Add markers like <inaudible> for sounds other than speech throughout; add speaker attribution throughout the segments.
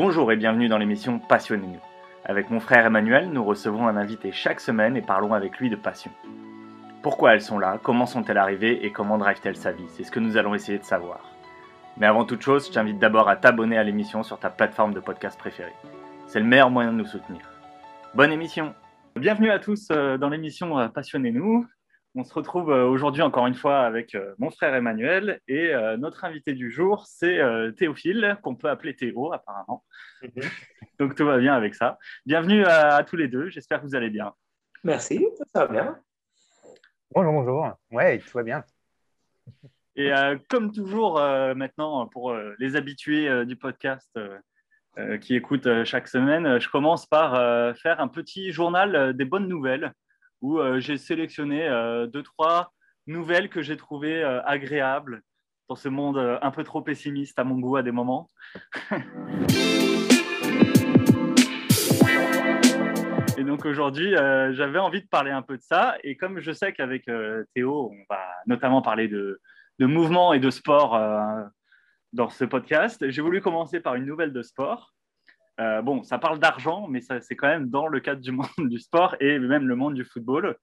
Speaker 1: Bonjour et bienvenue dans l'émission Passionnez-nous. Avec mon frère Emmanuel, nous recevons un invité chaque semaine et parlons avec lui de passion. Pourquoi elles sont là, comment sont-elles arrivées et comment drive-t-elle sa vie? C'est ce que nous allons essayer de savoir. Mais avant toute chose, je t'invite d'abord à t'abonner à l'émission sur ta plateforme de podcast préférée. C'est le meilleur moyen de nous soutenir. Bonne émission Bienvenue à tous euh, dans l'émission euh, Passionnez-nous. On se retrouve euh, aujourd'hui encore une fois avec mon frère Emmanuel et notre invité du jour, c'est Théophile, qu'on peut appeler Théo apparemment. Mhm. Donc tout va bien avec ça. Bienvenue à, tous les deux, j'espère que vous allez bien.
Speaker 2: Merci, ça va bien.
Speaker 3: Bonjour, bonjour. Ouais, tout va bien.
Speaker 1: Et comme toujours maintenant, pour les habitués du podcast, qui écoutent chaque semaine, je commence par faire un petit journal des bonnes nouvelles où euh, j'ai sélectionné euh, deux, trois nouvelles que j'ai trouvées euh, agréables dans ce monde un peu trop pessimiste à mon goût à des moments. Et donc aujourd'hui, j'avais envie de parler un peu de ça. Et comme je sais qu'avec Théo, on va notamment parler de, de mouvement et de sport dans ce podcast, j'ai voulu commencer par une nouvelle de sport. Euh, bon, ça parle d'argent, mais c'est quand même dans le cadre du <laughs> monde du sport et même le monde du football,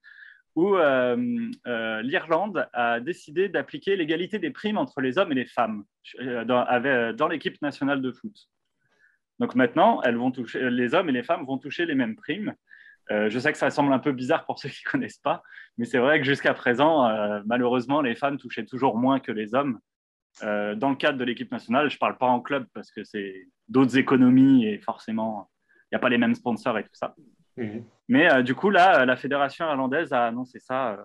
Speaker 1: où euh, euh, l'Irlande a décidé d'appliquer l'égalité des primes entre les hommes et les femmes dans, l'équipe nationale de foot. Donc maintenant, les hommes et les femmes vont toucher les mêmes primes. je sais que ça semble un peu bizarre pour ceux qui ne connaissent pas, mais c'est vrai que jusqu'à présent, malheureusement, les femmes touchaient toujours moins que les hommes. Dans le cadre de l'équipe nationale, je ne parle pas en club parce que c'est d'autres économies et forcément, il n'y a pas les mêmes sponsors et tout ça. Mhm. Mais euh, du coup, là, la fédération irlandaise a annoncé ça euh,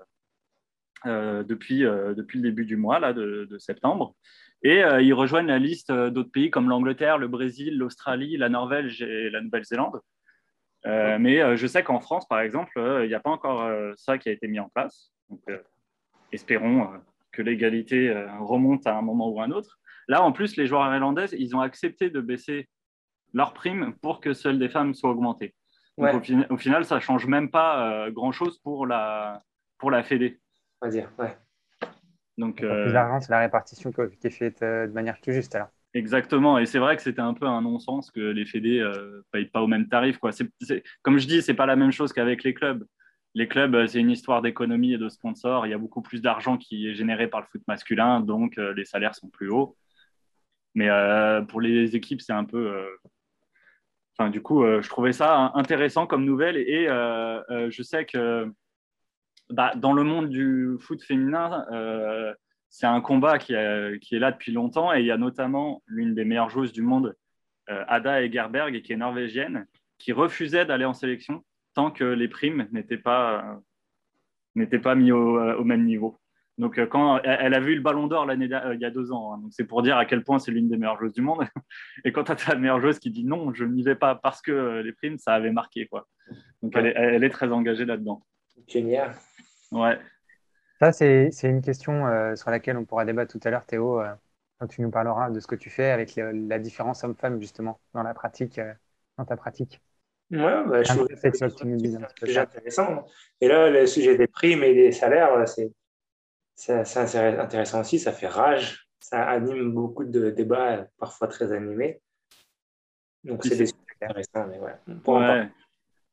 Speaker 1: euh, depuis, depuis le début du mois là, de, septembre. Et ils rejoignent la liste d'autres pays comme l'Angleterre, le Brésil, l'Australie, la Norvège et la Nouvelle-Zélande. mais je sais qu'en France, par exemple, il n'y a pas encore ça qui a été mis en place. Donc, espérons que l'égalité remonte à un moment ou à un autre. Là, en plus, les joueurs irlandaises, ils ont accepté de baisser leurs primes pour que celles des femmes soient augmentées. au, final, ça ne change même pas euh, grand-chose pour la, pour la Fédé.
Speaker 2: On va dire, ouais.
Speaker 3: Donc, euh... c'est la répartition qui est faite euh, de manière plus juste alors.
Speaker 1: Exactement, et c'est vrai que c'était un peu un non-sens que les fédés ne euh, payent pas au même tarif. Quoi. comme je dis, c'est pas la même chose qu'avec les clubs. Les clubs, c'est une histoire d'économie et de sponsors. Il y a beaucoup plus d'argent qui est généré par le foot masculin, donc les salaires sont plus hauts. Mais euh, pour les équipes, c'est un peu. Euh, du coup, euh, je trouvais ça intéressant comme nouvelle et je sais que bah, dans le monde du foot féminin, c'est un combat qui, qui, est là depuis longtemps et il y a notamment l'une des meilleures joueuses du monde, Ada Egerberg, qui est norvégienne, qui refusait d'aller en sélection tant que les primes n'étaient pas, n'étaient pas mis au, même niveau. Donc, euh, quand elle a vu le Ballon d'Or l'année euh, il y a deux ans, hein. donc c'est pour dire à quel point c'est l'une des meilleures joueuses du monde. <laughs> Et quand tu as ta meilleure joueuse qui dit non, je n'y vais pas parce que euh, les primes, ça avait marqué. Quoi. Donc, elle, est, très engagée là-dedans.
Speaker 2: Génial.
Speaker 1: Ouais.
Speaker 3: Ça, c'est une question sur laquelle on pourra débattre tout à l'heure, Théo, quand tu nous parleras de ce que tu fais avec la différence homme-femme, justement, dans la pratique, dans ta pratique.
Speaker 2: Ouais, bah, je trouve que c'est intéressant. Et là, le sujet des primes et des salaires, c'est c'est intéressant aussi, ça fait rage, ça anime beaucoup de débats, parfois très animés. Donc c'est intéressant, mais ouais.
Speaker 1: ouais.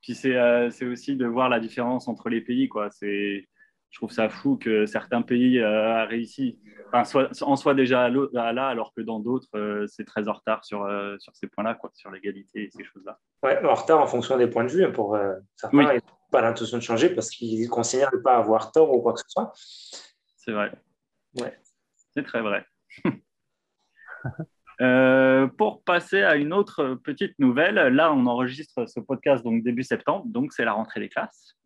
Speaker 1: Puis euh, c'est aussi de voir la différence entre les pays, quoi. C'est je trouve ça fou que certains pays euh, réussi, enfin, soit, en soient déjà là, alors que dans d'autres, euh, c'est très en retard sur, sur ces points-là, sur l'égalité et ces choses-là.
Speaker 2: Ouais, en retard en fonction des points de vue. Pour certains, ils n'ont pas l'intention de changer parce qu'ils considèrent ne pas avoir tort ou quoi que ce soit.
Speaker 1: C'est vrai. Ouais. C'est très vrai. <laughs> Euh, pour passer à une autre petite nouvelle, là, on enregistre ce podcast donc début septembre, donc c'est la rentrée des classes.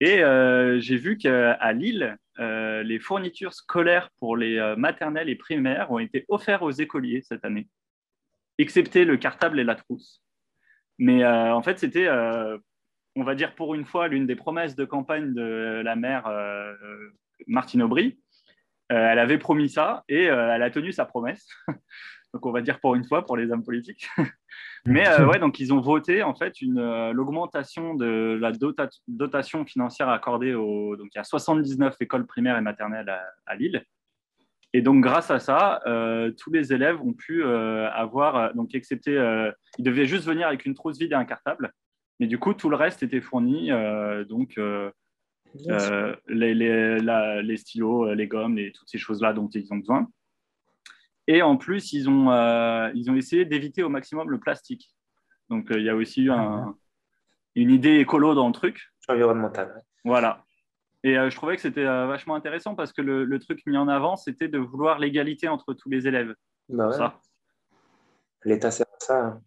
Speaker 1: Et euh, j'ai vu qu'à Lille, euh, les fournitures scolaires pour les maternelles et primaires ont été offertes aux écoliers cette année, excepté le cartable et la trousse. Mais en fait, c'était, on va dire pour une fois, l'une des promesses de campagne de la maire Martine Aubry. Euh, elle avait promis ça et euh, elle a tenu sa promesse. Donc on va dire pour une fois pour les hommes politiques. <laughs> Mais euh, ouais, donc ils ont voté en fait l'augmentation de la dotation financière accordée aux donc il y a 79 écoles primaires et maternelles à, Lille. Et donc, grâce à ça, tous les élèves ont pu avoir, donc excepté, ils devaient juste venir avec une trousse vide et un cartable. Mais du coup, tout le reste était fourni. donc, les, les, stylos, les gommes, et toutes ces choses-là dont ils ont besoin. Et en plus, ils ont, ils ont essayé d'éviter au maximum le plastique. Donc, il y a aussi eu un, une idée écolo dans le truc.
Speaker 2: Environnemental.
Speaker 1: Voilà. Et euh, je trouvais que c'était euh, vachement intéressant parce que le, truc mis en avant, c'était de vouloir l'égalité entre tous les élèves.
Speaker 2: Bah L'État sert à ça. Hein.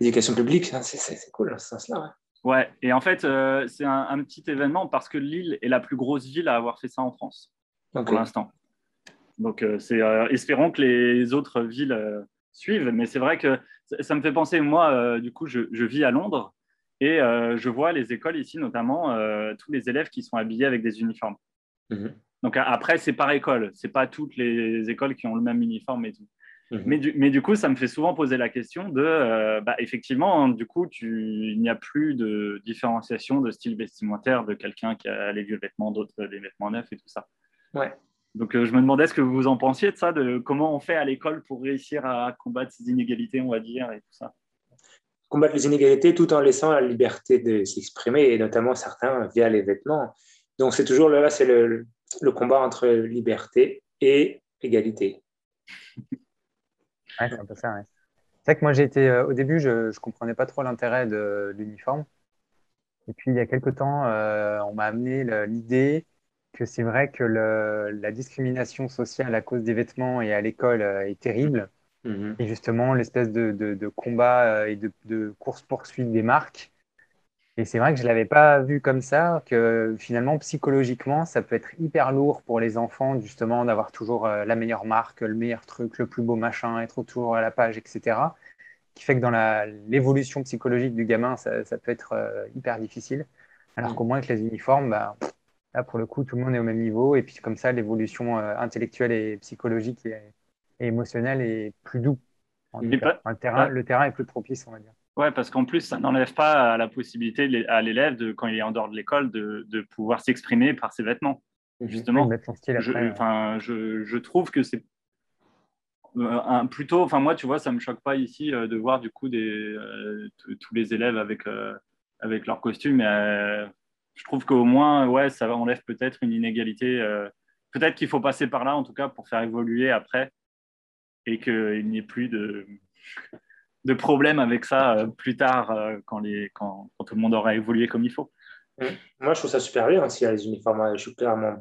Speaker 2: L'éducation publique, hein, c'est cool dans ce sens-là.
Speaker 1: Ouais. et en fait, euh, c'est un, petit événement parce que Lille est la plus grosse ville à avoir fait ça en France pour l'instant. Donc, c'est espérons que les autres villes suivent. Mais c'est vrai que ça, me fait penser, moi, du coup, je, je vis à Londres et euh, je vois les écoles ici, notamment euh, tous les élèves qui sont habillés avec des uniformes. Mhm. Donc après, c'est par école. C'est pas toutes les écoles qui ont le même uniforme et tout. Mhm. Mais, du, mais, du, coup, ça me fait souvent poser la question de, euh, bah, effectivement, du coup, tu, il n'y a plus de différenciation de style vestimentaire de quelqu'un qui a les vieux vêtements, d'autres des vêtements neufs et tout ça.
Speaker 2: Ouais.
Speaker 1: Donc, je me demandais ce que vous en pensiez de ça, de comment on fait à l'école pour réussir à combattre ces inégalités, on va dire, et tout ça
Speaker 2: combattre les inégalités tout en laissant la liberté de s'exprimer, et notamment certains via les vêtements. Donc c'est toujours là, c'est le, le, combat entre liberté et égalité.
Speaker 3: Ouais, c'est un peu ça. C'est vrai que moi été euh, au début, je ne comprenais pas trop l'intérêt de l'uniforme. Et puis il y a quelques temps, euh, on m'a amené l'idée que c'est vrai que le, la discrimination sociale à cause des vêtements et à l'école euh, est terrible Mhm. Et justement, l'espèce de, de, combat euh, et de, de course-poursuite des marques. Et c'est vrai que je ne l'avais pas vu comme ça, que finalement, psychologiquement, ça peut être hyper lourd pour les enfants, justement, d'avoir toujours euh, la meilleure marque, le meilleur truc, le plus beau machin, être toujours à la page, etc. Qui fait que dans l'évolution psychologique du gamin, ça, ça peut être hyper difficile. Alors qu'au moins, avec les uniformes, bah, là, pour le coup, tout le monde est au même niveau. Et puis, comme ça, l'évolution intellectuelle et psychologique et émotionnel est plus doux. le, terrain, le terrain est plus propice, on va dire.
Speaker 1: Ouais, parce qu'en plus, ça n'enlève pas la possibilité à l'élève, de, quand il est en dehors de l'école, de, de pouvoir s'exprimer par ses vêtements. Justement, je, enfin, je, je, trouve que c'est euh, un, plutôt, enfin moi, tu vois, ça me choque pas ici euh, de voir du coup des, euh, tous les élèves avec, avec leur costume. Je trouve qu'au moins, ouais, ça enlève peut-être une inégalité. peut-être qu'il faut passer par là, en tout cas, pour faire évoluer après et qu'il n'y ait plus de, de problème avec ça euh, plus tard euh, quand, tout le monde aura évolué comme il faut.
Speaker 2: Mmh. Moi, je trouve ça super bien s'il y a les uniformes. Je suis clairement,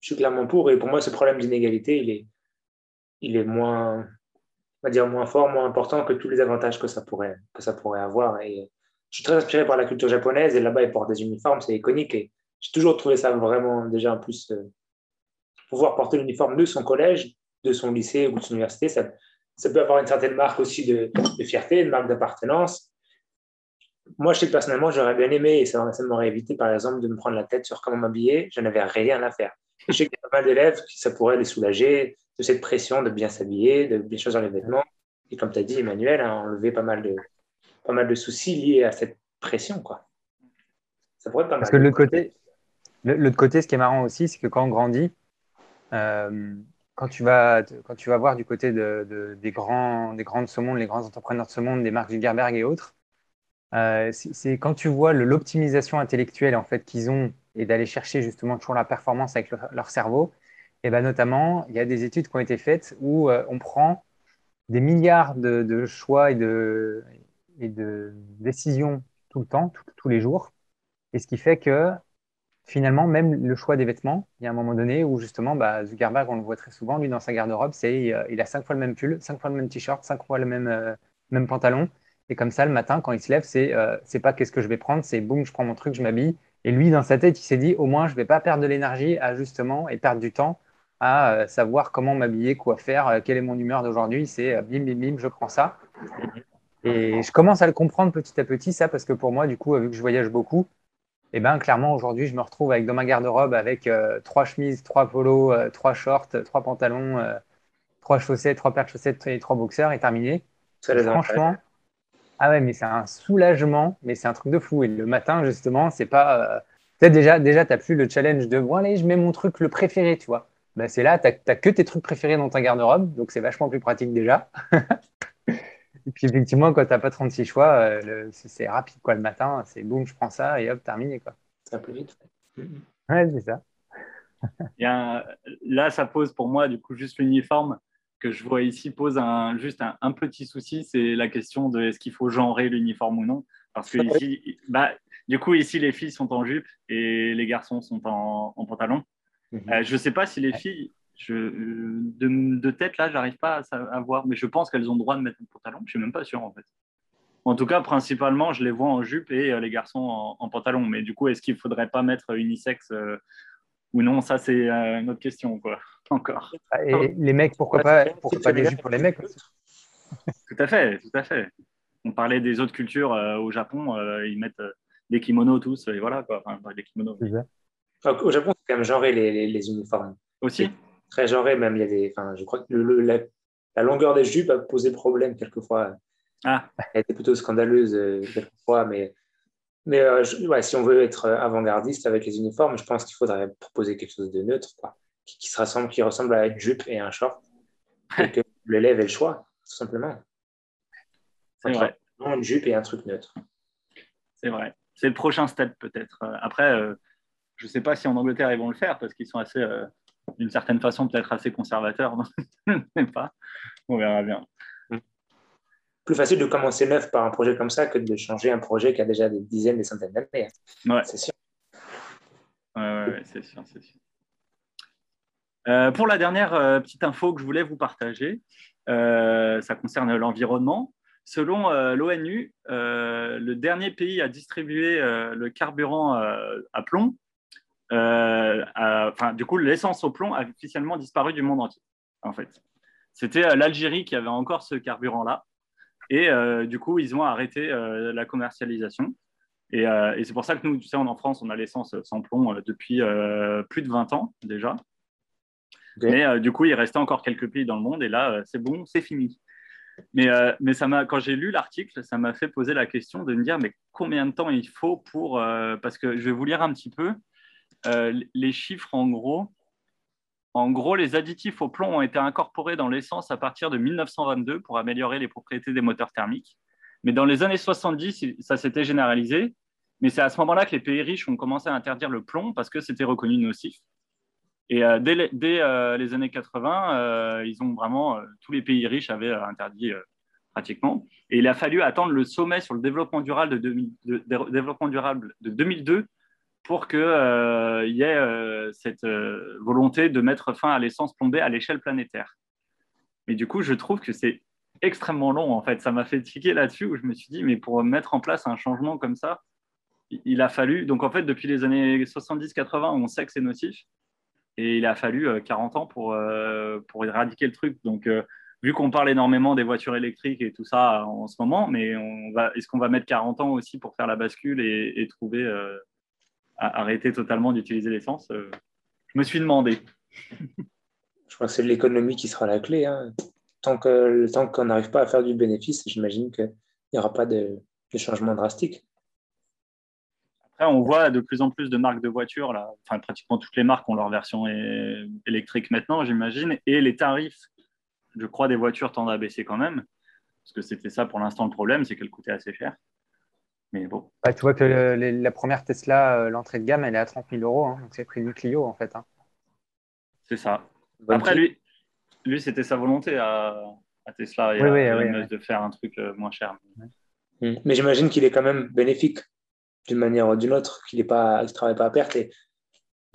Speaker 2: je suis clairement pour. Et pour moi, ce problème d'inégalité, il est, il est moins, on va dire, moins fort, moins important que tous les avantages que ça pourrait, que ça pourrait avoir. Je suis très inspiré par la culture japonaise. Et là-bas, ils portent des uniformes, c'est iconique. Et j'ai toujours trouvé ça vraiment, déjà, en plus, euh, pouvoir porter l'uniforme de son collège de son lycée ou de son université, ça, ça peut avoir une certaine marque aussi de, fierté, une marque d'appartenance. Moi, je sais personnellement, j'aurais bien aimé, et ça, m'aurait évité, par exemple, de me prendre la tête sur comment m'habiller. Je n'avais rien à faire. je sais qu'il y a pas mal d'élèves qui ça pourrait les soulager de cette pression de bien s'habiller, de bien choisir les vêtements. Et comme tu as dit, Emmanuel, a enlevé pas mal de, pas mal de soucis liés à cette pression. Quoi.
Speaker 3: Ça pourrait être pas mal. Parce que l'autre côté, l'autre côté, ce qui est marrant aussi, c'est que quand on grandit, euh, quand tu vas, quand tu vas voir du côté de, des, grands, des grands de ce monde, les grands entrepreneurs de ce monde, des marques Zuckerberg et autres, euh, c'est quand tu vois l'optimisation intellectuelle en fait qu'ils ont et d'aller chercher justement toujours la performance avec leur, cerveau, et ben notamment, il y a des études qui ont été faites où euh, on prend des milliards de, choix et de, et de décisions tout le temps, tous les jours, et ce qui fait que finalement, même le choix des vêtements, il y a un moment donné où justement, bah, Zuckerberg, on le voit très souvent, lui, dans sa garde-robe, c'est euh, il a cinq fois le même pull, cinq fois le même t-shirt, cinq fois le même, euh, même pantalon. Et comme ça, le matin, quand il se lève, c'est euh, c'est pas qu'est-ce que je vais prendre, c'est boum, je prends mon truc, je m'habille. Et lui, dans sa tête, il s'est dit, au moins, je vais pas perdre de l'énergie à justement et perdre du temps à savoir comment m'habiller, quoi faire, quelle est mon humeur d'aujourd'hui. C'est bim, bim, bim, je prends ça. Et je commence à le comprendre petit à petit, ça, parce que pour moi, du coup, vu que je voyage beaucoup, et eh ben clairement aujourd'hui je me retrouve avec dans ma garde-robe avec euh, trois chemises, trois polos, euh, trois shorts, trois pantalons, euh, trois chaussettes, trois paires de chaussettes et trois boxeurs et terminé. franchement, ah ouais mais c'est un soulagement, mais c'est un truc de fou. Et le matin justement c'est pas peut-être déjà déjà t'as plus le challenge de bon allez je mets mon truc le préféré tu vois. bah, c'est là, tu n'as que tes trucs préférés dans ta garde-robe, donc c'est vachement plus pratique déjà. <laughs> et puis effectivement, quand tu n'as pas 36 choix, euh, c'est rapide quoi, le matin, c'est boum, je prends ça et hop, terminé. Quoi.
Speaker 2: Ça plus vite.
Speaker 3: Ouais, c'est ça.
Speaker 1: Là, ça pose pour moi du coup juste l'uniforme que je vois ici pose un, juste un, petit souci, c'est la question de est-ce qu'il faut genrer l'uniforme ou non? Parce que ici, bah, du coup, ici, les filles sont en jupe et les garçons sont en, pantalon. Mhm. Euh, je ne sais pas si les filles, je, de, tête, là, j'arrive pas à, voir, mais je pense qu'elles ont le droit de mettre un pantalon. Je ne suis même pas sûr, en fait. En tout cas, principalement, je les vois en jupe et euh, les garçons en, pantalon. Mais du coup, est-ce qu'il ne faudrait pas mettre unisexe euh, ou non? Ça, c'est une autre question, quoi. <laughs> Encore.
Speaker 3: Et les mecs, pourquoi pas, pourquoi pas des jupes pour les mecs <laughs>
Speaker 1: Tout à fait, tout à fait. On parlait des autres cultures au Japon, ils mettent des kimonos tous, et voilà quoi. Enfin, des kimonos.
Speaker 2: au Japon, c'est quand même genré les, les, uniformes.
Speaker 1: Aussi
Speaker 2: Très genré, même. Il y a des, enfin, je crois que le, la, longueur des jupes a posé problème quelquefois.
Speaker 1: Ah.
Speaker 2: Elle était plutôt scandaleuse euh, quelquefois, mais, mais euh, ouais, si on veut être avant-gardiste avec les uniformes, je pense qu'il faudrait proposer quelque chose de neutre, quoi, qui, qui, se ressemble, qui ressemble à une jupe et un short, <laughs> et que l'élève ait le choix, tout simplement.
Speaker 1: C'est vrai.
Speaker 2: Une jupe et un truc neutre.
Speaker 1: C'est vrai c'est le prochain step peut-être. Euh, après, euh, je ne sais pas si en Angleterre ils vont le faire parce qu'ils sont assez, euh, d'une certaine façon, peut-être assez conservateurs. <laughs> je ne sais pas. On verra bien.
Speaker 2: Plus facile de commencer neuf par un projet comme ça que de changer un projet qui a déjà des dizaines, des centaines d'années.
Speaker 1: Ouais.
Speaker 2: C'est sûr.
Speaker 1: Ouais, c'est sûr, c'est sûr. pour la dernière petite info que je voulais vous partager, ça concerne l'environnement. Selon euh, l'ONU, euh, le dernier pays à distribuer euh, le carburant à plomb, enfin, du coup, l'essence au plomb a officiellement disparu du monde entier. En fait, c'était l'Algérie qui avait encore ce carburant-là, et du coup, ils ont arrêté la commercialisation. Et, c'est pour ça que nous, tu sais, en France, on a l'essence sans plomb depuis plus de 20 ans déjà. Mais du coup, il restait encore quelques pays dans le monde, et là, c'est bon, c'est fini. Mais, euh, mais ça quand j'ai lu l'article, ça m'a fait poser la question de me dire mais combien de temps il faut pour. Euh, parce que je vais vous lire un petit peu euh, les chiffres en gros. En gros, les additifs au plomb ont été incorporés dans l'essence à partir de 1922 pour améliorer les propriétés des moteurs thermiques. Mais dans les années 70, ça s'était généralisé. Mais c'est à ce moment-là que les pays riches ont commencé à interdire le plomb parce que c'était reconnu nocif. Et euh, dès, les, euh, années 80, euh, ils ont vraiment, tous les pays riches avaient interdit pratiquement. Et il a fallu attendre le sommet sur le développement durable de 2002 pour qu'il y ait cette volonté de mettre fin à l'essence plombée à l'échelle planétaire. Mais du coup, je trouve que c'est extrêmement long, en fait. Ça m'a fait tiquer là-dessus, où je me suis dit, mais pour mettre en place un changement comme ça, il a fallu, donc en fait, depuis les années 70-80, on sait que c'est nocif, et il a fallu 40 euh, ans pour, euh, pour éradiquer le truc. Donc, euh, vu qu'on parle énormément des voitures électriques et tout ça en ce moment, mais on va, est-ce qu'on va mettre 40 ans aussi pour faire la bascule et, trouver, arrêter totalement d'utiliser l'essence Je me suis demandé.
Speaker 2: Je crois que c'est l'économie qui sera la clé. Hein. Tant, qu'on n'arrive pas à faire du bénéfice, j'imagine qu'il n'y aura pas de, de changement drastique.
Speaker 1: Après, on voit de plus en plus de marques de voitures, là. Enfin, pratiquement toutes les marques ont leur version électrique maintenant, j'imagine, et les tarifs, je crois, des voitures tendent à baisser quand même, parce que c'était ça pour l'instant le problème, c'est qu'elles coûtaient assez cher. Mais bon.
Speaker 3: Bah, tu vois que la première Tesla, euh, l'entrée de gamme, elle est à 30 000 euros, hein, donc c'est prix du Clio en fait. Hein.
Speaker 1: C'est ça. Après, lui, lui c'était sa volonté à, Tesla et de faire un truc euh, moins cher.
Speaker 2: Mais j'imagine qu'il est quand même bénéfique d'une manière ou d'une autre, qu'il ne travaille pas à perte. Et,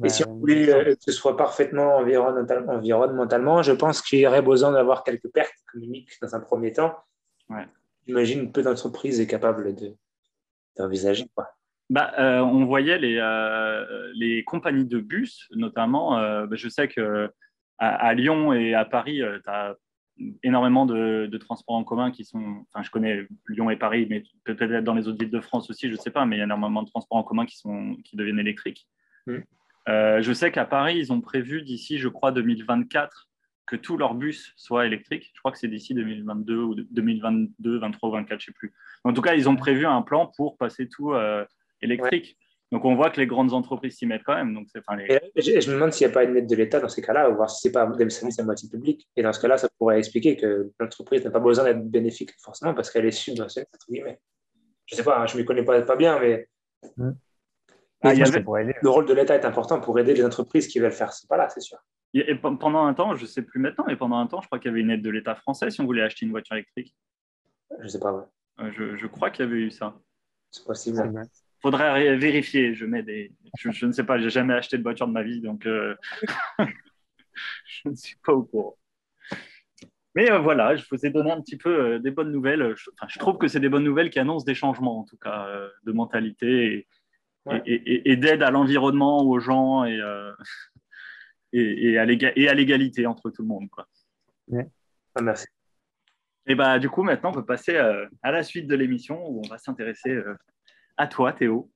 Speaker 2: si on voulait euh, que ce soit parfaitement environnementalement, environnementalement je pense qu'il y aurait besoin d'avoir quelques pertes économiques dans un premier temps.
Speaker 1: Ouais.
Speaker 2: J'imagine peu d'entreprises est capable d'envisager.
Speaker 1: Bah, euh, on voyait les, euh, les compagnies de bus, notamment. Bah, je sais que à, Lyon et à Paris, tu as énormément de, transports en commun qui sont, enfin je connais Lyon et Paris, mais peut-être dans les autres villes de France aussi, je ne sais pas, mais il y a énormément de transports en commun qui, sont, qui deviennent électriques. Mm. Euh, je sais qu'à Paris, ils ont prévu d'ici, je crois, 2024, que tous leurs bus soient électriques. Je crois que c'est d'ici 2022 ou 2022, 2023 ou 2024, je ne sais plus. En tout cas, ils ont prévu un plan pour passer tout euh, électrique. Donc on voit que les grandes entreprises s'y mettent quand même. Donc
Speaker 2: enfin, je, me demande s'il n'y a pas une aide de l'État dans ces cas-là, ou voir si ce n'est pas des services à moitié public. Et dans ce cas-là, ça pourrait expliquer que l'entreprise n'a pas besoin d'être bénéfique forcément parce qu'elle est subventionnée, entre guillemets. Je ne sais pas, hein, je ne m'y connais pas, pas bien, mais. Mm. Ah, le rôle de l'État est important pour aider les entreprises qui veulent faire ce pas-là, c'est sûr.
Speaker 1: Et pendant un temps, je ne sais plus maintenant, mais pendant un temps, je crois qu'il y avait une aide de l'État français si on voulait acheter une voiture électrique.
Speaker 2: Je ne sais pas, ouais.
Speaker 1: Euh, je, je, crois qu'il y avait eu ça.
Speaker 2: C'est possible
Speaker 1: faudrait vérifier. Je mets des, je, ne sais pas, j'ai jamais acheté de voiture de ma vie, donc euh, <laughs> je ne suis pas au courant. Mais euh, voilà, je vous ai donné un petit peu euh, des bonnes nouvelles. Je, enfin, je trouve que c'est des bonnes nouvelles qui annoncent des changements, en tout cas, de mentalité et, et, d'aide à l'environnement, aux gens et, et, à l'égalité entre tout le monde. Quoi.
Speaker 2: Ah, merci.
Speaker 1: Et bah, du coup, maintenant, on peut passer à la suite de l'émission où on va s'intéresser à toi, Théo.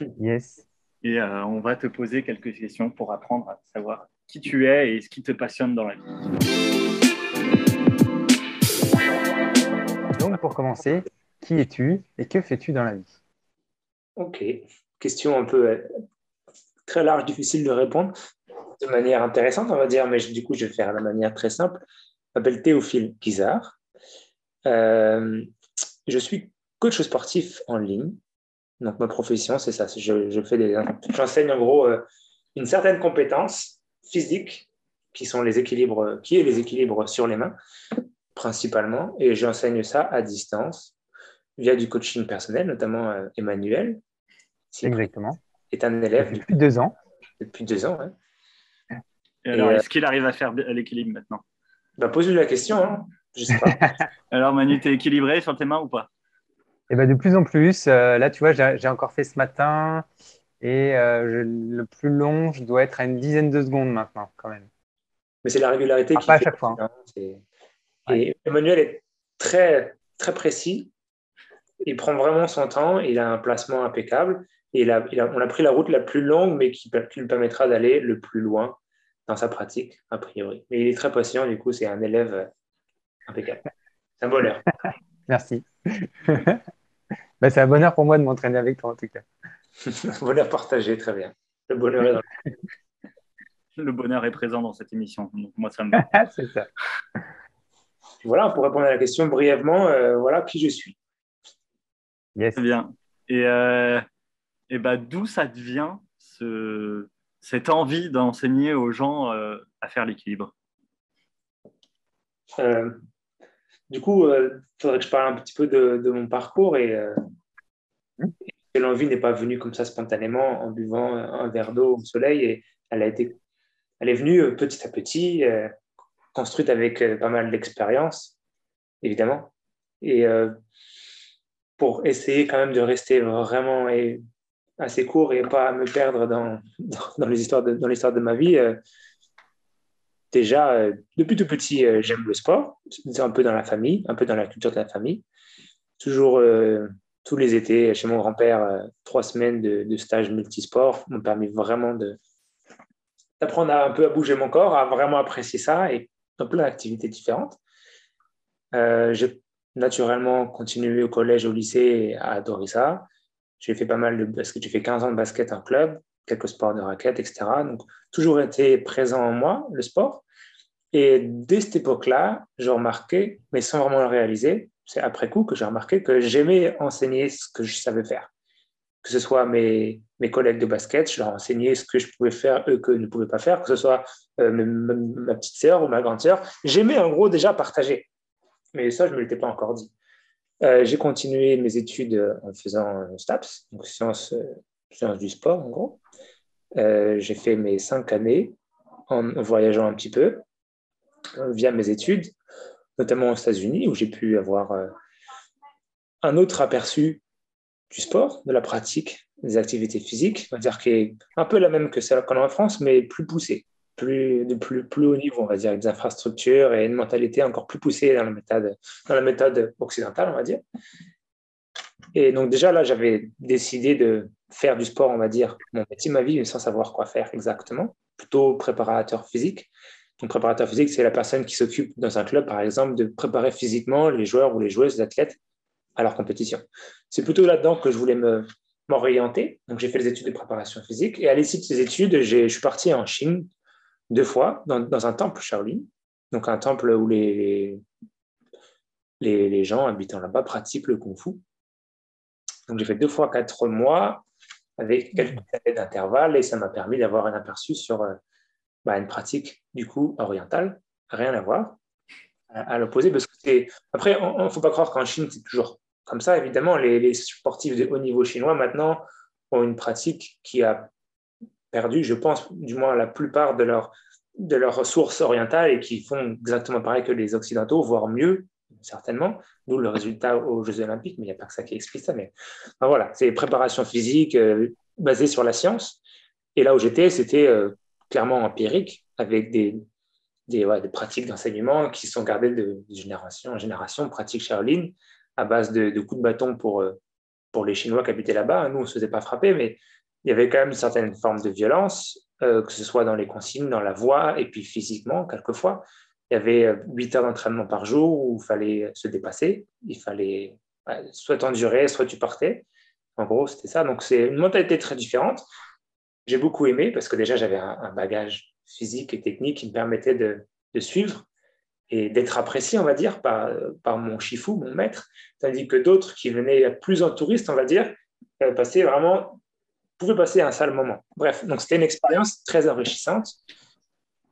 Speaker 1: <laughs>
Speaker 3: Yes.
Speaker 1: Et euh, on va te poser quelques questions pour apprendre à savoir qui tu es et ce qui te passionne dans la vie.
Speaker 3: Donc, pour commencer, qui es-tu et que fais-tu dans la vie?
Speaker 2: Ok, question un peu euh, très large, difficile de répondre de manière intéressante, on va dire, mais du coup, je vais faire de manière très simple. Je m'appelle Théophile Guizard. Euh, je suis coach sportif en ligne. Donc, ma profession, c'est ça. Je, fais des, j'enseigne en gros euh, une certaine compétence physique qui sont les équilibres, qui est les équilibres sur les mains, principalement. Et j'enseigne ça à distance via du coaching personnel, notamment euh, Emmanuel.
Speaker 3: Exactement.
Speaker 2: Est un élève.
Speaker 3: Depuis deux ans.
Speaker 2: Depuis deux ans,
Speaker 1: oui. Alors, est-ce qu'il arrive à faire l'équilibre maintenant?
Speaker 2: Bah, Pose-lui la question. Hein. Je sais pas. <laughs>
Speaker 1: alors, Manu, tu es équilibré sur tes mains ou pas?
Speaker 3: Et ben de plus en plus. Euh, là, tu vois, j'ai encore fait ce matin et euh, le plus long, je dois être à une dizaine de secondes maintenant, quand même.
Speaker 2: Mais c'est la régularité
Speaker 3: qui. Pas à chaque fois. Hein.
Speaker 2: Et Emmanuel est très, très précis. Il prend vraiment son temps. Il a un placement impeccable. Et il a, on a pris la route la plus longue, mais qui, qui lui permettra d'aller le plus loin dans sa pratique, a priori. Mais il est très patient, du coup, c'est un élève impeccable. C'est un bonheur. <laughs>
Speaker 3: Merci. <laughs> Bah, c'est un bonheur pour moi de m'entraîner avec toi, en tout cas. <laughs>
Speaker 2: bonheur partagé, très bien. Le bonheur est, dans...
Speaker 1: le bonheur est présent dans cette émission. Donc, moi, ça me
Speaker 3: C'est ça.
Speaker 2: Voilà, pour répondre à la question brièvement, euh, voilà qui je suis.
Speaker 1: Yes. Très bien. Et, euh, et bah, d'où ça devient ce, cette envie d'enseigner aux gens euh, à faire l'équilibre.
Speaker 2: Du coup, il euh, faudrait que je parle un petit peu de, mon parcours et, euh, l'envie n'est pas venue comme ça spontanément en buvant un verre d'eau au soleil et elle a été, elle est venue euh, petit à petit, construite avec pas mal d'expérience, évidemment, et pour essayer quand même de rester vraiment assez court et pas me perdre dans, dans, les l'histoire de ma vie déjà, euh, depuis tout petit, euh, j'aime le sport. C'est un peu dans la famille, un peu dans la culture de la famille. Toujours, euh, tous les étés, chez mon grand-père, trois semaines de, de stage multisport m'ont permis vraiment d'apprendre un peu à bouger mon corps, à vraiment apprécier ça et dans plein d'activités différentes. j'ai naturellement continué au collège, au lycée à adorer ça. J'ai fait pas mal de basket, j'ai fait 15 ans de basket en club quelques sports de raquettes, etc. Donc, toujours été présent en moi, le sport. Et dès cette époque-là, j'ai remarqué, mais sans vraiment le réaliser, c'est après coup que j'ai remarqué que j'aimais enseigner ce que je savais faire. Que ce soit mes, mes collègues de basket, je leur enseignais ce que je pouvais faire, eux que ne pouvaient pas faire, que ce soit euh, ma, petite sœur ou ma grande sœur. J'aimais en gros déjà partager. Mais ça, je ne me l'étais pas encore dit. Euh, j'ai continué mes études en faisant STAPS, donc sciences, sciences du sport en gros. Euh, j'ai fait mes cinq années en voyageant un petit peu euh, via mes études, notamment aux États-Unis, où j'ai pu avoir euh, un autre aperçu du sport, de la pratique, des activités physiques, on va dire qui est un peu la même que celle qu'on a en France, mais plus poussée, plus, de plus, plus haut niveau, on va dire, avec des infrastructures et une mentalité encore plus poussée dans la méthode, dans la méthode occidentale, on va dire. Et donc déjà là, j'avais décidé de faire du sport, on va dire, mon métier, ma vie, mais sans savoir quoi faire exactement. Plutôt préparateur physique. Donc préparateur physique, c'est la personne qui s'occupe dans un club, par exemple, de préparer physiquement les joueurs ou les joueuses, les athlètes à leur compétition. C'est plutôt là-dedans que je voulais me, m'orienter. Donc, j'ai fait des études de préparation physique. Et à l'issue de ces études, je suis parti en Chine deux fois dans, un temple Shaolin. Donc, un temple où les, les, les gens habitant là-bas pratiquent le kung fu. Donc, j'ai fait deux fois quatre mois avec quelques années d'intervalle et ça m'a permis d'avoir un aperçu sur euh, bah, une pratique du coup orientale, rien à voir, à, l'opposé. Parce que après, il ne faut pas croire qu'en Chine, c'est toujours comme ça. Évidemment, les, sportifs de haut niveau chinois maintenant ont une pratique qui a perdu, je pense, du moins la plupart de leurs de leurs ressources orientales et qui font exactement pareil que les Occidentaux, voire mieux, certainement, d'où le résultat aux Jeux Olympiques, mais il n'y a pas que ça qui explique ça. Mais voilà, c'est préparation physique euh, basée sur la science. Et là où j'étais, c'était euh, clairement empirique, avec des, des, des pratiques d'enseignement qui sont gardées de, génération en génération, pratiques Shaolin, à base de, coups de bâton pour, euh, pour les Chinois qui habitaient là-bas. Nous, on ne se faisait pas frapper, mais il y avait quand même une certaine forme de violence, que ce soit dans les consignes, dans la voix, et puis physiquement, quelquefois il y avait 8 euh, heures d'entraînement par jour où il fallait se dépasser. Il fallait soit t'endurer, soit tu partais. En gros, c'était ça. Donc, c'est une mentalité très différente. J'ai beaucoup aimé parce que déjà, j'avais un, bagage physique et technique qui me permettait de, suivre et d'être apprécié, on va dire, par, par mon chifou, mon maître. Tandis que d'autres qui venaient plus en touriste, on va dire, euh, passaient vraiment, pouvaient passer un sale moment. Bref, donc c'était une expérience très enrichissante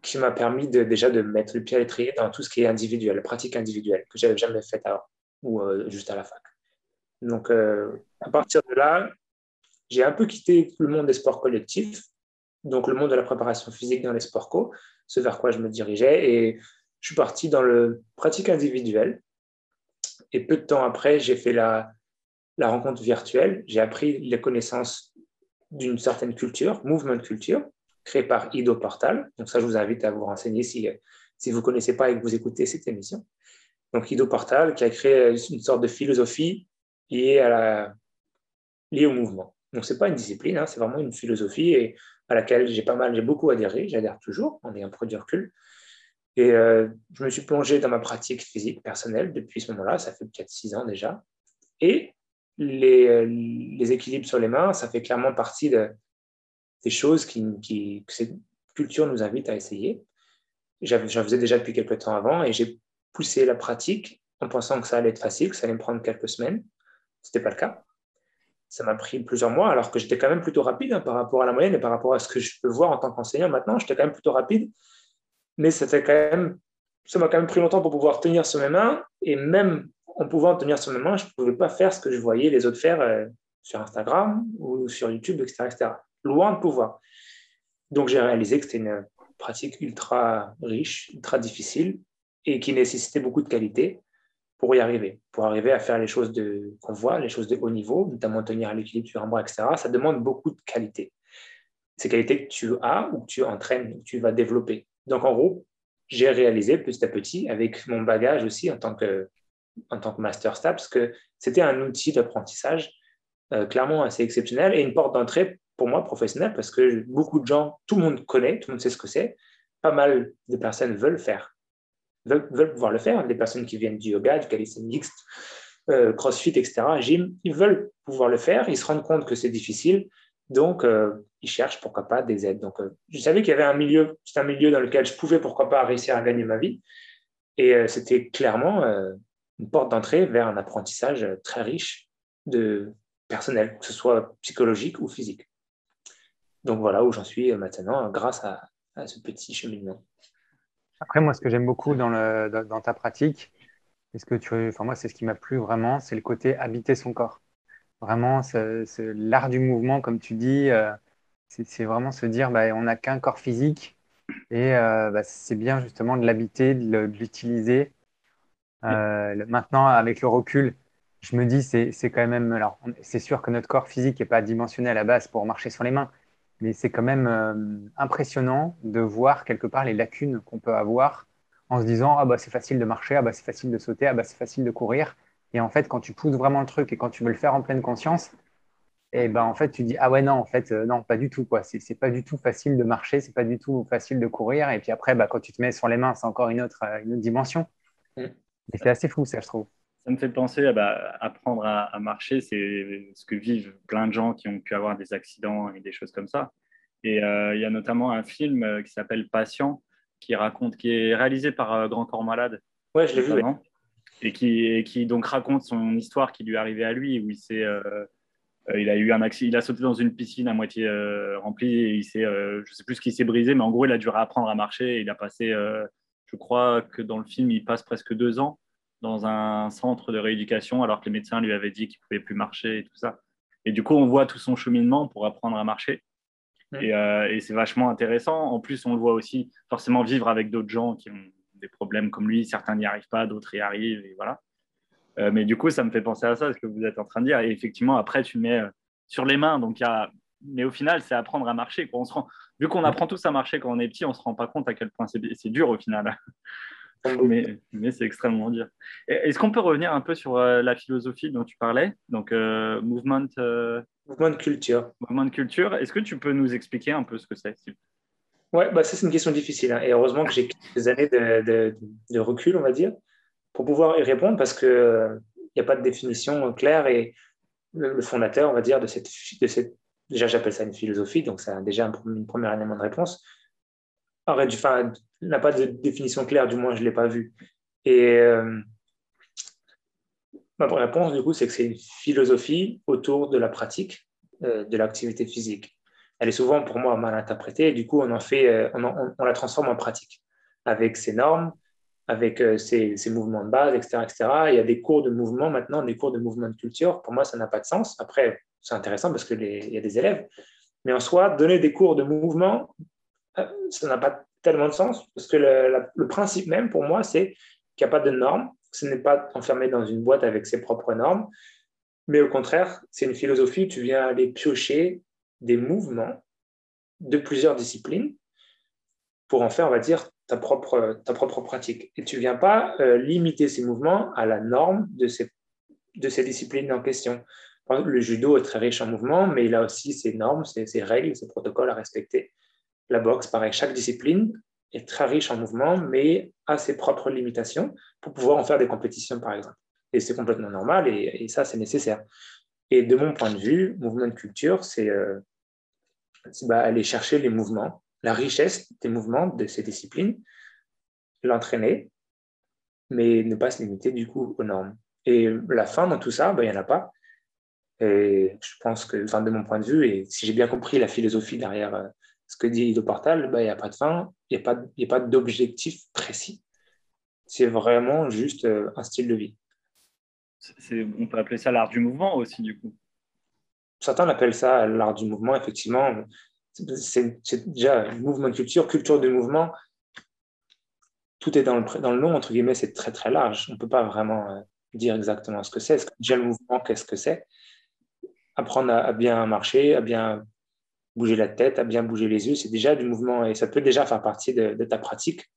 Speaker 2: qui m'a permis déjà de mettre le pied à l'étrier dans tout ce qui est individuel, pratique individuelle, que j'avais jamais fait avant, ou euh, juste à la fac. Donc, euh, à partir de là, j'ai un peu quitté le monde des sports collectifs, donc le monde de la préparation physique dans les sports co, ce vers quoi je me dirigeais, et je suis parti dans le pratique individuelle. Et peu de temps après, j'ai fait la rencontre virtuelle, j'ai appris les connaissances d'une certaine culture, mouvement de culture, créé par Ido Portal. Donc ça, je vous invite à vous renseigner si, si vous ne connaissez pas et que vous écoutez cette émission. Donc Ido Portal qui a créé une sorte de philosophie liée, à liée au mouvement. Donc ce n'est pas une discipline, hein, c'est vraiment une philosophie et à laquelle j'ai pas mal, j'ai beaucoup adhéré, j'adhère toujours en ayant pris du recul. Et euh, je me suis plongé dans ma pratique physique personnelle depuis ce moment-là, ça fait peut-être six ans déjà. Et les, euh, les, équilibres sur les mains, ça fait clairement partie de, des choses qui, que cette culture nous invite à essayer. J'en faisais déjà depuis quelques temps avant et j'ai poussé la pratique en pensant que ça allait être facile, que ça allait me prendre quelques semaines. Ce n'était pas le cas. Ça m'a pris plusieurs mois, alors que j'étais quand même plutôt rapide hein, par rapport à la moyenne et par rapport à ce que je peux voir en tant qu'enseignant maintenant. J'étais quand même plutôt rapide, mais ça m'a quand même pris longtemps pour pouvoir tenir sur mes mains. Et même en pouvant tenir sur mes mains, je ne pouvais pas faire ce que je voyais les autres faire euh, sur Instagram ou sur YouTube, etc. etc loin de pouvoir. Donc j'ai réalisé que c'était une pratique ultra riche, ultra difficile et qui nécessitait beaucoup de qualité pour y arriver, pour arriver à faire les choses qu'on voit, les choses de haut niveau, notamment tenir l'équilibre sur un bras, etc. Ça demande beaucoup de qualité. Ces qualités que tu as ou que tu entraînes, que tu vas développer. Donc en gros, j'ai réalisé petit à petit, avec mon bagage aussi en tant que, en tant que master STAPS, que c'était un outil d'apprentissage euh, clairement assez exceptionnel et une porte d'entrée pour moi professionnel parce que beaucoup de gens, tout le monde connaît, tout le monde sait ce que c'est. Pas mal de personnes veulent faire, veulent, veulent pouvoir le faire. Des personnes qui viennent du yoga, du calisthenics, euh, crossfit, etc., gym, ils veulent pouvoir le faire. Ils se rendent compte que c'est difficile. Donc, euh, ils cherchent pourquoi pas des aides. Donc, je savais qu'il y avait un milieu, c'est un milieu dans lequel je pouvais pourquoi pas réussir à gagner ma vie. Et c'était clairement une porte d'entrée vers un apprentissage très riche de personnel, que ce soit psychologique ou physique. Donc voilà où j'en suis maintenant grâce à, ce petit cheminement.
Speaker 3: Après, moi, ce que j'aime beaucoup dans, ta pratique, moi, c'est ce qui m'a plu vraiment, c'est le côté habiter son corps. Vraiment, l'art du mouvement, comme tu dis, euh, c'est vraiment se dire, bah, on n'a qu'un corps physique et euh, bah, c'est bien justement de l'habiter, de l'utiliser. Euh, maintenant, avec le recul, je me dis, c'est quand même, alors, c'est sûr que notre corps physique n'est pas dimensionné à la base pour marcher sur les mains, mais c'est quand même euh, impressionnant de voir quelque part les lacunes qu'on peut avoir en se disant ah bah c'est facile de marcher, ah bah c'est facile de sauter, ah bah c'est facile de courir. Et en fait, quand tu pousses vraiment le truc et quand tu veux le faire en pleine conscience, et eh ben en fait tu dis ah ouais non en fait euh, non pas du tout quoi. C'est pas du tout facile de marcher, c'est pas du tout facile de courir. Et puis après bah, quand tu te mets sur les mains, c'est encore une autre une autre dimension. Mm. Et c'est assez fou ça je trouve.
Speaker 1: Ça me fait penser à bah, apprendre à, marcher, c'est ce que vivent plein de gens qui ont pu avoir des accidents et des choses comme ça. Et il y a notamment un film qui s'appelle Patient, qui raconte, qui est réalisé par Grand Corps Malade.
Speaker 2: Ouais, je l'ai vu.
Speaker 1: Et qui, qui donc raconte son histoire qui lui est arrivée à lui, où il s'est euh, il a eu un accident, il a sauté dans une piscine à moitié euh, remplie et il s'est, euh, je sais plus ce qui s'est brisé, mais en gros, il a dû réapprendre à marcher. il a passé, je crois que dans le film, il passe presque deux ans dans un centre de rééducation alors que les médecins lui avaient dit qu'il pouvait plus marcher et tout ça. Et du coup, on voit tout son cheminement pour apprendre à marcher. Et, et c'est vachement intéressant. En plus, on le voit aussi forcément vivre avec d'autres gens qui ont des problèmes comme lui. Certains n'y arrivent pas, d'autres y arrivent. Et voilà. Euh, mais du coup, ça me fait penser à ça, ce que vous êtes en train de dire. Et effectivement, après, tu mets euh, sur les mains. Donc, y a... Mais au final, c'est apprendre à marcher. On se rend... Vu qu'on apprend tous à marcher quand on est petit, on ne se rend pas compte à quel point c'est dur au final. mais, mais c'est extrêmement dur. Est-ce qu'on peut revenir un peu sur euh, la philosophie dont tu parlais? Donc, mouvement,
Speaker 2: mouvement de culture.
Speaker 1: Mouvement de culture. Est-ce que tu peux nous expliquer un peu ce que c'est
Speaker 2: Oui, bah, ça, c'est une question difficile. Hein. Et heureusement que j'ai quelques années de, de, de, recul, on va dire pour pouvoir y répondre parce qu'il n'y euh, a pas de définition claire et le, fondateur, on va dire, de cette, de cette déjà j'appelle ça une philosophie, donc a déjà une première élément de réponse, n'a pas de définition claire, du moins je ne l'ai pas vu. Et euh, ma réponse, du coup, c'est que c'est une philosophie autour de la pratique euh, de l'activité physique. Elle est souvent, pour moi, mal interprétée, et du coup, on, en fait, on, on la transforme en pratique, avec ses normes, avec euh, ces, mouvements de base, etc., etc. Il y a des cours de mouvement maintenant, des cours de mouvement de culture. Pour moi, ça n'a pas de sens. Après, c'est intéressant parce qu'il y a des élèves. Mais en soi, donner des cours de mouvement, euh, ça n'a pas tellement de sens parce que le, principe même, pour moi, c'est qu'il n'y a pas de normes. Ce n'est pas enfermé dans une boîte avec ses propres normes. Mais au contraire, c'est une philosophie où tu viens aller piocher des mouvements de plusieurs disciplines pour en faire, on va dire, ta propre, ta propre pratique. Et tu ne viens pas euh, limiter ces mouvements à la norme de ces, de ces disciplines en question. Le judo est très riche en mouvements, mais il a aussi ses normes, ses, règles, ses protocoles à respecter. La boxe, pareil, chaque discipline est très riche en mouvements, mais a ses propres limitations pour pouvoir en faire des compétitions, par exemple. Et c'est complètement normal, et, ça, c'est nécessaire. Et de mon point de vue, mouvement de culture, c'est euh, bah, aller chercher les mouvements la richesse des mouvements de ces disciplines, l'entraîner, mais ne pas se limiter du coup aux normes. Et la fin dans tout ça, ben, il n'y en a pas. Et je pense que, enfin, de mon point de vue, et si j'ai bien compris la philosophie derrière euh, ce que dit Portal, ben, il n'y a pas de fin, il n'y a pas, pas d'objectif précis. C'est vraiment juste euh, un style de vie.
Speaker 1: On peut appeler ça l'art du mouvement aussi, du coup.
Speaker 2: Certains l'appellent ça l'art du mouvement, effectivement c'est déjà mouvement de culture, culture de mouvement. Tout est dans le, dans le nom, entre guillemets, c'est très très large. On ne peut pas vraiment euh, dire exactement ce que c'est. Déjà le mouvement, qu'est-ce que c'est? Apprendre à, bien marcher, à bien bouger la tête, à bien bouger les yeux, c'est déjà du mouvement et ça peut déjà faire partie de, ta pratique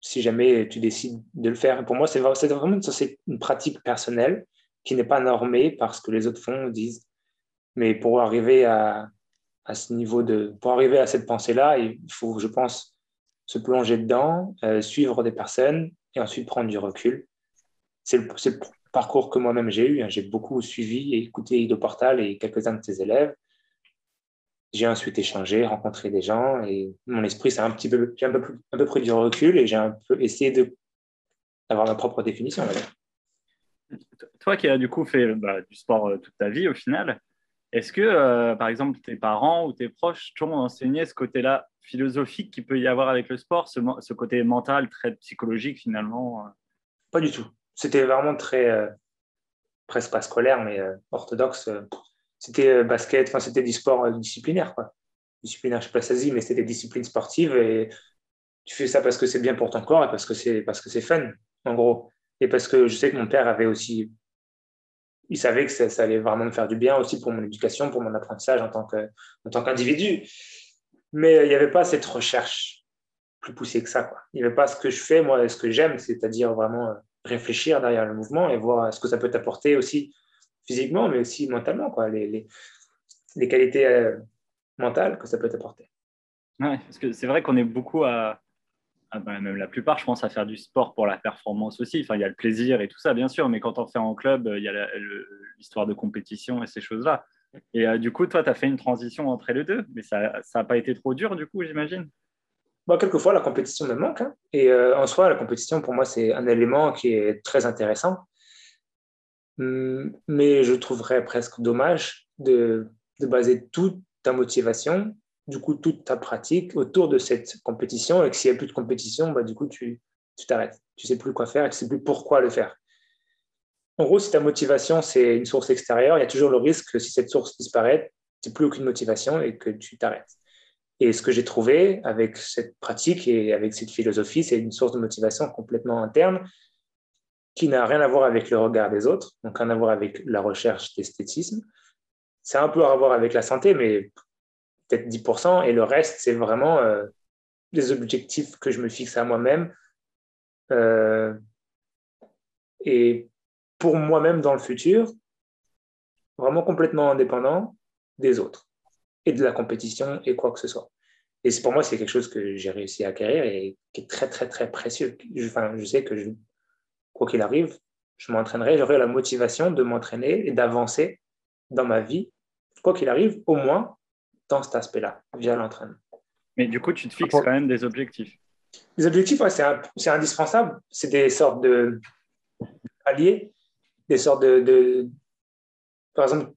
Speaker 2: si jamais tu décides de le faire. Pour moi, c'est vraiment une pratique personnelle qui n'est pas normée par ce que les autres font disent. Mais pour arriver à, ce niveau de. Pour arriver à cette pensée-là, il faut, je pense, se plonger dedans, euh, suivre des personnes et ensuite prendre du recul. C'est le, parcours que moi-même j'ai eu. Hein. J'ai beaucoup suivi et écouté Ido Portal et quelques-uns de ses élèves. J'ai ensuite échangé, rencontré des gens et mon esprit s'est un petit peu, un peu, plus, un peu pris du recul et j'ai un peu essayé d'avoir ma propre définition.
Speaker 1: Toi qui as du coup fait bah, du sport euh, toute ta vie au final, est-ce que, euh, par exemple, tes parents ou tes proches t'ont enseigné ce côté-là philosophique qu'il peut y avoir avec le sport, ce, côté mental, très psychologique finalement euh?
Speaker 2: Pas du tout. C'était vraiment très, euh, presque pas scolaire, mais orthodoxe. C'était basket, enfin, c'était du sport disciplinaire. Quoi. Disciplinaire, je ne sais pas ça mais c'était des disciplines sportives et tu fais ça parce que c'est bien pour ton corps et parce que c'est, parce que c'est fun, en gros. Et parce que je sais que mon père avait aussi il savait que ça, allait vraiment me faire du bien aussi pour mon éducation, pour mon apprentissage en tant, que, tant qu'individu. Mais il n'y avait pas cette recherche plus poussée que ça. Quoi. Il n'y avait pas ce que je fais, moi, ce que j'aime, c'est-à-dire vraiment euh, réfléchir derrière le mouvement et voir ce que ça peut t'apporter aussi physiquement, mais aussi mentalement, quoi, les, qualités euh, mentales que ça peut t'apporter.
Speaker 1: Ouais, parce que c'est vrai qu'on est beaucoup à, ah ben, même la plupart, je pense à faire du sport pour la performance aussi. Enfin, il y a le plaisir et tout ça, bien sûr, mais quand on fait en club, il y a l'histoire de compétition et ces choses-là. Et euh, du coup, toi, tu as fait une transition entre les deux, mais ça n'a pas été trop dur, du coup, j'imagine?
Speaker 2: Bon, Quelquefois, la compétition me manque. Hein. Et euh, en soi, la compétition, pour moi, c'est un élément qui est très intéressant. Hum, mais je trouverais presque dommage de, de baser toute ta motivation du coup toute ta pratique autour de cette compétition et que s'il n'y a plus de compétition, bah, du coup, tu t'arrêtes. Tu ne sais plus quoi faire et tu ne sais plus pourquoi le faire. En gros, si ta motivation, c'est une source extérieure, il y a toujours le risque que si cette source disparaît, tu n'as plus aucune motivation et que tu t'arrêtes. Et ce que j'ai trouvé avec cette pratique et avec cette philosophie, c'est une source de motivation complètement interne qui n'a rien à voir avec le regard des autres, donc rien à voir avec la recherche d'esthétisme. C'est un peu à voir avec la santé, mais peut-être 10%, et le reste, c'est vraiment euh, les objectifs que je me fixe à moi-même. Euh, et pour moi-même dans le futur, vraiment complètement indépendant des autres et de la compétition et quoi que ce soit. Et pour moi, c'est quelque chose que j'ai réussi à acquérir et qui est très, très, très précieux. Je, enfin, je sais que je, quoi qu'il arrive, je m'entraînerai, j'aurai la motivation de m'entraîner et d'avancer dans ma vie, quoi qu'il arrive, au moins dans cet aspect-là, via l'entraînement.
Speaker 1: Mais du coup, tu te fixes quand même des objectifs.
Speaker 2: Les objectifs, c'est indispensable. C'est des sortes de alliés, des sortes de. Par exemple,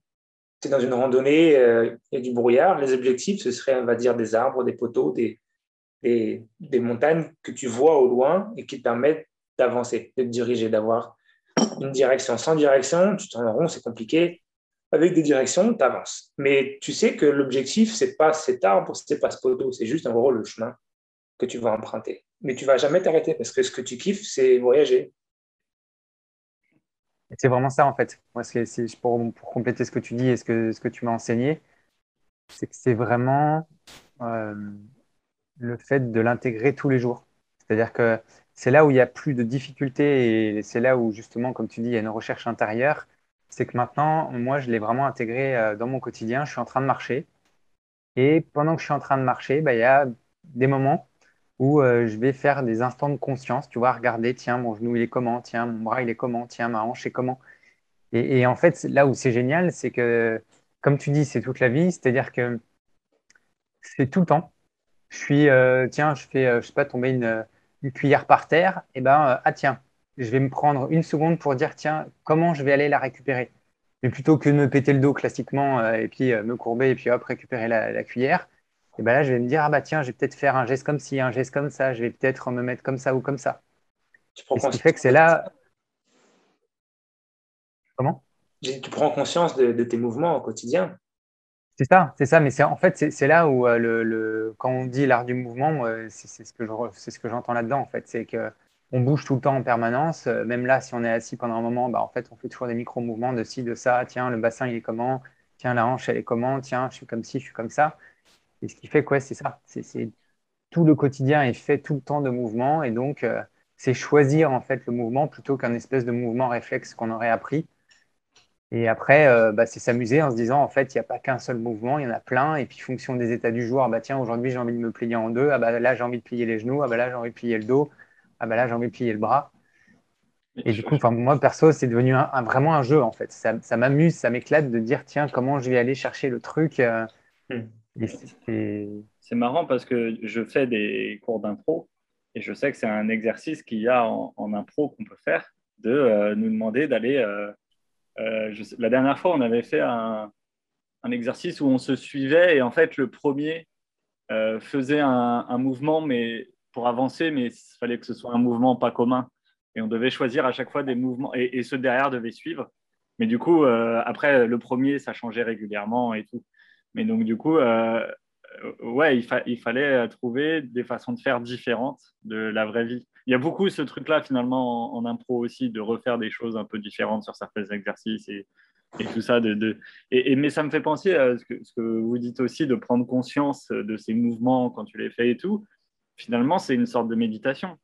Speaker 2: es dans une randonnée, euh, il y a du brouillard. Les objectifs, ce serait, on des arbres, des poteaux, des montagnes que tu vois au loin et qui te permettent d'avancer, de te diriger, d'avoir une direction. Sans direction, tu t'en rond, c'est compliqué avec des directions, tu avances. Mais tu sais que l'objectif, c'est pas cet arbre, c'est pas ce poteau, c'est juste en gros le chemin que tu vas emprunter. Mais tu vas jamais t'arrêter parce que ce que tu kiffes, c'est voyager.
Speaker 3: C'est vraiment ça en fait. Pour, compléter ce que tu dis et ce que, tu m'as enseigné, c'est que c'est vraiment euh, le fait de l'intégrer tous les jours. C'est-à-dire que c'est là où il y a plus de difficultés et c'est là où justement, comme tu dis, il y a une recherche intérieure c'est que maintenant, moi, je l'ai vraiment intégré euh, dans mon quotidien. Je suis en train de marcher. Et pendant que je suis en train de marcher, bah, il y a des moments où euh, je vais faire des instants de conscience. Tu vois, regarder, tiens, mon genou, il est comment Tiens, mon bras, il est comment Tiens, ma hanche est comment et, en fait, là où c'est génial, c'est que, comme tu dis, c'est toute la vie. C'est-à-dire que c'est tout le temps. Je suis, euh, tiens, je fais, je sais pas, tomber une, cuillère par terre. Et ben, ah tiens, je vais me prendre une seconde pour dire, tiens, comment je vais aller la récupérer Mais plutôt que de me péter le dos classiquement euh, et puis euh, me courber et puis hop, récupérer la, cuillère, et ben là, je vais me dire, ah bah tiens, je vais peut-être faire un geste comme ci, un geste comme ça, je vais peut-être me mettre comme ça ou comme ça. Tu prends ce qui fait que c'est là. Comment?
Speaker 2: Tu prends conscience de, tes mouvements au quotidien.
Speaker 3: C'est ça, c'est ça, mais c'est en fait c'est là où euh, le, quand on dit l'art du mouvement, c'est ce que c'est ce que j'entends là-dedans en fait, c'est que on bouge tout le temps en permanence. Euh, même là, si on est assis pendant un moment, bah, en fait, on fait toujours des micro-mouvements de ci, de ça. Tiens, le bassin, il est comment? Tiens, la hanche, elle est comment? Tiens, je suis comme ci, je suis comme ça. Et ce qui fait quoi, c'est ça. C'est tout le quotidien est fait tout le temps de mouvement. Et donc, euh, c'est choisir en fait le mouvement plutôt qu'un espèce de mouvement réflexe qu'on aurait appris. Et après, euh, bah, c'est s'amuser en se disant, en fait, il n'y a pas qu'un seul mouvement, il y en a plein. Et puis, fonction des états du jour, bah, tiens, aujourd'hui, j'ai envie de me plier en deux. Ah, bah, là, j'ai envie de plier les genoux. Ah, bah, là, j'ai envie de plier le dos ah ben là j'ai envie de plier le bras. Et du coup, moi perso, c'est devenu un, vraiment un jeu en fait. Ça, m'amuse, ça m'éclate de dire tiens, comment je vais aller chercher le truc. Euh,
Speaker 1: hmm. C'est marrant parce que je fais des cours d'impro et je sais que c'est un exercice qu'il y a en, impro qu'on peut faire de euh, nous demander d'aller. Euh, la dernière fois, on avait fait un, exercice où on se suivait et en fait, le premier faisait un, mouvement, mais pour avancer, mais il fallait que ce soit un mouvement pas commun. Et on devait choisir à chaque fois des mouvements, et, ceux derrière devaient suivre. Mais du coup, euh, après, le premier, ça changeait régulièrement et tout. Mais donc, du coup, euh, ouais, il, fallait trouver des façons de faire différentes de la vraie vie. Il y a beaucoup ce truc-là, finalement, en, impro aussi, de refaire des choses un peu différentes sur certains exercices et, tout ça. Et, mais ça me fait penser à ce que, vous dites aussi, de prendre conscience de ces mouvements quand tu les fais et tout finalement, c'est une sorte de méditation.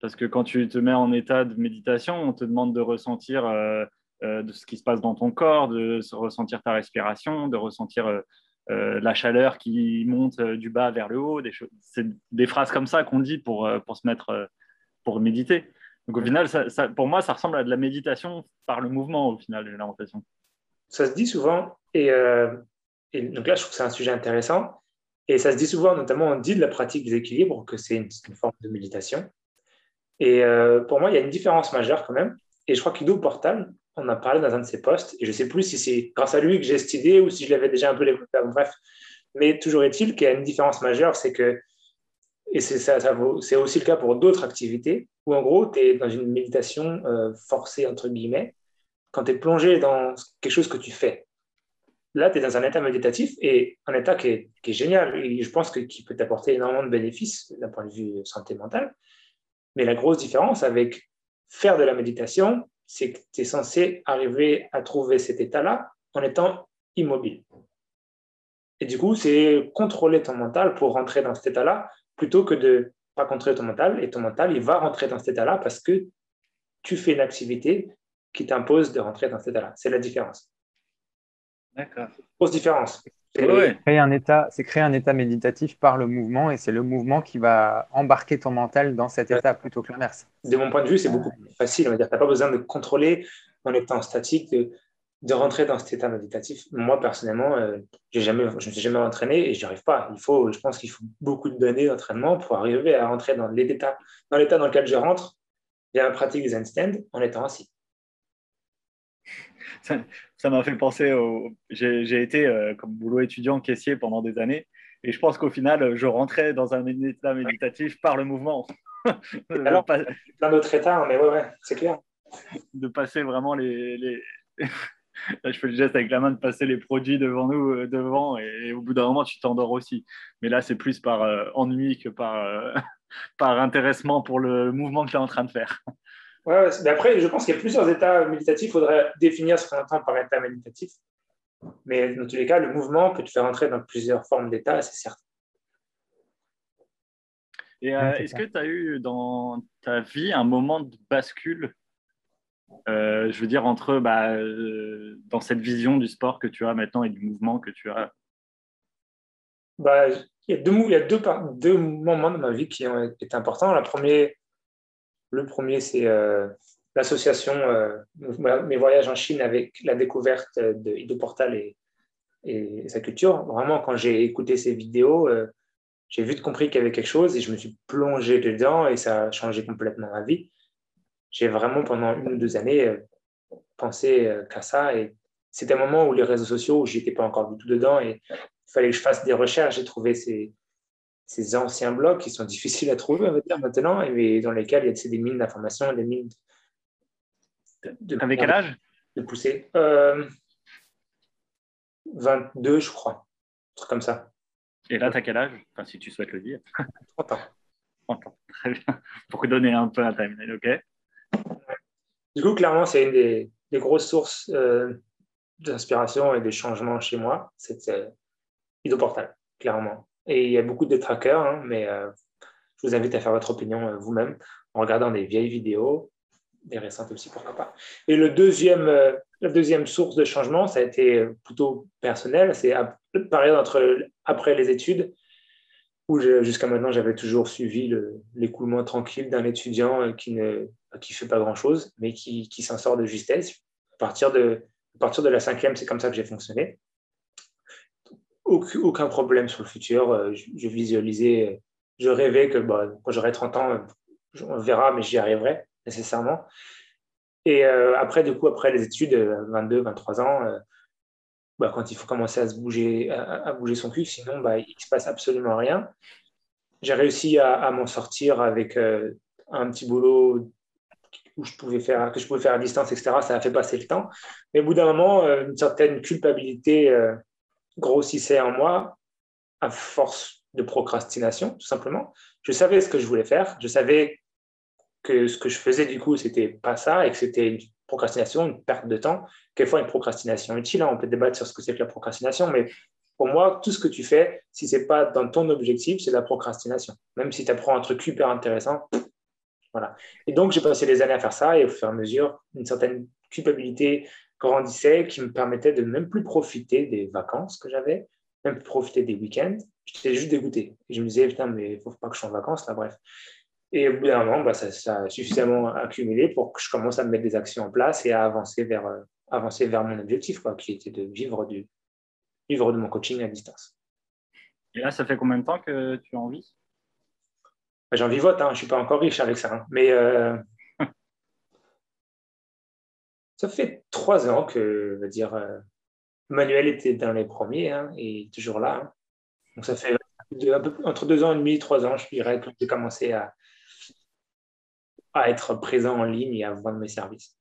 Speaker 1: Parce que quand tu te mets en état de méditation, on te demande de ressentir euh, euh, de ce qui se passe dans ton corps, de ressentir ta respiration, de ressentir la chaleur qui monte du bas vers le haut. C'est des phrases comme ça qu'on dit pour, pour se mettre, pour méditer. Donc au final, ça, pour moi, ça ressemble à de la méditation par le mouvement, au final, l'alimentation.
Speaker 2: Ça se dit souvent, et, et donc là, je trouve que c'est un sujet intéressant. Et ça se dit souvent, notamment, on dit de la pratique des équilibres que c'est une, forme de méditation. Et euh, pour moi, il y a une différence majeure quand même. Et je crois qu'Ido Portal, on a parlé dans un de ses posts, et je ne sais plus si c'est grâce à lui que j'ai cette idée ou si je l'avais déjà un peu développé, bref. Mais toujours est-il qu'il y a une différence majeure, c'est que, et c'est aussi le cas pour d'autres activités, où en gros, tu es dans une méditation euh, forcée, entre guillemets, quand tu es plongé dans quelque chose que tu fais là, tu es dans un état méditatif et un état qui est, génial et je pense que, qui peut t'apporter énormément de bénéfices d'un point de vue santé mentale. Mais la grosse différence avec faire de la méditation, c'est que tu es censé arriver à trouver cet état-là en étant immobile. Et du coup, c'est contrôler ton mental pour rentrer dans cet état-là plutôt que de pas contrôler ton mental. Et ton mental, il va rentrer dans cet état-là parce que tu fais une activité qui t'impose de rentrer dans cet état-là. C'est la différence.
Speaker 1: D'accord.
Speaker 2: Grosse différence.
Speaker 3: C'est créer, un état, créer un état méditatif par le mouvement et c'est le mouvement qui va embarquer ton mental dans cet état plutôt que l'inverse.
Speaker 2: De mon point de vue, c'est beaucoup plus facile. Tu n'as pas besoin de contrôler en étant statique, de, de, rentrer dans cet état méditatif. Moi, personnellement, euh, jamais, je ne me suis jamais entraîné et je n'y arrive pas. Il faut, je pense qu'il faut beaucoup d'années d'entraînement pour arriver à rentrer dans l'état dans, dans lequel je rentre via la pratique des handstands en étant assis
Speaker 1: ça m'a fait penser au. J'ai été, euh, comme boulot étudiant, caissier pendant des années. Et je pense qu'au final, je rentrais dans un état méditatif par le mouvement. <laughs>
Speaker 2: Alors, plein d'autres états, mais ouais, ouais c'est clair.
Speaker 1: De passer vraiment les. les... <laughs> Là, je fais le geste avec la main de passer les produits devant nous, euh, devant, et, au bout d'un moment, tu t'endors aussi. Mais là, c'est plus par euh, ennui que par, <laughs> par intéressement pour le mouvement que tu es en train de faire.
Speaker 2: Ouais, mais après, je pense qu'il y a plusieurs états méditatifs. Il faudrait définir ce qu'on entend par état méditatif. Mais dans tous les cas, le mouvement peut te faire entrer dans plusieurs formes d'état, c'est certain.
Speaker 1: Et euh, est-ce que tu as eu dans ta vie un moment de bascule, euh, je veux dire, entre bah, euh, dans cette vision du sport que tu as maintenant et du mouvement que tu as?
Speaker 2: Bah, Il y a, deux, il y a deux, deux moments de ma vie qui ont été importants. Le premier, le premier, c'est euh, l'association euh, Mes voyages en Chine avec la découverte de Ido Portal et, sa culture. Vraiment, quand j'ai écouté ces vidéos, euh, j'ai vite compris qu'il y avait quelque chose et je me suis plongé dedans et ça a changé complètement ma vie. J'ai vraiment, pendant une ou deux années, pensé qu'à ça. Et c'était un moment où les réseaux sociaux, où j'étais pas encore du tout dedans et il fallait que je fasse des recherches. J'ai trouvé ces, ces anciens blocs qui sont <laughs> difficiles à trouver, on va dire, maintenant, et dans lesquels il y a des mines d'informations, des mines.
Speaker 1: De, Avec quel âge
Speaker 2: De pousser. Euh, 22, je crois. Un truc comme ça.
Speaker 1: Et là, tu as quel âge? Enfin, si tu souhaites le dire. <laughs>
Speaker 2: 30 ans.
Speaker 1: 30 ans, très bien. Pour donner un peu un timeline, OK
Speaker 2: Du coup, clairement, c'est une des, grosses sources euh, d'inspiration et de changement chez moi. C'est euh, Idoportal, clairement. Et il y a beaucoup de trackers, hein, mais euh, je vous invite à faire votre opinion euh, vous-même en regardant des vieilles vidéos, des récentes aussi, pourquoi pas. Et le deuxième, euh, la deuxième source de changement, ça a été plutôt personnel. C'est pareil entre après les études, où jusqu'à maintenant, j'avais toujours suivi l'écoulement tranquille d'un étudiant qui ne qui fait pas grand-chose, mais qui, qui s'en sort de justesse. À partir de, à partir de la cinquième, c'est comme ça que j'ai fonctionné aucun problème sur le futur. Euh, je, visualisais, je rêvais que bah, quand j'aurai 30 ans, on verra, mais j'y arriverai nécessairement. Et euh, après, du coup, après les études, 22, euh, 23 ans, bah, quand il faut commencer à se bouger, à, bouger son cul, sinon bah, il ne se passe absolument rien. J'ai réussi à, m'en sortir avec un petit boulot où je pouvais faire, que je pouvais faire à distance, etc. Ça a fait passer le temps. Mais au bout d'un moment, une certaine culpabilité grossissait en moi à force de procrastination, tout simplement. Je savais ce que je voulais faire, je savais que ce que je faisais du coup, c'était pas ça et que c'était une procrastination, une perte de temps, quelquefois une procrastination utile. Hein. On peut débattre sur ce que c'est que la procrastination, mais pour moi, tout ce que tu fais, si c'est pas dans ton objectif, c'est la procrastination. Même si tu apprends un truc super intéressant, voilà. Et donc, j'ai passé des années à faire ça et au fur et à mesure, une certaine culpabilité, grandissait, qui me permettait de même plus profiter des vacances que j'avais, même profiter des week-ends. J'étais juste dégoûté. Et je me disais, putain, mais il faut pas que je sois en vacances, là, bref. Et au bout d'un moment, bah, ça, a suffisamment accumulé pour que je commence à mettre des actions en place et à avancer vers, euh, avancer vers mon objectif, quoi, qui était de vivre, du, vivre de mon coaching à distance.
Speaker 1: Et là, ça fait combien de temps que tu en vis?
Speaker 2: Bah, J'en vivote, hein, je ne suis pas encore riche avec ça. Hein. mais euh, ça fait trois ans que, va dire, euh, Manuel était dans les premiers hein, et toujours là. Donc ça fait entre deux ans et demi, trois ans, je dirais, que j'ai commencé à, à être présent en ligne et à vendre mes services.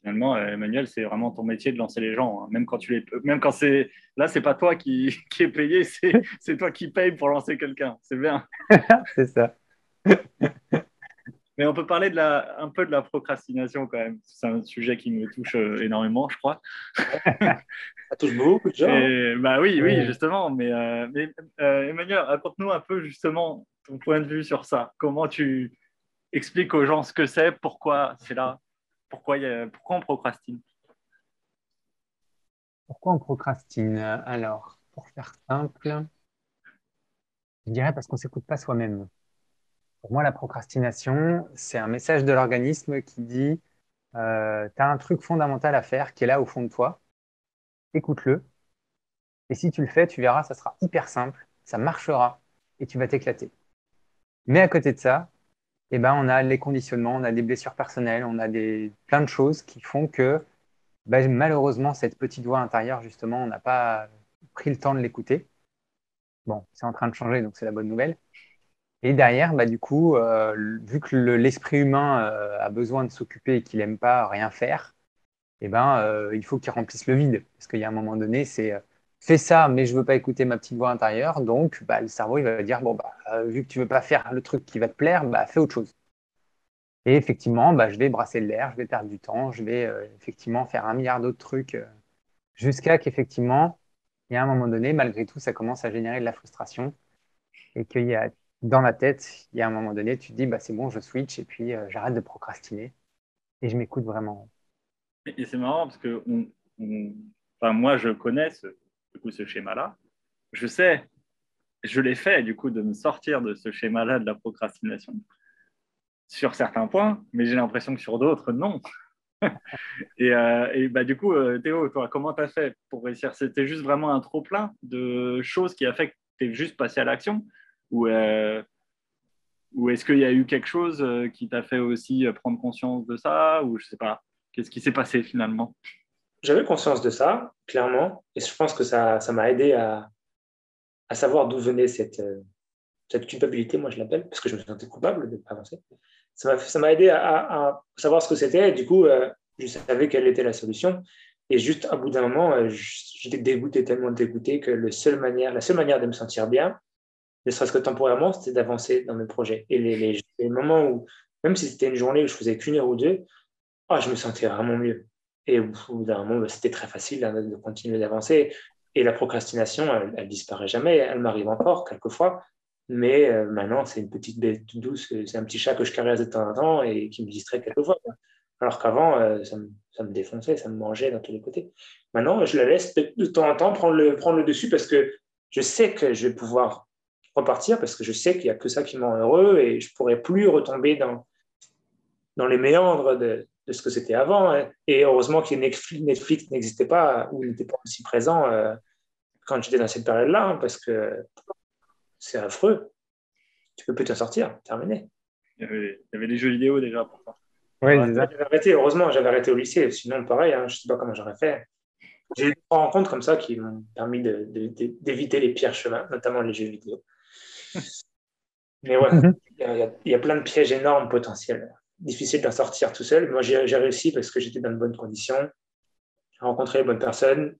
Speaker 1: Finalement, euh, Emmanuel, c'est vraiment ton métier de lancer les gens. Hein. Même quand tu les, même quand c'est là, c'est pas toi qui, <laughs> qui est payé, c'est toi qui paye pour lancer quelqu'un. C'est bien. <laughs>
Speaker 3: c'est ça. <laughs>
Speaker 1: Mais on peut parler de la, un peu de la procrastination quand même. C'est un sujet qui me touche euh, énormément, je crois. <laughs>
Speaker 2: Ça touche beaucoup de gens.
Speaker 1: Et, bah oui, oui, justement. Mais, euh, mais euh, Emmanuel, raconte-nous un peu justement ton point de vue sur ça. Comment tu expliques aux gens ce que c'est, pourquoi c'est là, pourquoi, y a, pourquoi on procrastine?
Speaker 3: Pourquoi on procrastine? Alors, pour faire simple, je dirais parce qu'on ne s'écoute pas soi-même. Pour moi, la procrastination, c'est un message de l'organisme qui dit euh, tu as un truc fondamental à faire qui est là au fond de toi, écoute-le. Et si tu le fais, tu verras, ça sera hyper simple, ça marchera et tu vas t'éclater. Mais à côté de ça, eh ben, on a les conditionnements, on a des blessures personnelles, on a des, plein de choses qui font que ben, malheureusement, cette petite voix intérieure, justement, on n'a pas pris le temps de l'écouter. Bon, c'est en train de changer, donc c'est la bonne nouvelle. Et derrière, bah, du coup, euh, vu que l'esprit humain euh, a besoin de s'occuper et qu'il n'aime pas rien faire, eh ben, euh, il faut qu'il remplisse le vide. Parce qu'il y a un moment donné, c'est fais ça, mais je ne veux pas écouter ma petite voix intérieure. Donc, bah, le cerveau, il va dire bon, bah, vu que tu ne veux pas faire le truc qui va te plaire, bah, fais autre chose. Et effectivement, bah, je vais brasser l'air, je vais perdre du temps, je vais effectivement faire un milliard d'autres trucs jusqu'à qu'effectivement, il y a un moment donné, malgré tout, ça commence à générer de la frustration et qu'il y a dans la tête, il y a un moment donné, tu te dis, bah, c'est bon, je switch et puis euh, j'arrête de procrastiner et je m'écoute vraiment.
Speaker 1: Et c'est marrant parce que enfin, moi, je connais ce, schéma-là. Je sais, je l'ai fait du coup de me sortir de ce schéma-là de la procrastination sur certains points, mais j'ai l'impression que sur d'autres, non. <laughs> et, euh, et bah, du coup, euh, Théo, toi, comment tu as fait pour réussir? C'était juste vraiment un trop-plein de choses qui a fait que tu es juste passé à l'action? Ou, euh, ou est-ce qu'il y a eu quelque chose euh, qui t'a fait aussi euh, prendre conscience de ça Ou je sais pas, qu'est-ce qui s'est passé finalement?
Speaker 2: J'avais conscience de ça, clairement, et je pense que ça, ça m'a aidé à, à savoir d'où venait cette, cette culpabilité, moi je l'appelle, parce que je me sentais coupable de ne pas avancer. Ça m'a aidé à, à, savoir ce que c'était, et du coup, je savais quelle était la solution. Et juste à bout d'un moment, j'étais dégoûté, tellement dégoûté que le seul manière, la seule manière de me sentir bien, ne serait-ce que temporairement, c'était d'avancer dans mes projets. Et les, moments où, même si c'était une journée où je faisais qu'une heure ou deux, oh, je me sentais vraiment mieux. Et au bout d'un moment, bah, c'était très facile hein, de continuer d'avancer. Et la procrastination, elle, ne disparaît jamais. Elle m'arrive encore quelquefois. Mais euh, maintenant, c'est une petite bête douce. C'est un petit chat que je caresse de temps en temps et qui me distrait quelquefois. Alors qu'avant, euh, ça, me, ça, me, défonçait, ça me mangeait dans tous les côtés. Maintenant, je la laisse de, temps en temps prendre le dessus parce que je sais que je vais pouvoir repartir parce que je sais qu'il n'y a que ça qui me rend heureux et je ne pourrais plus retomber dans, dans les méandres de, de ce que c'était avant. Hein. Et heureusement que Netflix n'existait pas ou n'était pas aussi présent euh, quand j'étais dans cette période-là hein, parce que c'est affreux. Tu peux plus t'en sortir, terminé.
Speaker 1: Il y, avait, il y avait des jeux vidéo déjà pour ça.
Speaker 2: Oui, j'avais arrêté, heureusement, j'avais arrêté au lycée. Sinon, pareil, hein, je ne sais pas comment j'aurais fait. J'ai eu des rencontres comme ça qui m'ont permis d'éviter les pires chemins, notamment les jeux vidéo. Mais ouais, mhm. il y, a plein de pièges énormes potentiels. Difficile d'en sortir tout seul. Moi, j'ai réussi parce que j'étais dans de bonnes conditions. J'ai rencontré les bonnes personnes.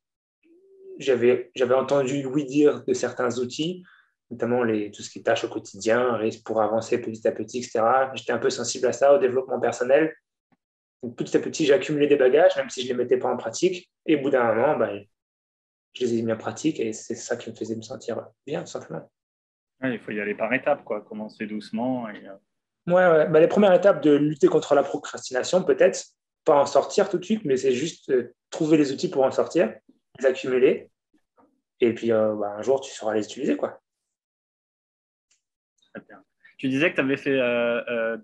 Speaker 2: J'avais entendu oui dire de certains outils, notamment les, tout ce qui est tâches au quotidien, pour avancer petit à petit, etc. J'étais un peu sensible à ça, au développement personnel. petit à petit, j'ai accumulé des bagages, même si je ne les mettais pas en pratique. Et au bout d'un moment, ben, je les ai mis en pratique et c'est ça qui me faisait me sentir bien, tout simplement
Speaker 1: il faut y aller par étapes, quoi. commencer doucement. Et... Euh,
Speaker 2: ouais, ouais. Bah, les premières étapes de lutter contre la procrastination, peut-être, pas en sortir tout de suite, mais c'est juste euh, trouver les outils pour en sortir, les accumuler. Et puis bah, un jour, tu sauras les utiliser. Quoi.
Speaker 1: Tu disais que tu avais fait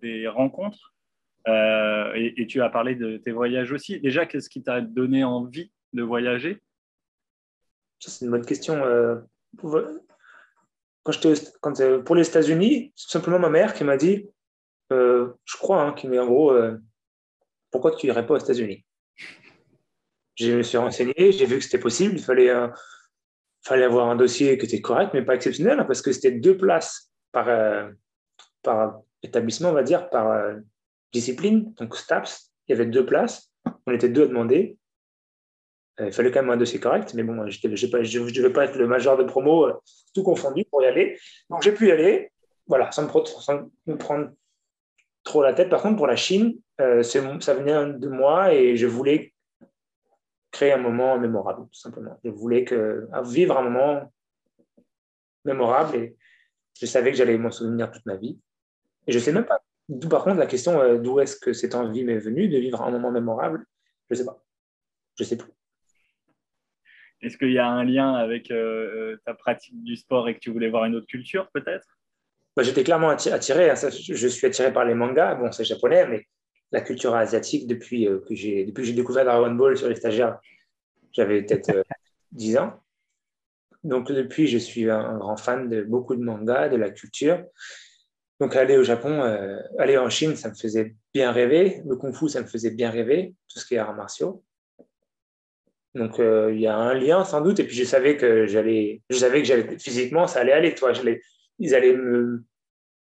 Speaker 1: des rencontres et, et, tu as parlé de tes voyages aussi. Déjà, qu'est-ce qui t'a donné envie de voyager?
Speaker 2: C'est une bonne question. Euh, quand quand, euh, pour les États-Unis, c'est simplement ma mère qui m'a dit, euh, je crois, hein, qui en gros, pourquoi tu irais pas aux États-Unis? Je me suis renseigné, j'ai vu que c'était possible. Il fallait, fallait avoir un dossier qui était correct, mais pas exceptionnel, hein, parce que c'était deux places par, par établissement, on va dire, par discipline, donc STAPS. Il y avait deux places. On était deux à demander. Euh, il fallait quand même un dossier correct, mais bon, je ne devais pas être le major de promo, euh, tout confondu pour y aller. Donc j'ai pu y aller, voilà, sans me, prendre trop la tête. Par contre, pour la Chine, euh, ça venait de moi et je voulais créer un moment mémorable, tout simplement. Je voulais vivre un moment mémorable et je savais que j'allais m'en souvenir toute ma vie. Et je ne sais même pas, d'où par contre la question d'où est-ce que cette envie m'est venue de vivre un moment mémorable, je ne sais pas. Je ne sais plus.
Speaker 1: Est-ce qu'il y a un lien avec euh, euh, ta pratique du sport et que tu voulais voir une autre culture, peut-être?
Speaker 2: Bah, J'étais clairement attiré. Hein. je suis attiré par les mangas. Bon, c'est japonais, mais la culture asiatique, depuis euh, que j'ai découvert Dragon Ball sur les stagiaires, j'avais peut-être <laughs> 10 ans. Donc, depuis, je suis un, grand fan de beaucoup de mangas, de la culture. Donc, aller au Japon, aller en Chine, ça me faisait bien rêver. Le kung fu, ça me faisait bien rêver, tout ce qui est arts martiaux. Donc euh, il y a un lien sans doute. Et puis je savais que j'allais, je savais que j'allais physiquement, ça allait aller. Toi, ils allaient me,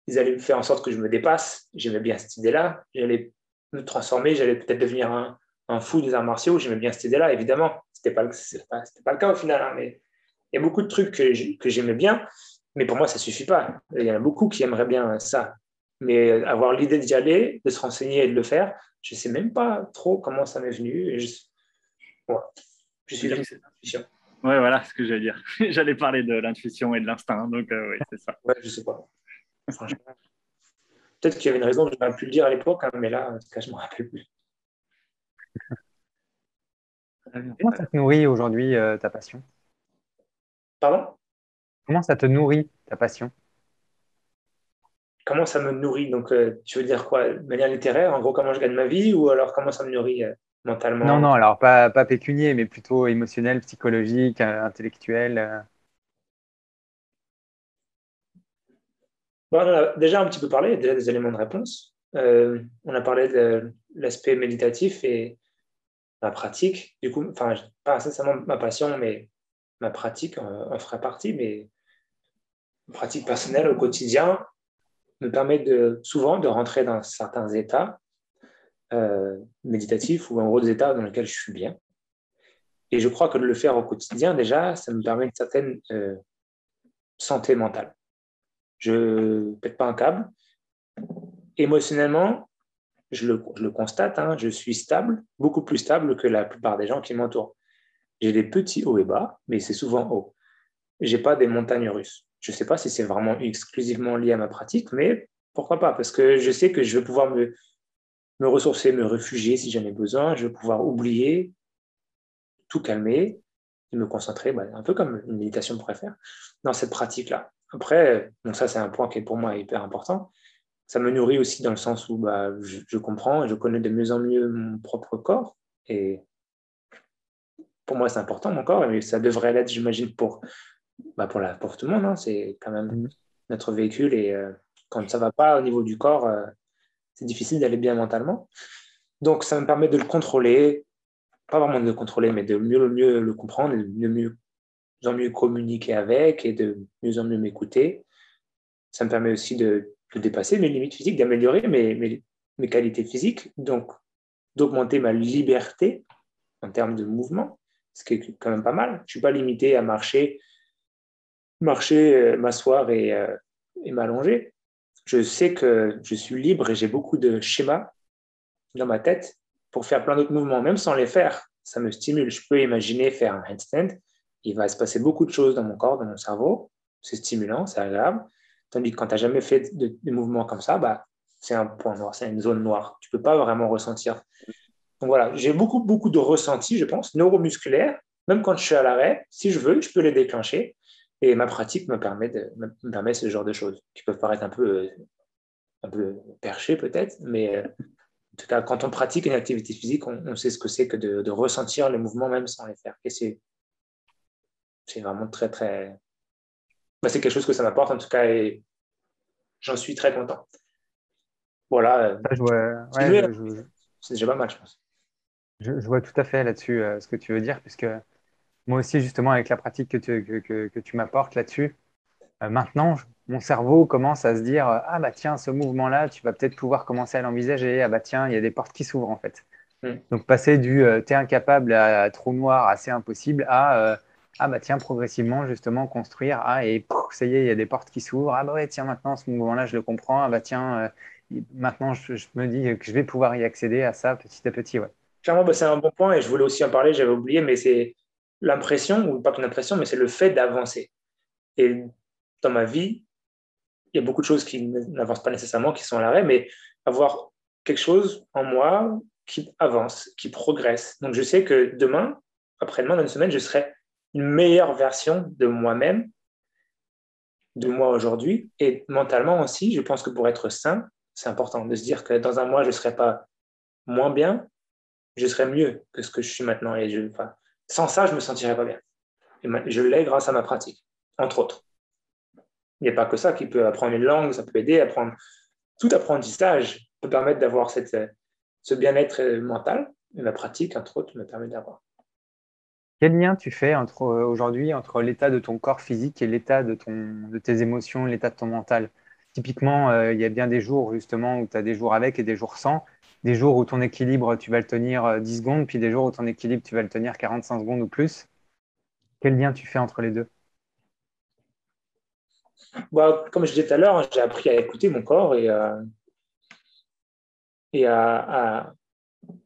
Speaker 2: ils allaient faire en sorte que je me dépasse. J'aimais bien cette idée-là. J'allais me transformer. J'allais peut-être devenir un, fou des arts martiaux. J'aimais bien cette idée-là. Évidemment, c'était pas, pas, le cas au final. Hein, mais il y a beaucoup de trucs que j'aimais bien. Mais pour moi, ça suffit pas. Il y en a beaucoup qui aimeraient bien ça. Mais avoir l'idée d'y aller, de se renseigner et de le faire, je sais même pas trop comment ça m'est venu. Je... Je suis l'intuition.
Speaker 1: Oui, voilà ce que j'allais dire. <laughs> j'allais parler de l'intuition et de l'instinct, donc euh, oui, c'est ça.
Speaker 2: Ouais, je sais pas. Franchement. Peut-être qu'il y avait une raison que j'aurais pu le dire à l'époque, hein, mais là, en tout cas, je ne me rappelle plus.
Speaker 3: Comment ça te nourrit aujourd'hui euh, ta passion?
Speaker 2: Pardon?
Speaker 3: Comment ça te nourrit ta passion?
Speaker 2: Comment ça me nourrit? Donc, euh, tu veux dire quoi? De manière littéraire En gros, comment je gagne ma vie Ou alors comment ça me nourrit mentalement
Speaker 3: Non, non, alors pas, pas pécunier, mais plutôt émotionnel, psychologique, euh, intellectuel. Euh.
Speaker 2: Bon, on a déjà un petit peu parlé, il y a déjà des éléments de réponse. Euh, on a parlé de l'aspect méditatif et ma pratique. Du coup, enfin, pas nécessairement ma passion, mais ma pratique en, ferait partie. Mais ma pratique personnelle au quotidien me permet de, souvent de rentrer dans certains états euh, méditatif ou en gros des dans lesquels je suis bien. Et je crois que de le faire au quotidien, déjà, ça me permet une certaine euh, santé mentale. Je ne pète pas un câble. Émotionnellement, je le, je le constate, hein, je suis stable, beaucoup plus stable que la plupart des gens qui m'entourent. J'ai des petits hauts et bas, mais c'est souvent haut. Je n'ai pas des montagnes russes. Je ne sais pas si c'est vraiment exclusivement lié à ma pratique, mais pourquoi pas Parce que je sais que je vais pouvoir me, me ressourcer, me réfugier si j'en ai besoin. Je vais pouvoir oublier, tout calmer et me concentrer, bah, un peu comme une méditation pourrait faire, dans cette pratique-là. Après, donc ça, c'est un point qui est pour moi hyper important. Ça me nourrit aussi dans le sens où bah, je, comprends et je connais de mieux en mieux mon propre corps. Et pour moi, c'est important, mon corps, et ça devrait l'être, j'imagine, pour, bah, pour, la, pour tout le monde. Hein. C'est quand même mmh. notre véhicule. Et euh, quand ça ne va pas au niveau du corps, euh, c'est difficile d'aller bien mentalement. Donc, ça me permet de le contrôler, pas vraiment de le contrôler, mais de mieux, mieux le comprendre, de mieux, en mieux communiquer avec et de mieux en mieux m'écouter. Ça me permet aussi de, dépasser mes limites physiques, d'améliorer mes, mes, mes, qualités physiques, donc d'augmenter ma liberté en termes de mouvement, ce qui est quand même pas mal. Je ne suis pas limité à marcher, marcher, euh, m'asseoir et, euh, et m'allonger je sais que je suis libre et j'ai beaucoup de schémas dans ma tête pour faire plein d'autres mouvements, même sans les faire. Ça me stimule. Je peux imaginer faire un handstand. Il va se passer beaucoup de choses dans mon corps, dans mon cerveau. C'est stimulant, c'est agréable. Tandis que quand tu n'as jamais fait de, mouvements comme ça, bah, c'est un point noir, c'est une zone noire. Tu ne peux pas vraiment ressentir. Donc voilà, j'ai beaucoup, beaucoup de ressentis, je pense, neuromusculaires, même quand je suis à l'arrêt, si je veux, je peux les déclencher. Et ma pratique me permet, de, me permet ce genre de choses qui peuvent paraître un peu, un peu perchées peut-être, mais euh, en tout cas, quand on pratique une activité physique, on, sait ce que c'est que de, ressentir les mouvements même sans les faire. Et c'est, c'est vraiment très, très. Bah, c'est quelque chose que ça m'apporte en tout cas et j'en suis très content. Voilà. c'est déjà pas mal, je pense.
Speaker 3: Je, vois tout à fait là-dessus euh, ce que tu veux dire, puisque moi aussi, justement, avec la pratique que tu, que, tu m'apportes là-dessus, euh, maintenant, mon cerveau commence à se dire Ah, bah tiens, ce mouvement-là, tu vas peut-être pouvoir commencer à l'envisager. Ah, bah tiens, il y a des portes qui s'ouvrent, en fait. Mm. Donc, passer du euh, T'es incapable à, trou noir, assez impossible, à Ah, bah tiens, progressivement, justement, construire. Ah, et ça y est, il y a des portes qui s'ouvrent. Ah, bah ouais, tiens, maintenant, ce mouvement-là, je le comprends. Ah, bah tiens, maintenant, je, je, me dis que je vais pouvoir y accéder à ça petit à petit. Ouais.
Speaker 2: Clairement, bah, c'est un bon point et je voulais aussi en parler, j'avais oublié, mais c'est l'impression, ou pas qu'une impression, mais c'est le fait d'avancer. Et dans ma vie, il y a beaucoup de choses qui n'avancent pas nécessairement, qui sont à l'arrêt, mais avoir quelque chose en moi qui avance, qui progresse. Donc je sais que demain, après-demain, dans une semaine, je serai une meilleure version de moi-même, de moi aujourd'hui. Et mentalement aussi, je pense que pour être sain, c'est important de se dire que dans un mois, je ne serai pas moins bien, je serais mieux que ce que je suis maintenant. Et je, sans ça, je me sentirais pas bien. Et je l'ai grâce à ma pratique, entre autres. Il n'y a pas que ça qui peut apprendre une langue, ça peut aider à apprendre. Tout apprentissage peut permettre d'avoir ce bien-être mental. Et ma pratique, entre autres, me permet d'avoir.
Speaker 3: Quel lien tu fais entre aujourd'hui entre l'état de ton corps physique et l'état de, ton, de tes émotions, l'état de ton mental? Typiquement, euh, il y a bien des jours justement où tu as des jours avec et des jours sans des jours où ton équilibre, tu vas le tenir 10 euh, secondes, puis des jours où ton équilibre, tu vas le tenir 45 secondes ou plus. Quel lien tu fais entre les deux?
Speaker 2: Bah, Comme je disais tout à l'heure, hein, j'ai appris à écouter mon corps et, euh, à,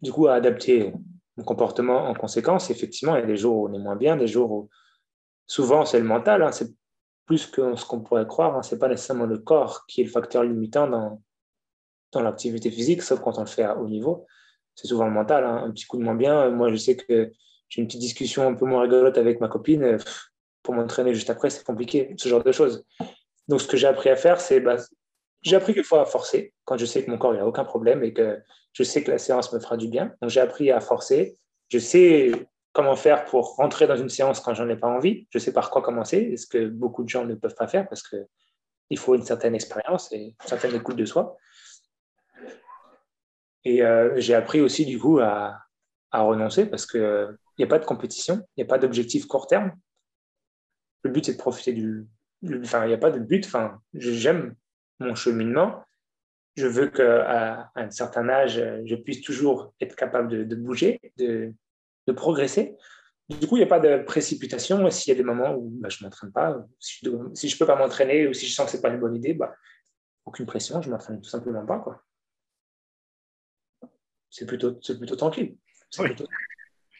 Speaker 2: du coup, à adapter mon comportement en conséquence. Effectivement, il y a des jours où on est moins bien, des jours où souvent c'est le mental, hein, c'est plus que ce qu'on pourrait croire, hein, ce n'est pas nécessairement le corps qui est le facteur limitant dans, dans l'activité physique, sauf quand on le fait à haut niveau. C'est souvent le mental, hein. un petit coup de moins bien. Moi, je sais que j'ai une petite discussion un peu moins rigolote avec ma copine. Pour m'entraîner juste après, c'est compliqué, ce genre de choses. Donc, ce que j'ai appris à faire, c'est bah, j'ai appris qu'il faut à forcer quand je sais que mon corps n'a aucun problème et que je sais que la séance me fera du bien. Donc, j'ai appris à forcer. Je sais comment faire pour rentrer dans une séance quand j'en ai pas envie. Je sais par quoi commencer, ce que beaucoup de gens ne peuvent pas faire parce qu'il faut une certaine expérience et une certaine écoute de soi. Et euh, j'ai appris aussi du coup à, renoncer parce qu'il n'y a pas de compétition, il n'y a pas d'objectif court terme. Le but, c'est de profiter du. Enfin, il n'y a pas de but. Enfin, j'aime mon cheminement. Je veux qu'à un certain âge, je puisse toujours être capable de, bouger, de, progresser. Du coup, il n'y a pas de précipitation. S'il y a des moments où bah, je ne m'entraîne pas, si je ne peux pas m'entraîner ou si je sens que ce n'est pas une bonne idée, bah, aucune pression, je ne m'entraîne tout simplement pas. Quoi c'est plutôt, plutôt tranquille.
Speaker 1: C'est plutôt...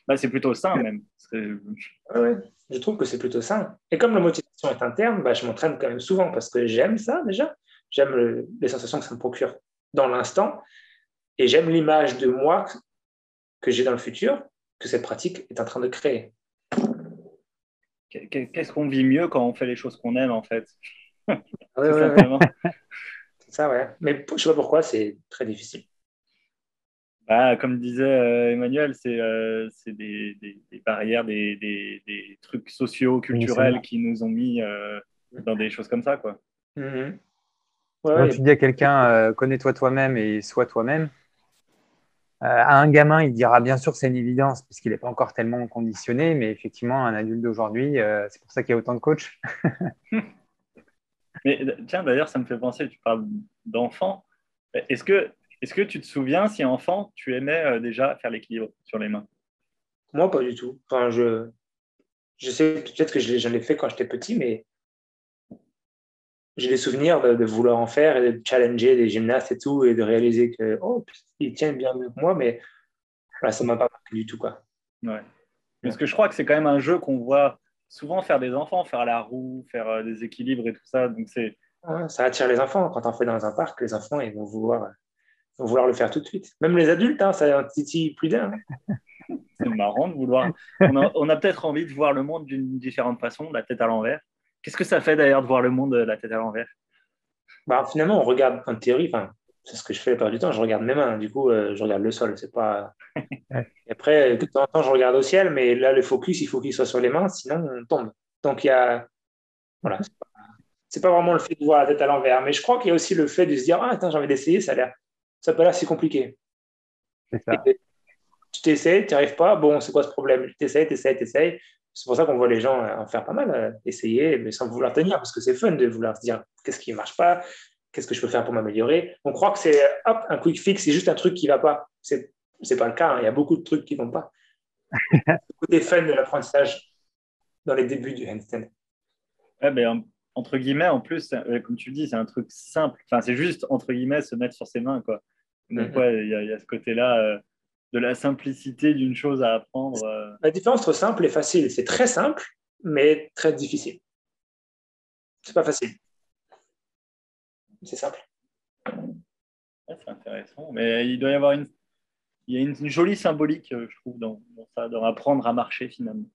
Speaker 1: Bah, plutôt sain même.
Speaker 2: Je trouve que c'est plutôt sain. Et comme la motivation est interne, bah, je m'entraîne quand même souvent parce que j'aime ça déjà. J'aime les sensations que ça me procure dans l'instant. Et j'aime l'image de moi que j'ai dans le futur, que cette pratique est en train de créer.
Speaker 1: Qu'est-ce qu'on vit mieux quand on fait les choses qu'on aime en fait?
Speaker 2: Ah <laughs> C'est ça, ouais. Mais je ne sais pas pourquoi, c'est très difficile.
Speaker 1: Bah, comme disait euh, Emmanuel, c'est euh, des, barrières, des, trucs sociaux, culturels qui nous ont mis euh, dans des choses comme ça. Quoi.
Speaker 3: Mm-hmm. Quand tu dis à quelqu'un connais-toi toi-même et sois toi-même, à un gamin, il dira bien sûr c'est une évidence puisqu'il n'est pas encore tellement conditionné, mais effectivement, un adulte d'aujourd'hui, c'est pour ça qu'il y a autant de coachs. <laughs>
Speaker 1: mais tiens, d'ailleurs, ça me fait penser, tu parles d'enfants. Est-ce que est-ce que tu te souviens si enfant, tu aimais euh, déjà faire l'équilibre sur les mains?
Speaker 2: Moi, pas du tout. Enfin, je, je sais peut-être que j'en ai fait quand j'étais petit, mais j'ai des souvenirs de, vouloir en faire et de challenger des gymnastes et tout, et de réaliser que oh, ils tiennent bien mieux que moi, mais ça ne m'a pas marqué du tout. Quoi.
Speaker 1: Ouais. Parce que je crois que c'est quand même un jeu qu'on voit souvent faire des enfants, faire la roue, faire euh, des équilibres et tout ça. Donc c'est...
Speaker 2: ça attire les enfants. Quand on fait dans un parc, les enfants ils vont vouloir vouloir le faire tout de suite. Même les adultes, hein, ça titille plus d'un. <laughs>
Speaker 1: C'est marrant de vouloir. On a, peut-être envie de voir le monde d'une différente façon, la tête à l'envers. Qu'est-ce que ça fait d'ailleurs de voir le monde la tête à l'envers?
Speaker 2: Bah, Finalement, on regarde en théorie, c'est ce que je fais la plupart du temps, je regarde mes mains, du coup, euh, je regarde le sol. C'est pas... <laughs> Et après, de temps en temps, je regarde au ciel, mais là, le focus, il faut qu'il soit sur les mains, sinon on tombe. Donc, il y a. Voilà. C'est pas vraiment le fait de voir la tête à l'envers, mais je crois qu'il y a aussi le fait de se dire Ah, attends, j'ai envie d'essayer, ça a l'air. Ça peut compliqué. C'est ça. tu t'essayes, tu n'y arrives pas, bon, c'est quoi ce problème? Tu t'essayes, tu essayes, tu essayes. C'est pour ça qu'on voit les gens en faire pas mal, euh, essayer, mais sans vouloir tenir, parce que c'est fun de vouloir se dire qu'est-ce qui ne marche pas, qu'est-ce que je peux faire pour m'améliorer? On croit que c'est hop, un quick fix, c'est juste un truc qui ne va pas. Ce n'est pas le cas, hein. il y a beaucoup de trucs qui ne vont pas. <laughs> le côté fun de l'apprentissage dans les débuts du handstand.
Speaker 1: Ouais, mais entre guillemets, en plus, euh, comme tu dis, c'est un truc simple. Enfin, c'est juste, entre guillemets, se mettre sur ses mains. Quoi. Donc, mm-hmm. il y, a ce côté-là. Euh, de la simplicité d'une chose à apprendre. Euh.
Speaker 2: La différence entre simple et facile, c'est très simple, mais très difficile. C'est pas facile. C'est simple.
Speaker 1: c'est intéressant. Mais il doit y avoir une, il y a une, jolie symbolique, euh, je trouve, dans, ça, dans apprendre à marcher finalement.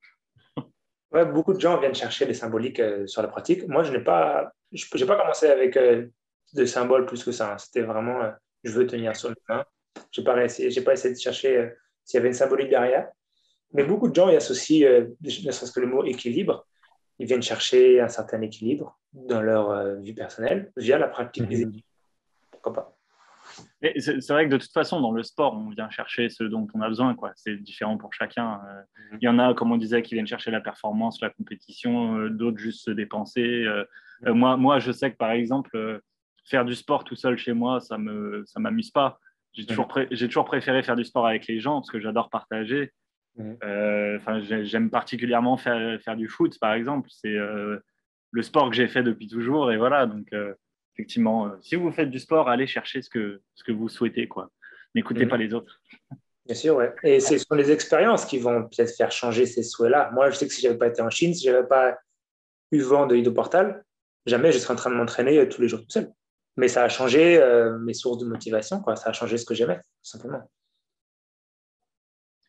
Speaker 1: <laughs>
Speaker 2: Ouais, beaucoup de gens viennent chercher des symboliques euh, sur la pratique. Moi, je n'ai pas, je, pas commencé avec des symboles plus que ça. C'était vraiment, je veux tenir sur le main. Je n'ai pas, essayé, pas essayé de chercher euh, s'il y avait une symbolique derrière. Mais beaucoup de gens y associent, euh, ne serait-ce que le mot équilibre. Ils viennent chercher un certain équilibre dans leur euh, vie personnelle via la pratique des mhm. équilibres. Pourquoi pas?
Speaker 1: C'est vrai que de toute façon, dans le sport, on vient chercher ce dont on a besoin. C'est différent pour chacun. Mhm. Il y en a, comme on disait, qui viennent chercher la performance, la compétition, d'autres juste se dépenser. moi, moi, je sais que par exemple, faire du sport tout seul chez moi, ça ne me, ça m'amuse pas. J'ai toujours, toujours, préféré faire du sport avec les gens parce que j'adore partager. Euh, j'aime particulièrement faire, faire, du foot, par exemple. C'est euh, le sport que j'ai fait depuis toujours. Et voilà, donc euh, effectivement, si vous faites du sport, allez chercher ce que, ce que vous souhaitez. quoi. N'écoutez pas les autres.
Speaker 2: Bien sûr, ouais. Et ce sont les expériences qui vont peut-être faire changer ces souhaits-là. Moi, je sais que si je n'avais pas été en Chine, si je n'avais pas eu vent de Hydroportal, jamais je serais en train de m'entraîner tous les jours tout seul mais ça a changé euh, mes sources de motivation, quoi. ça a changé ce que j'aimais, tout simplement.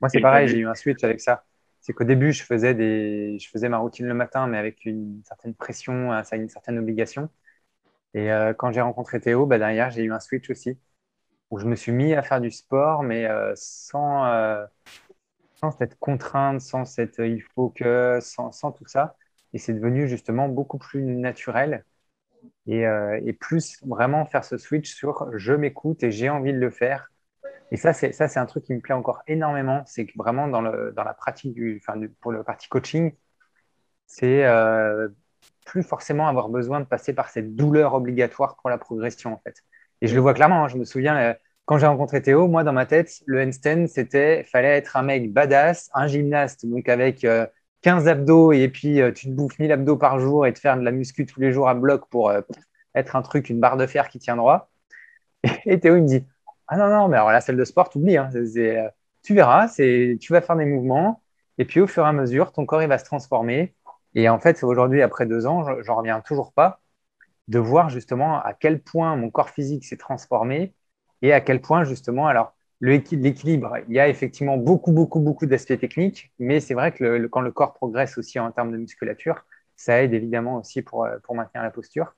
Speaker 3: Moi, c'est pareil, j'ai eu un switch avec ça. C'est qu'au début, je faisais, des... je faisais ma routine le matin, mais avec une certaine pression, une certaine obligation. Et euh, quand j'ai rencontré Théo, bah, derrière, j'ai eu un switch aussi, où je me suis mis à faire du sport, mais euh, sans, sans cette contrainte, sans cette il faut que, sans, sans tout ça. Et c'est devenu justement beaucoup plus naturel euh, et, plus vraiment faire ce switch sur je m'écoute et j'ai envie de le faire. Et ça, c'est ça, c'est un truc qui me plaît encore énormément. C'est que vraiment dans, le, dans la pratique du, enfin, pour le partie coaching, c'est euh, plus forcément avoir besoin de passer par cette douleur obligatoire pour la progression en fait. Et je le vois clairement. Hein. je me souviens euh, quand j'ai rencontré Théo, moi dans ma tête, le handstand, c'était fallait être un mec badass, un gymnaste, donc avec 15 abdos et puis euh, tu te bouffes 1000 abdos par jour et te faire de la muscu tous les jours à bloc pour euh, être un truc, une barre de fer qui tient droit. Et, Théo, il me dit Ah non, non, mais alors la salle de sport, t'oublies. Hein, euh, tu verras, tu vas faire des mouvements et puis au fur et à mesure, ton corps il va se transformer. Et en fait, aujourd'hui, après deux ans, j'en reviens toujours pas de voir justement à quel point mon corps physique s'est transformé et à quel point justement, alors l'équilibre, il y a effectivement beaucoup, beaucoup, beaucoup d'aspects techniques, mais c'est vrai que quand le corps progresse aussi en termes de musculature, ça aide évidemment aussi pour, euh, pour maintenir la posture.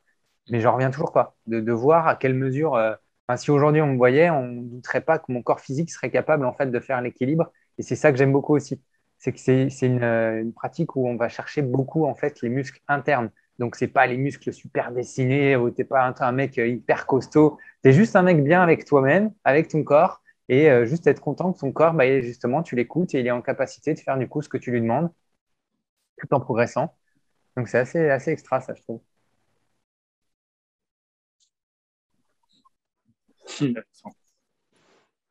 Speaker 3: Mais je reviens toujours pas de, voir à quelle mesure, euh, si aujourd'hui on me voyait, on ne douterait pas que mon corps physique serait capable en fait de faire l'équilibre. Et c'est ça que j'aime beaucoup aussi. C'est que c'est une, euh, une, pratique où on va chercher beaucoup en fait les muscles internes. Donc c'est pas les muscles super dessinés où t'es pas un, un mec hyper costaud. Tu es juste un mec bien avec toi-même, avec ton corps et euh, juste être content que ton corps, bah, justement, tu l'écoutes et il est en capacité de faire du coup ce que tu lui demandes tout en progressant. Donc c'est assez, assez extra, ça, je trouve. <laughs>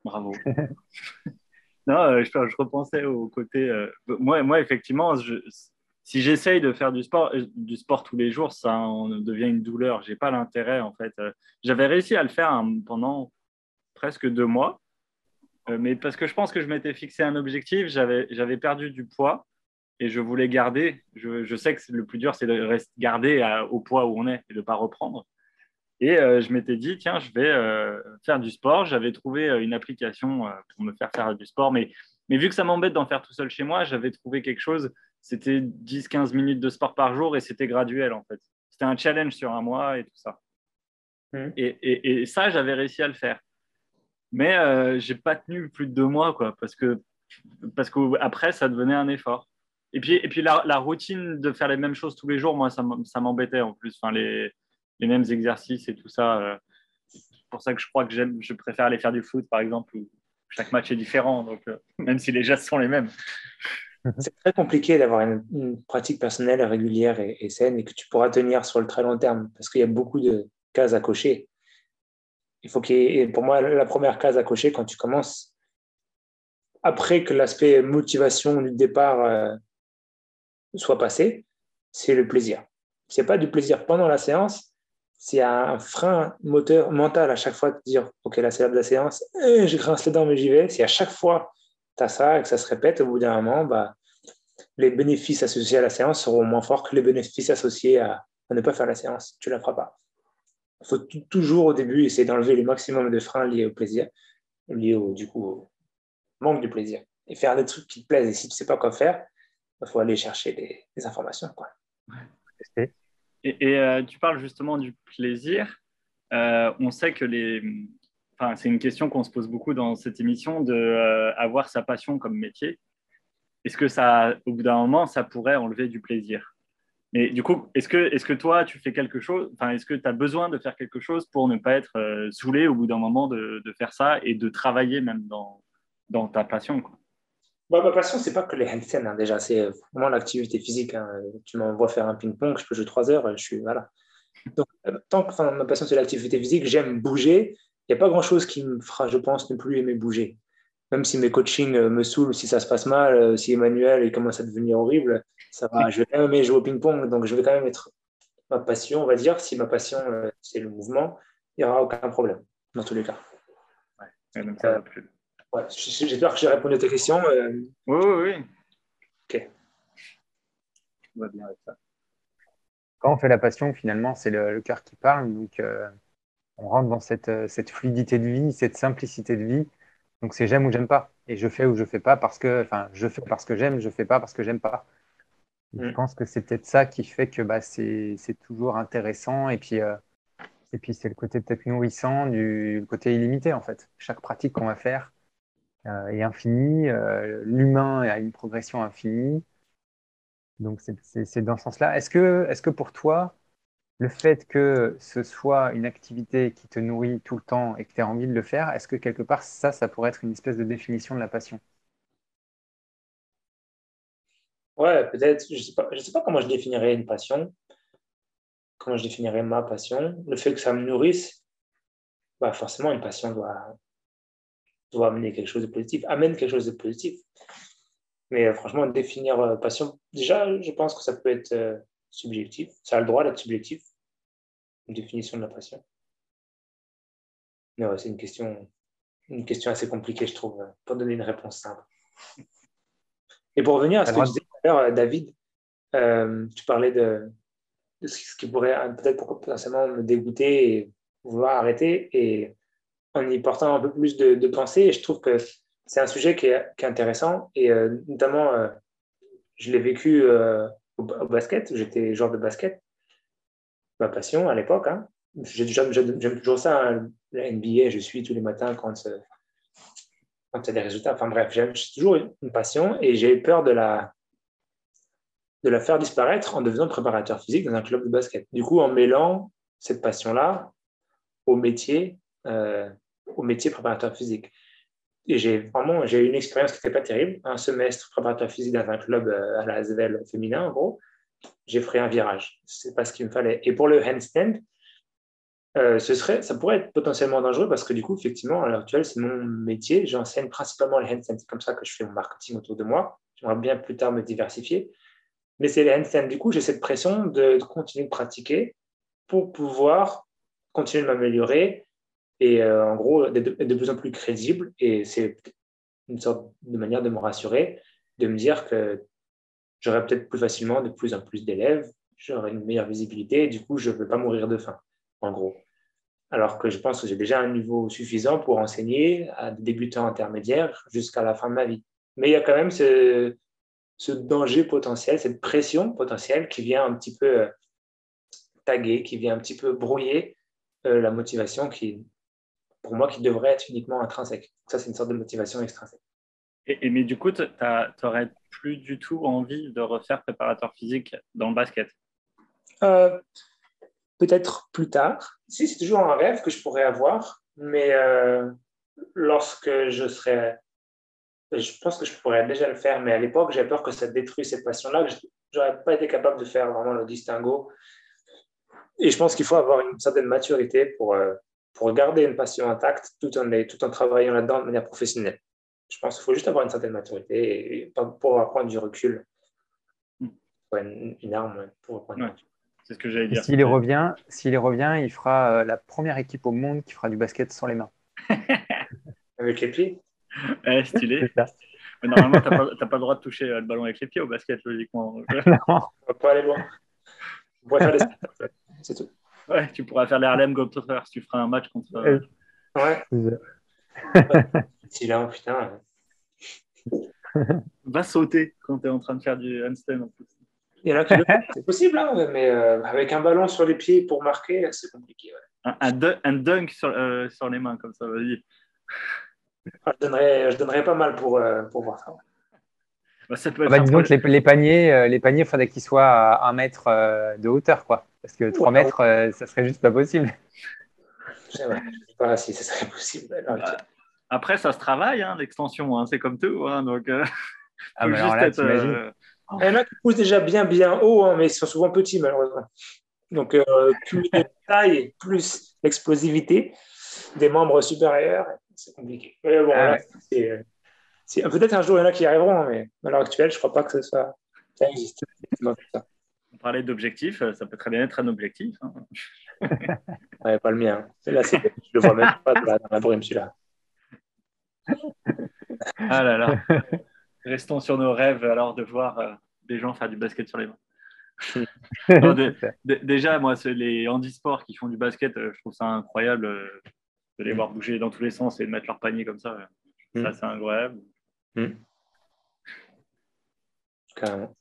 Speaker 1: Bravo. <laughs> non, euh, je, repensais au côté. Euh, moi, moi, effectivement, si j'essaye de faire du sport, du sport tous les jours, ça devient une douleur. J'ai pas l'intérêt, en fait. J'avais réussi à le faire hein, pendant presque deux mois. Euh, mais parce que je pense que je m'étais fixé un objectif, j'avais perdu du poids et je voulais garder. Je, sais que le plus dur, c'est de rester, garder au poids où on est et de ne pas reprendre. Et euh, je m'étais dit, tiens, je vais euh, faire du sport. J'avais trouvé une application pour me faire faire du sport, mais Mais vu que ça m'embête d'en faire tout seul chez moi, j'avais trouvé quelque chose, c'était 10-15 minutes de sport par jour et c'était graduel en fait. C'était un challenge sur un mois et tout ça. Mmh. Et, et, ça, j'avais réussi à le faire. Mais euh, j'ai pas tenu plus de deux mois, quoi, parce que parce qu'après, ça devenait un effort. Et puis, et puis la, routine de faire les mêmes choses tous les jours, moi, ça m'embêtait en plus. Enfin, les, les, mêmes exercices et tout ça. Euh, c'est pour ça que je crois que je préfère aller faire du foot, par exemple, où chaque match est différent, donc, euh, même si les gestes sont les mêmes.
Speaker 2: C'est très compliqué d'avoir une, pratique personnelle régulière et, saine et que tu pourras tenir sur le très long terme parce qu'il y a beaucoup de cases à cocher. Il faut qu'il pour moi, la première case à cocher quand tu commences, après que l'aspect motivation du départ euh, soit passé, c'est le plaisir. Ce n'est pas du plaisir pendant la séance, c'est un frein moteur mental à chaque fois de dire Ok, là c'est de la séance, eh, je grince les dents, mais j'y vais. Si à chaque fois tu as ça et que ça se répète, au bout d'un moment, bah, les bénéfices associés à la séance seront moins forts que les bénéfices associés à, ne pas faire la séance. Tu ne la feras pas. Il faut toujours au début essayer d'enlever le maximum de freins liés au plaisir, liés au, du coup, au manque de plaisir, et faire des trucs qui te plaisent. Et si tu ne sais pas quoi faire, il faut aller chercher des, informations. Quoi.
Speaker 1: Et, euh, tu parles justement du plaisir. Euh, on sait que les. Enfin, c'est une question qu'on se pose beaucoup dans cette émission de euh, avoir sa passion comme métier. Est-ce que ça, au bout d'un moment, ça pourrait enlever du plaisir? Mais du coup, est-ce que, est que toi, tu fais quelque chose Enfin, est-ce que tu as besoin de faire quelque chose pour ne pas être saoulé au bout d'un moment de, faire ça et de travailler même dans, dans ta passion
Speaker 2: ma passion, c'est pas que les handstands, hein, déjà, c'est vraiment l'activité physique. Hein. Tu m'envoies faire un ping-pong, je peux jouer trois heures, je suis. Voilà. Donc, euh, ma passion, c'est l'activité physique, j'aime bouger. Il n'y a pas grand-chose qui me fera, je pense, ne plus aimer bouger. Même si mes coachings euh, me saoulent, si ça se passe mal, euh, si Emmanuel il commence à devenir horrible, ça va. Je vais quand même aimer jouer au ping-pong, donc je vais quand même être ma passion, on va dire. Si ma passion, c'est le mouvement, il n'y aura aucun problème, dans tous les cas.
Speaker 1: Ouais, donc ça va plus.
Speaker 2: Ouais, J'espère que j'ai répondu à ta question. Euh.
Speaker 1: Oui, oui, oui.
Speaker 2: Ok.
Speaker 3: On va bien avec ça. Quand on fait la passion, finalement, c'est le, cœur qui parle. Donc, euh, on rentre dans cette, euh, cette, fluidité de vie, cette simplicité de vie. Donc, c'est j'aime ou j'aime pas. Et je fais ou je fais pas parce que, enfin, je fais parce que j'aime, je fais pas parce que j'aime pas. Je mm. pense que c'est peut-être ça qui fait que bah, c'est toujours intéressant. Et puis, et puis c'est le côté peut-être nourrissant du côté illimité, en fait. Chaque pratique qu'on va faire, euh, est infini, euh, l'humain a une progression infinie. Donc c'est dans ce sens-là. Est-ce que, est que pour toi, le fait que ce soit une activité qui te nourrit tout le temps et que tu as envie de le faire, est-ce que quelque part ça, ça pourrait être une espèce de définition de la passion?
Speaker 2: Ouais, peut-être. Je ne sais, pas, sais pas comment je définirais une passion, comment je définirais ma passion? Le fait que ça me nourrisse, bah forcément, une passion doit, doit amener quelque chose de positif, amène quelque chose de positif. Mais euh, franchement, définir euh, passion, déjà, je pense que ça peut être euh, subjectif. Ça a le droit d'être subjectif, une définition de la passion. Mais ouais, c'est une question, une question assez compliquée, je trouve, pour donner une réponse simple. Et pour revenir à ce que tu disais tout à l'heure, David, tu parlais de, de, ce qui pourrait peut-être potentiellement me dégoûter et vouloir arrêter. Et en y portant un peu plus de, pensée. Et je trouve que c'est un sujet qui est, intéressant. Et euh, notamment, euh, je l'ai vécu euh, au, basket. J'étais joueur de basket. Ma passion à l'époque. Hein. J'aime toujours ça. Hein. La NBA, je suis tous les matins quand, quand il y a des résultats. Enfin bref, j'ai toujours une passion et j'ai eu peur de la, de la faire disparaître en devenant préparateur physique dans un club de basket. Du coup, en mêlant cette passion-là au métier euh, au métier préparateur physique. Et j'ai vraiment j'ai une expérience qui n'était pas terrible. Un semestre préparateur physique dans un club euh, à la Asvel féminin, en gros. J'ai fait un virage. C'est pas ce qu'il me fallait. Et pour le handstand, euh, ce serait, ça pourrait être potentiellement dangereux parce que du coup, effectivement, à l'heure actuelle, c'est mon métier. J'enseigne principalement les handstands. C'est comme ça que je fais mon marketing autour de moi. J'aimerais bien plus tard me diversifier. Mais c'est les handstands. Du coup, j'ai cette pression de continuer de pratiquer pour pouvoir continuer de m'améliorer et euh, en gros, de, de, plus en plus crédible. Et c'est une sorte de manière de me rassurer, de me dire que j'aurai peut-être plus facilement de plus en plus d'élèves, j'aurai une meilleure visibilité, et du coup, je ne veux pas mourir de faim, en gros. Alors que je pense que j'ai déjà un niveau suffisant pour enseigner à des débutants intermédiaires jusqu'à la fin de ma vie. Mais il y a quand même ce, ce danger potentiel, cette pression potentielle qui vient un petit peu euh, taguer, qui vient un petit peu brouiller euh, la motivation qui, pour moi, qui devrait être uniquement intrinsèque. Ça, c'est une sorte de motivation extrinsèque.
Speaker 1: Et, mais du coup, tu n'aurais plus du tout envie de refaire préparateur physique dans le basket?
Speaker 2: Euh, Peut-être plus tard. Si, c'est toujours un rêve que je pourrais avoir, mais lorsque je serai je pense que je pourrais déjà le faire, mais à l'époque, j'ai peur que ça détruise cette passion-là, que je n'aurais pas été capable de faire vraiment le distinguo. Et je pense qu'il faut avoir une certaine maturité pour, euh, pour garder une passion intacte tout en, tout en travaillant là-dedans de manière professionnelle. Je pense qu'il faut juste avoir une certaine maturité et pour prendre du recul. Une, une arme pour prendre
Speaker 1: C'est ce que j'allais dire.
Speaker 3: S'il y revient, s'il revient, il fera euh, la première équipe au monde qui fera du basket sans les mains. <laughs>
Speaker 2: Avec les pieds?
Speaker 1: Eh, stylé. <laughs> Mais normalement, tu n'as pas, pas, le droit de toucher euh, le ballon avec les pieds au basket, logiquement. <laughs>
Speaker 2: non. On va pas aller loin. On pourrait faire des c'est tout.
Speaker 1: Ouais, tu pourras faire les Harlem Globetrotters si tu feras un match contre. Euh...
Speaker 2: Ouais. <laughs> si là, putain. <laughs>
Speaker 1: Va sauter quand tu es en train de faire du handstand en plus.
Speaker 2: Il y en a qui le c'est possible, hein, mais euh, avec un ballon sur les pieds pour marquer, c'est compliqué. Ouais.
Speaker 1: Un, un, dunk sur, euh, sur les mains, comme ça, vas-y.
Speaker 2: Ah, je, donnerais, je donnerais pas mal pour, euh, pour voir ça.
Speaker 3: Bah, ça peut ah bah, disons que les, les, paniers, euh, les paniers, il faudrait qu'ils soient à un mètre euh, de hauteur, quoi. Parce que 3 mètres, ça serait juste pas possible.
Speaker 2: Je sais pas si ça serait possible.
Speaker 1: Bah, après, ça se travaille, hein, l'extension. Hein, c'est comme tout. Hein, donc, <laughs>
Speaker 3: ah, mais alors là, être,
Speaker 2: Il y en a qui poussent déjà bien, bien haut, hein, mais ils sont souvent petits, malheureusement. Donc, plus la taille, plus l'explosivité des membres supérieurs, c'est compliqué. bon, ah Peut-être un jour, il y en a qui y arriveront, mais à l'heure actuelle, je ne crois pas que ce soit... ça existe.
Speaker 1: Parlait d'objectif, ça peut très bien être un objectif. Hein. <laughs>
Speaker 2: ouais, pas le mien. Là, je le vois même pas dans la, brume, celui-là.
Speaker 1: Ah là là. <laughs> Restons sur nos rêves alors de voir euh, des gens faire du basket sur les mains. <laughs> déjà, moi, les handisports qui font du basket, euh, je trouve ça incroyable. Euh, de les mm. voir bouger dans tous les sens et de mettre leur panier comme ça. Ça, mm. c'est incroyable. Mm.
Speaker 2: Carrément.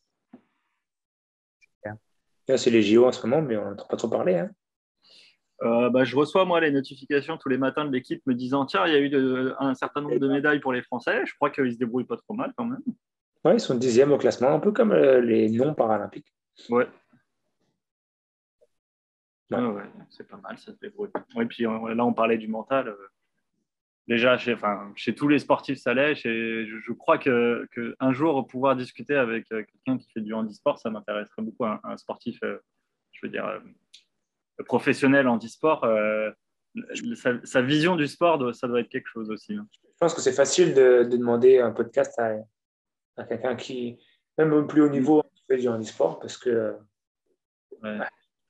Speaker 2: C'est les JO en ce moment, mais on n'entend pas trop parler. Hein.
Speaker 1: Euh, bah, je reçois moi les notifications tous les matins de l'équipe me disant tiens il y a eu un certain nombre de médailles pour les Français je crois qu'ils se débrouillent pas trop mal quand même
Speaker 2: ouais ils sont dixième au classement un peu comme euh, les non paralympiques
Speaker 1: ouais Ouais. c'est pas mal, ça se débrouille. Oui, puis là, on parlait du mental. Euh, déjà, chez, enfin, chez tous les sportifs, ça l'est. Je, je, crois qu'un que un jour, pouvoir discuter avec euh, quelqu'un qui fait du handisport, ça m'intéresserait beaucoup. Un, un sportif, euh, je veux dire, professionnel handisport, sa, sa, vision du sport, ça doit être quelque chose aussi. Hein.
Speaker 2: Je pense que c'est facile de, de, demander un podcast à, à quelqu'un qui, même au plus haut niveau, fait du handisport, parce que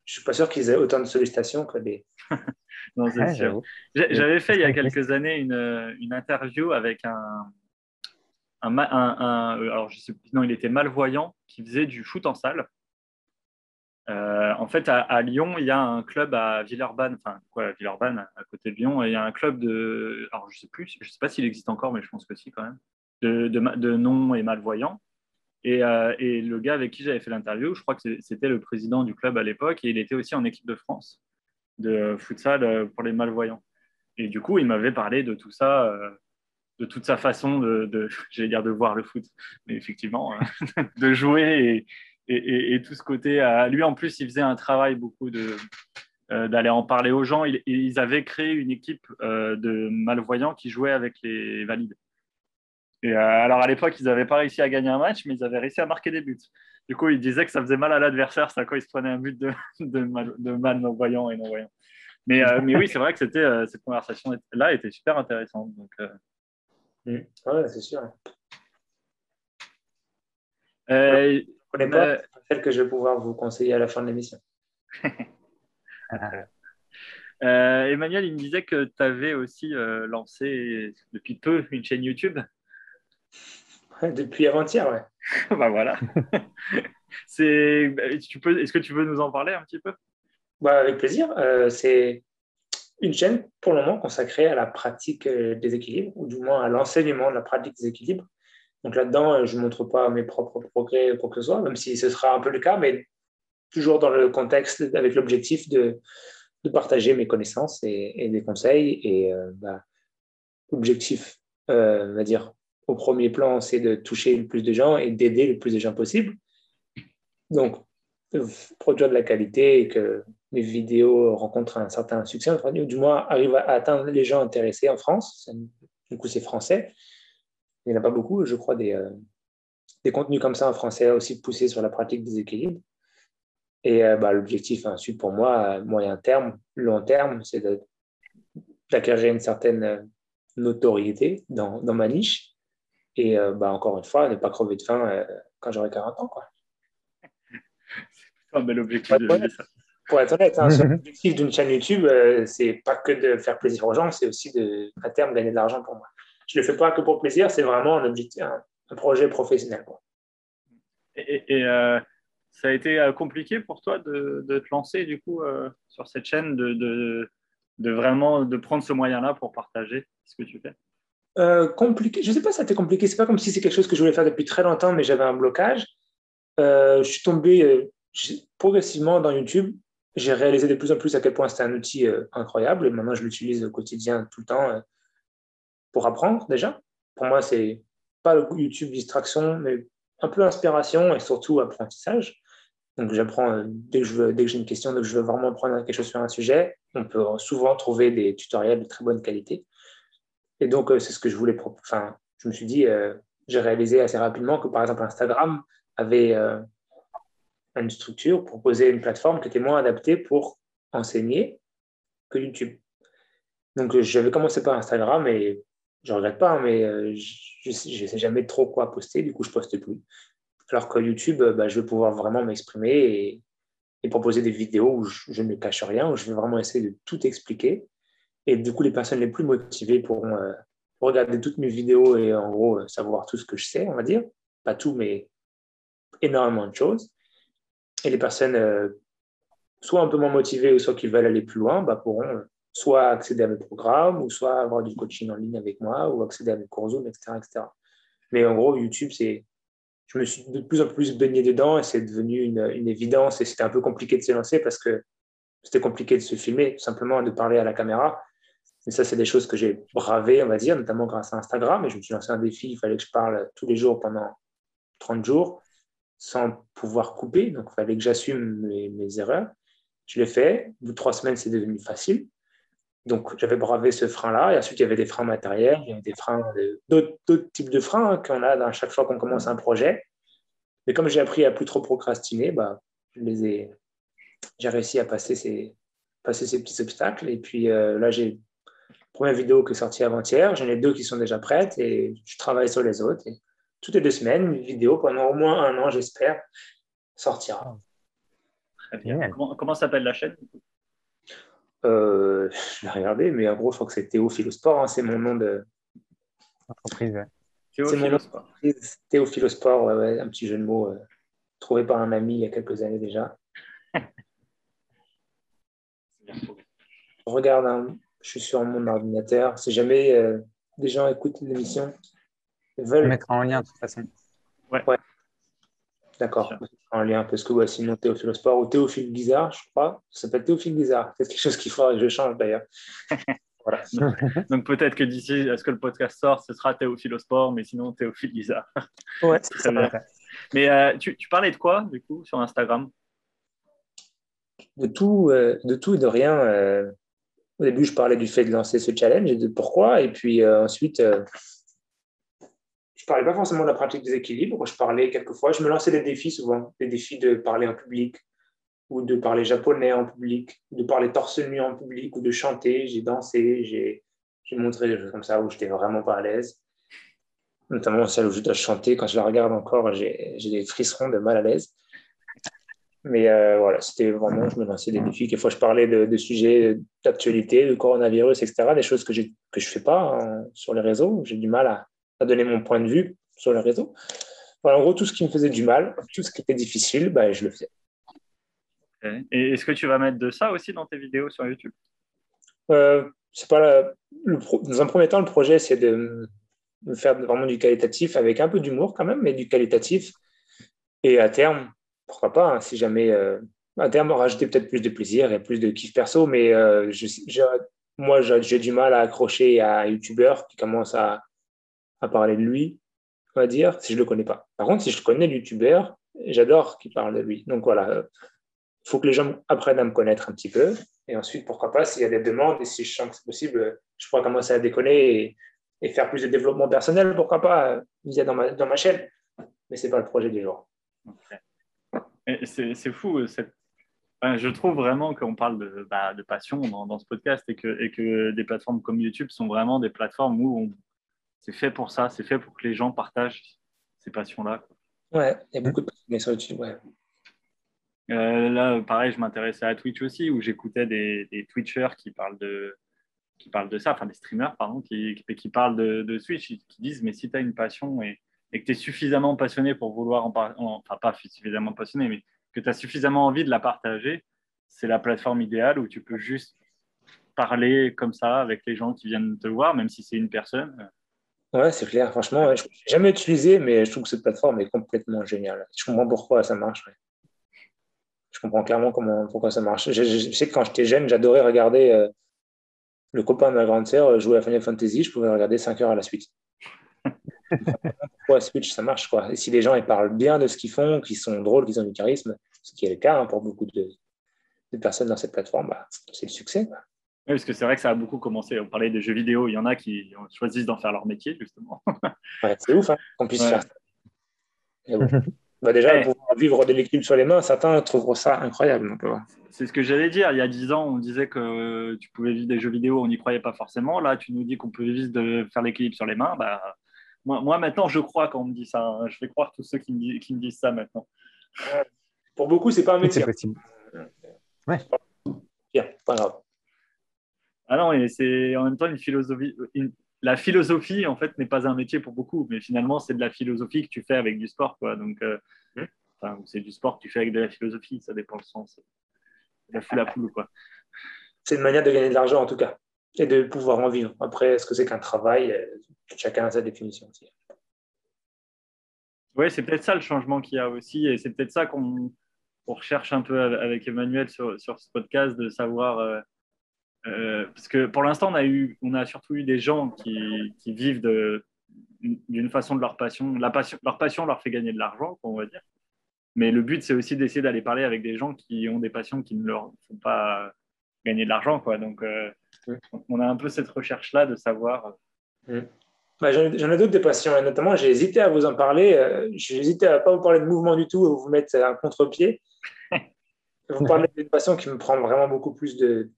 Speaker 2: je suis pas sûr qu'ils aient autant de sollicitations que des. <laughs>
Speaker 1: non, c'est sûr. J'avais fait il y a <laughs> quelques années une, une interview avec un, un, un, alors je sais non, il était malvoyant qui faisait du foot en salle. Euh, en fait, à, Lyon, il y a un club à Villeurbanne, enfin quoi, Villeurbanne, à côté de Lyon, et il y a un club de, alors je sais plus, je sais pas s'il existe encore, mais je pense que si quand même, de, de, de non et malvoyants. Euh, et, le gars avec qui j'avais fait l'interview, je crois que c'était le président du club à l'époque, et il était aussi en équipe de France de futsal euh, pour les malvoyants. Et du coup, il m'avait parlé de tout ça, euh, de toute sa façon de, <laughs> j'allais dire de voir le foot, mais effectivement, <laughs> de jouer et, tout ce côté. lui, en plus, il faisait un travail beaucoup de d'aller en parler aux gens. Ils, ils avaient créé une équipe de malvoyants qui jouait avec les valides. Et euh, alors à l'époque, ils n'avaient pas réussi à gagner un match, mais ils avaient réussi à marquer des buts. Du coup, ils disaient que ça faisait mal à l'adversaire, c'est à quoi ils se prenaient un but de, <laughs> de, mal, de mal non-voyant et non-voyant. Mais, euh, mais oui, c'est vrai que c'était, euh, cette conversation-là était super intéressante. Donc,
Speaker 2: mm. Ouais, c'est sûr.
Speaker 1: Euh,
Speaker 2: ne pas celle que je vais pouvoir vous conseiller à la fin de l'émission. <laughs>
Speaker 1: Emmanuel, il me disait que tu avais aussi lancé depuis peu une chaîne YouTube.
Speaker 2: Depuis avant-hier, ouais. <laughs>
Speaker 1: bah voilà. <laughs> c'est, tu peux, est-ce que tu veux nous en parler un petit peu?
Speaker 2: Bah, Avec plaisir. Euh, c'est une chaîne pour le moment consacrée à la pratique euh, des équilibres, ou du moins à l'enseignement de la pratique des équilibres. Donc là-dedans, je ne montre pas mes propres progrès ou quoi que ce soit, même si ce sera un peu le cas, mais toujours dans le contexte avec l'objectif de, de, partager mes connaissances et, des conseils. Et euh, bah, l'objectif, euh, on va dire, au premier plan, c'est de toucher le plus de gens et d'aider le plus de gens possible. Donc, produire de la qualité et que mes vidéos rencontrent un certain succès, ou du moins arrivent à atteindre les gens intéressés en France. Du coup, c'est français. Il n'y en a pas beaucoup, je crois, des, euh, des contenus comme ça en français aussi poussés sur la pratique des équilibres. Et euh, bah, l'objectif ensuite pour moi, moyen terme, long terme, c'est d'acquérir une certaine notoriété dans, dans, ma niche. Et euh, bah, encore une fois, ne pas crever de faim quand j'aurai 40 ans. Quoi.
Speaker 1: C'est un bel objectif de ça.
Speaker 2: Pour être honnête, hein, l'objectif d'une chaîne YouTube, ce c'est pas que de faire plaisir aux gens, c'est aussi de, à terme, gagner de l'argent pour moi je ne le fais pas que pour plaisir, c'est vraiment un, objectif, un, projet professionnel.
Speaker 1: Et, euh, ça a été euh, compliqué pour toi de, te lancer du coup euh, sur cette chaîne, de, de, vraiment de prendre ce moyen-là pour partager ce que tu fais?
Speaker 2: Compliqué. Je ne sais pas si a été compliqué. C'est pas comme si c'est quelque chose que je voulais faire depuis très longtemps, mais j'avais un blocage. je suis tombé progressivement dans YouTube. J'ai réalisé de plus en plus à quel point c'était un outil incroyable. Et maintenant, je l'utilise au quotidien tout le temps pour apprendre déjà. Pour moi, c'est pas YouTube distraction, mais un peu inspiration et surtout apprentissage. Donc, j'apprends euh, dès dès que j'ai une question, dès que je veux vraiment apprendre quelque chose sur un sujet, on peut souvent trouver des tutoriels de très bonne qualité. Et donc, euh, c'est ce que je voulais. Enfin, je me suis dit, euh, j'ai réalisé assez rapidement que par exemple Instagram avait une structure, proposait une plateforme qui était moins adaptée pour enseigner que YouTube. Donc, j'avais commencé par Instagram et je regrette pas, hein, mais euh, je ne sais jamais trop quoi poster, du coup, je poste plus. Alors que YouTube, bah, je vais pouvoir vraiment m'exprimer et, proposer des vidéos où je, ne cache rien, où je vais vraiment essayer de tout expliquer. Et du coup, les personnes les plus motivées pourront euh, regarder toutes mes vidéos et en gros euh, savoir tout ce que je sais, on va dire. Pas tout, mais énormément de choses. Et les personnes soit un peu moins motivées ou soit qui veulent aller plus loin bah, pourront soit accéder à mes programmes, ou soit avoir du coaching en ligne avec moi, ou accéder à mes cours Zoom, etc. etc. Mais en gros, YouTube, c'est, je me suis de plus en plus baigné dedans et c'est devenu une, une évidence. Et c'était un peu compliqué de se lancer parce que c'était compliqué de se filmer, tout simplement de parler à la caméra. Et ça, c'est des choses que j'ai bravées, on va dire, notamment grâce à Instagram. Et je me suis lancé un défi, il fallait que je parle tous les jours pendant 30 jours sans pouvoir couper. Donc, il fallait que j'assume mes, erreurs. Je l'ai fait. Au bout de trois semaines, c'est devenu facile. Donc, j'avais bravé ce frein-là. Et ensuite, il y avait des freins matériels, il y avait des freins, d'autres types de freins hein, qu'on a à chaque fois qu'on commence un projet. Mais comme j'ai appris à plus trop procrastiner, bah, j'ai réussi à passer ces, passer ces petits obstacles. Et puis euh, là, j'ai première vidéo qui est sortie avant-hier. J'en ai deux qui sont déjà prêtes et je travaille sur les autres. Et toutes les deux semaines, une vidéo pendant au moins un an, j'espère, sortira.
Speaker 1: Très bien. Comment, comment s'appelle la chaîne
Speaker 2: euh, je vais regarder, mais en gros, je crois que c'est Théophilosport, hein, c'est mon nom de. Entreprise, ouais. Théophilosport. Théophilosport, ouais, un petit jeu de mots euh, trouvé par un ami il y a quelques années déjà. <laughs> regarde, hein, je suis sur mon ordinateur. Si jamais euh, des gens écoutent l'émission,
Speaker 3: veulent. mettre en lien de toute façon.
Speaker 2: Ouais. ouais. D'accord. En lien, parce que sinon Théophile Sport ou Théophile Guizard, je crois, ça s'appelle Théophile Guizard. C'est quelque chose qu'il faudra que je change d'ailleurs. <laughs>
Speaker 1: voilà. Donc, peut-être que d'ici à ce que le podcast sort, ce sera Théophile Sport, mais sinon Théophile Guizard. <laughs>
Speaker 2: Ouais, c'est très bien.
Speaker 1: Mais euh, tu, parlais de quoi, du coup, sur Instagram?
Speaker 2: De tout, euh, de tout et de rien. Euh, au début, je parlais du fait de lancer ce challenge et de pourquoi. Et puis ensuite, parlais pas forcément de la pratique des équilibres. Je parlais quelquefois, je me lançais des défis souvent, des défis de parler en public ou de parler japonais en public, de parler torse nu en public ou de chanter. J'ai dansé, j'ai montré des choses comme ça où j'étais vraiment pas à l'aise. Notamment celle où je dois chanter. Quand je la regarde encore, j'ai des frissons de mal à l'aise. Mais euh, voilà, c'était vraiment, je me lançais des défis. Quelquefois, je parlais de, sujets d'actualité, de coronavirus, etc. Des choses que, que je ne fais pas hein, sur les réseaux. J'ai du mal à, à donner mon point de vue sur le réseau. Voilà, en gros, tout ce qui me faisait du mal, tout ce qui était difficile, bah, je le faisais.
Speaker 1: Et est-ce que tu vas mettre de ça aussi dans tes vidéos sur YouTube?
Speaker 2: Euh, c'est pas le, Dans un premier temps, le projet, c'est de, faire vraiment du qualitatif avec un peu d'humour quand même, mais du qualitatif. Et à terme, pourquoi pas, hein, si jamais, euh, à terme, rajouter peut-être plus de plaisir et plus de kiff perso, mais euh, moi, j'ai du mal à accrocher à un YouTuber qui commence à, parler de lui, on va dire, si je ne le connais pas. Par contre, si je connais le YouTuber, j'adore qu'il parle de lui. Donc voilà, il faut que les gens apprennent à me connaître un petit peu. Et ensuite, pourquoi pas, s'il y a des demandes et si je sens que c'est possible, je pourrais commencer à déconner et, faire plus de développement personnel, pourquoi pas, via dans ma, dans ma chaîne. Mais ce n'est pas le projet du jour.
Speaker 1: C'est fou. Cette... je trouve vraiment qu'on parle de, bah, de passion dans, ce podcast et que, et que des plateformes comme YouTube sont vraiment des plateformes où c'est fait pour ça, c'est fait pour que les gens partagent ces passions-là.
Speaker 2: Ouais, il y a beaucoup de passionnés sur YouTube. Ouais.
Speaker 1: Euh, là, pareil, je m'intéressais à Twitch aussi, où j'écoutais des, des, Twitchers qui parlent de, qui parlent de ça, enfin des streamers, pardon, qui, qui parlent de, de Switch, qui disent, mais si tu as une passion et, et que tu es suffisamment passionné pour vouloir en parler, enfin pas suffisamment passionné, mais que tu as suffisamment envie de la partager, c'est la plateforme idéale où tu peux juste parler comme ça avec les gens qui viennent te voir, même si c'est une personne.
Speaker 2: Ouais, c'est clair. Franchement, je n'ai jamais utilisé, mais je trouve que cette plateforme est complètement géniale. Je comprends pourquoi ça marche je comprends clairement comment, pourquoi ça marche. Je, sais que quand j'étais jeune, j'adorais regarder euh, le copain de ma grande sœur jouer à Final Fantasy. Je pouvais regarder 5 heures à la suite. <laughs> pourquoi Switch, ça marche quoi. Et si les gens ils parlent bien de ce qu'ils font, qu'ils sont drôles, qu'ils ont du charisme, ce qui est le cas hein, pour beaucoup de, personnes dans cette plateforme, bah, c'est le succès. Oui,
Speaker 1: parce que c'est vrai que ça a beaucoup commencé. On parlait des jeux vidéo, il y en a qui choisissent d'en faire leur métier, justement. <laughs>
Speaker 2: ouais, c'est ouf hein, qu'on puisse faire ça. <laughs> Bah déjà, pour vivre des lectures sur les mains, certains trouveront ça incroyable.
Speaker 1: C'est ce que j'allais dire. Il y a dix ans, on disait que tu pouvais vivre des jeux vidéo, on n'y croyait pas forcément. Là, tu nous dis qu'on peut vivre de faire l'équilibre sur les mains. Bah, moi, moi, maintenant, je crois quand on me dit ça. Hein. Je vais croire tous ceux qui me, qui me disent ça maintenant.
Speaker 2: Pour beaucoup, c'est pas un métier.
Speaker 3: C'est possible. Ouais.
Speaker 2: Bien, pas grave.
Speaker 1: Ah non, et c'est en même temps une philosophie, la philosophie, en fait, n'est pas un métier pour beaucoup, mais finalement, c'est de la philosophie que tu fais avec du sport. Quoi. Donc, euh, mmh. c'est du sport que tu fais avec de la philosophie, ça dépend le sens. La foule à poule, quoi.
Speaker 2: C'est une manière de gagner de l'argent, en tout cas, et de pouvoir en vivre. Après, est-ce que c'est qu'un travail? Euh, Chacun a sa définition aussi.
Speaker 1: Oui, c'est peut-être ça le changement qu'il y a aussi, et c'est peut-être ça qu'on recherche un peu avec Emmanuel sur, sur ce podcast, de savoir. Euh, euh, parce que pour l'instant, on, a on a surtout eu des gens qui, qui vivent d'une façon de leur passion. La passion. Leur passion leur fait gagner de l'argent, on va dire. Mais le but, c'est aussi d'essayer d'aller parler avec des gens qui ont des passions qui ne leur font pas gagner de l'argent. Donc, on a un peu cette recherche-là de savoir.
Speaker 2: Bah, J'en ai d'autres des passions, et notamment, j'ai hésité à vous en parler. Euh, j'ai hésité à ne pas vous parler de mouvement du tout, vous mettre un contre-pied. <laughs> vous parlez d'une passion qui me prend vraiment beaucoup plus de,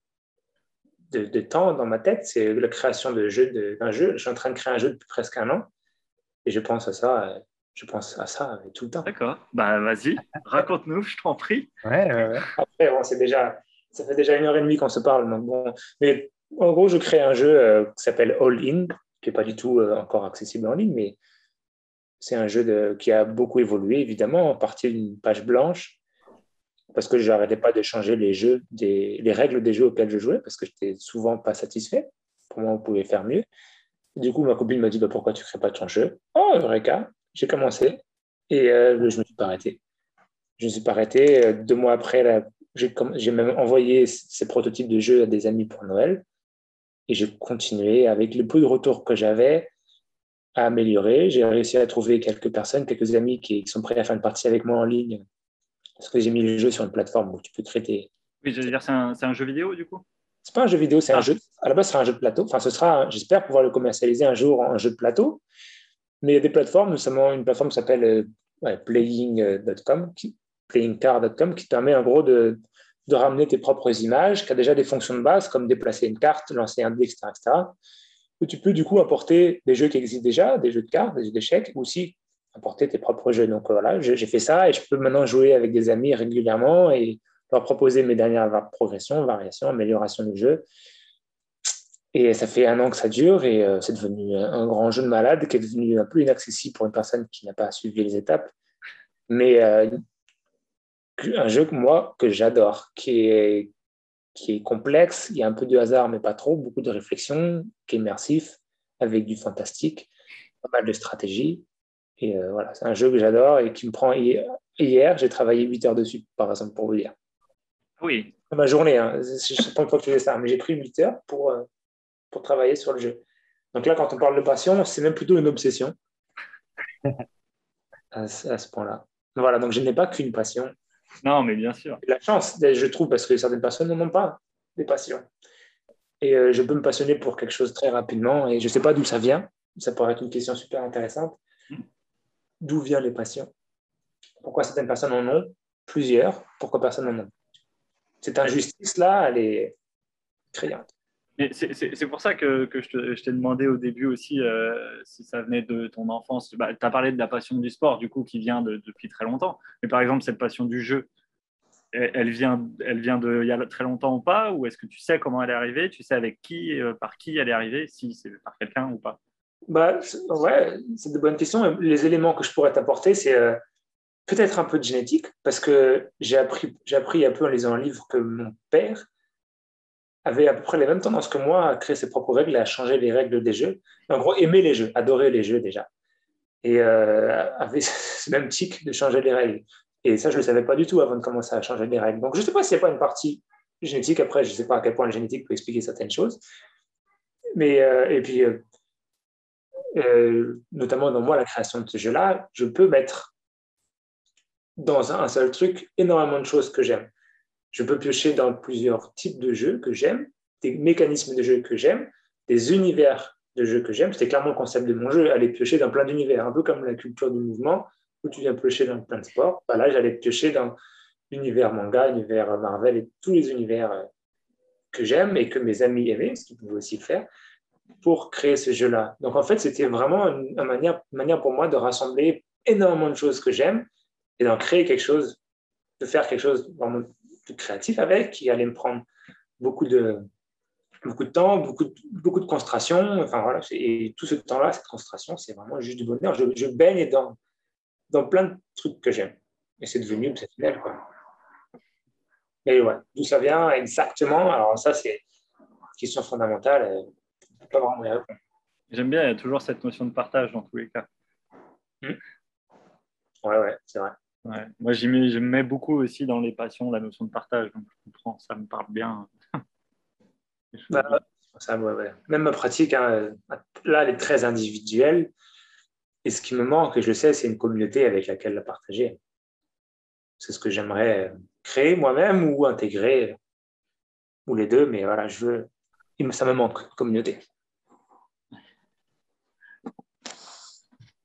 Speaker 2: de, temps dans ma tête, c'est la création de jeu, d'un jeu. Je suis en train de créer un jeu depuis presque un an et je pense à ça, je pense à ça tout le temps.
Speaker 1: D'accord. Bah vas-y, raconte-nous, je t'en prie.
Speaker 3: Ouais, ouais,
Speaker 2: Après, bon, c'est déjà, ça fait déjà une heure et demie qu'on se parle, donc bon. Mais en gros, je crée un jeu euh, qui s'appelle All In, qui n'est pas du tout euh, encore accessible en ligne, mais c'est un jeu qui a beaucoup évolué, évidemment, en partie d'une page blanche parce que je n'arrêtais pas de changer les, jeux les règles des jeux auxquels je jouais, parce que je n'étais souvent pas satisfait. Pour moi, on pouvait faire mieux. Du coup, ma copine m'a dit bah, Pourquoi tu ne crées pas ton jeu? Oh, cas. J'ai commencé et euh, je ne me suis pas arrêté. Je ne me suis pas arrêté. Deux mois après, j'ai même envoyé ces prototypes de jeux à des amis pour Noël. Et j'ai continué avec le peu de retours que j'avais à améliorer. J'ai réussi à trouver quelques personnes, quelques amis qui sont prêts à faire une partie avec moi en ligne parce que j'ai mis le jeu sur une plateforme où tu peux traiter.
Speaker 1: Oui, je veux dire, c'est un, un, jeu vidéo du coup?
Speaker 2: C'est pas un jeu vidéo, c'est un ah. jeu. À la base, c'est un jeu de plateau. Enfin, ce sera, j'espère pouvoir le commercialiser un jour en jeu de plateau. Mais il y a des plateformes, notamment une plateforme qui s'appelle euh, playing.com, playingcar.com, qui permet en gros de, ramener tes propres images, qui a déjà des fonctions de base comme déplacer une carte, lancer un dé, etc., etc. Où tu peux du coup apporter des jeux qui existent déjà, des jeux de cartes, des jeux d'échecs, ou aussi apporter tes propres jeux. Donc voilà, j'ai fait ça et je peux maintenant jouer avec des amis régulièrement et leur proposer mes dernières progressions, variations, améliorations du jeu. Et ça fait un an que ça dure et euh, c'est devenu un grand jeu de malade qui est devenu un peu inaccessible pour une personne qui n'a pas suivi les étapes. Mais euh, un jeu que moi, que j'adore, qui est, qui est complexe, il y a un peu de hasard mais pas trop, beaucoup de réflexion, qui est immersif, avec du fantastique pas mal de stratégie. Et euh, voilà, c'est un jeu que j'adore et qui me prend. Hier, j'ai travaillé 8 heures dessus, par exemple, pour vous dire.
Speaker 1: Oui.
Speaker 2: Ma journée, hein. je ne sais pas pourquoi je faisais ça, mais j'ai pris 8 heures pour, euh, pour travailler sur le jeu. Donc là, quand on parle de passion, c'est même plutôt une obsession <laughs> à, ce point-là. Voilà, donc je n'ai pas qu'une passion.
Speaker 1: Non, mais bien sûr.
Speaker 2: La chance, je trouve, parce que certaines personnes n'en ont pas des passions. Et euh, je peux me passionner pour quelque chose très rapidement et je ne sais pas d'où ça vient. Ça pourrait être une question super intéressante. Hmm. D'où viennent les passions Pourquoi certaines personnes en ont? Plusieurs. Pourquoi personne n'en a? Cette injustice-là, elle est criante.
Speaker 1: C'est pour ça que, je t'ai demandé au début aussi euh, si ça venait de ton enfance. Bah, tu as parlé de la passion du sport, du coup, qui vient de, depuis très longtemps. Mais par exemple, cette passion du jeu, elle, vient, elle vient de il y a très longtemps ou pas? Ou est-ce que tu sais comment elle est arrivée? Tu sais avec qui, euh, par qui elle est arrivée Si c'est par quelqu'un ou pas?
Speaker 2: Bah, Ouais, c'est de bonnes questions. Les éléments que je pourrais t'apporter, c'est euh, peut-être un peu de génétique, parce que j'ai appris, appris un peu en lisant un livre que mon père avait à peu près les mêmes tendances que moi à créer ses propres règles et à changer les règles des jeux. En gros, aimer les jeux, adorer les jeux déjà. Et euh, avait <laughs> ce même tic de changer les règles. Et ça, je ne le savais pas du tout avant de commencer à changer les règles. Donc, je ne sais pas s'il n'y a pas une partie génétique. Après, je ne sais pas à quel point la génétique peut expliquer certaines choses. Mais, euh, et puis, euh, notamment dans moi, la création de ce jeu-là, je peux mettre dans un seul truc énormément de choses que j'aime je peux piocher dans plusieurs types de jeux que j'aime, des mécanismes de jeu que j'aime, des univers de jeux que j'aime. C'était clairement le concept de mon jeu, aller piocher dans plein d'univers, un peu comme la culture du mouvement, où tu viens piocher dans plein de sports. Là, j'allais piocher dans l'univers manga, l'univers Marvel et tous les univers euh, que j'aime et que mes amis aimaient, ce qu'ils pouvaient aussi faire, pour créer ce jeu-là. Donc en fait, c'était vraiment une, manière, une manière pour moi de rassembler énormément de choses que j'aime et d'en créer quelque chose, de faire quelque chose vraiment créatif avec, qui allait me prendre beaucoup de, beaucoup de temps, beaucoup de, beaucoup de concentration. Enfin, voilà, et tout ce temps-là, cette concentration, c'est vraiment juste du bonheur. Je, je, baigne dans, dans plein de trucs que j'aime. Et c'est devenu obsessionnel. Quoi. Mais ouais, d'où ça vient exactement? Alors, ça, c'est une question fondamentale. Pas vraiment y
Speaker 1: J'aime bien, il y a toujours cette notion de partage dans tous les cas.
Speaker 2: Hmm. Ouais, ouais, c'est vrai.
Speaker 1: Moi, j'y mets, je mets beaucoup aussi dans les passions la notion de partage, donc je comprends, ça me parle bien. <laughs>
Speaker 2: Bah, ça, Même ma pratique, hein, là, elle est très individuelle. Et ce qui me manque, et je le sais, c'est une communauté avec laquelle la partager. C'est ce que j'aimerais créer moi-même ou intégrer, ou les deux, mais voilà, je veux, ça me manque, communauté.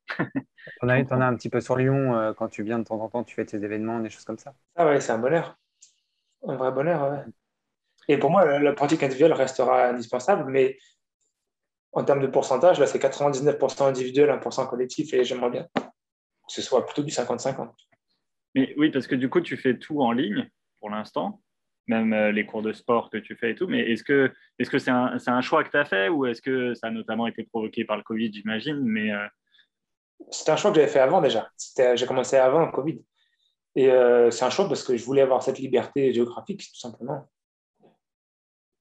Speaker 2: <laughs>
Speaker 3: Tu en, as un petit peu sur Lyon euh, quand tu viens de temps en temps, tu fais tes événements, des choses comme ça
Speaker 2: Ah ouais, c'est un bonheur. Un vrai bonheur, ouais. Et pour moi, la, pratique individuelle restera indispensable, mais en termes de pourcentage, là, c'est 99% individuel, 1% collectif, et j'aimerais bien que ce soit plutôt du 50-50.
Speaker 1: Mais oui, parce que du coup, tu fais tout en ligne pour l'instant, même euh, les cours de sport que tu fais et tout. Mais est-ce que c'est -ce un, un, choix que tu as fait ou est-ce que ça a notamment été provoqué par le Covid, j'imagine Mais euh,
Speaker 2: c'était un choix que j'avais fait avant déjà. J'ai commencé avant le Covid. Et euh, c'est un choix parce que je voulais avoir cette liberté géographique, tout simplement.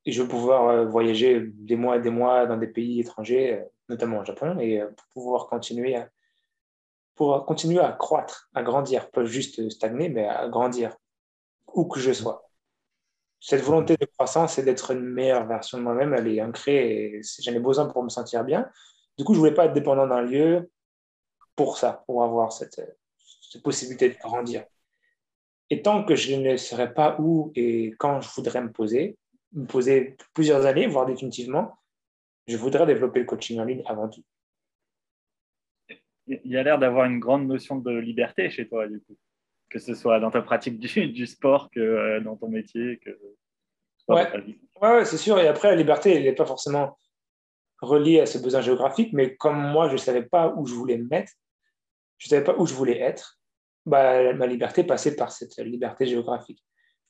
Speaker 2: Et je veux pouvoir euh, voyager des mois et des mois dans des pays étrangers, euh, notamment au Japon, et pouvoir continuer à, pour continuer à croître, à grandir, pas juste stagner, mais à grandir, où que je sois. Cette volonté de croissance et d'être une meilleure version de moi-même, elle est ancrée et j'en ai besoin pour me sentir bien. Du coup, je ne voulais pas être dépendant d'un lieu, pour ça, pour avoir cette, possibilité de grandir. Et tant que je ne saurais pas où et quand je voudrais me poser, me poser plusieurs années, voire définitivement, je voudrais développer le coaching en ligne avant tout.
Speaker 1: Il y a l'air d'avoir une grande notion de liberté chez toi, du coup, que ce soit dans ta pratique du, du sport que euh, dans ton métier. Que...
Speaker 2: Ouais, ouais c'est sûr. Et après, la liberté, elle n'est pas forcément reliée à ce besoin géographique, mais comme moi, je ne savais pas où je voulais me mettre, je ne savais pas où je voulais être, bah, ma liberté passait par cette liberté géographique.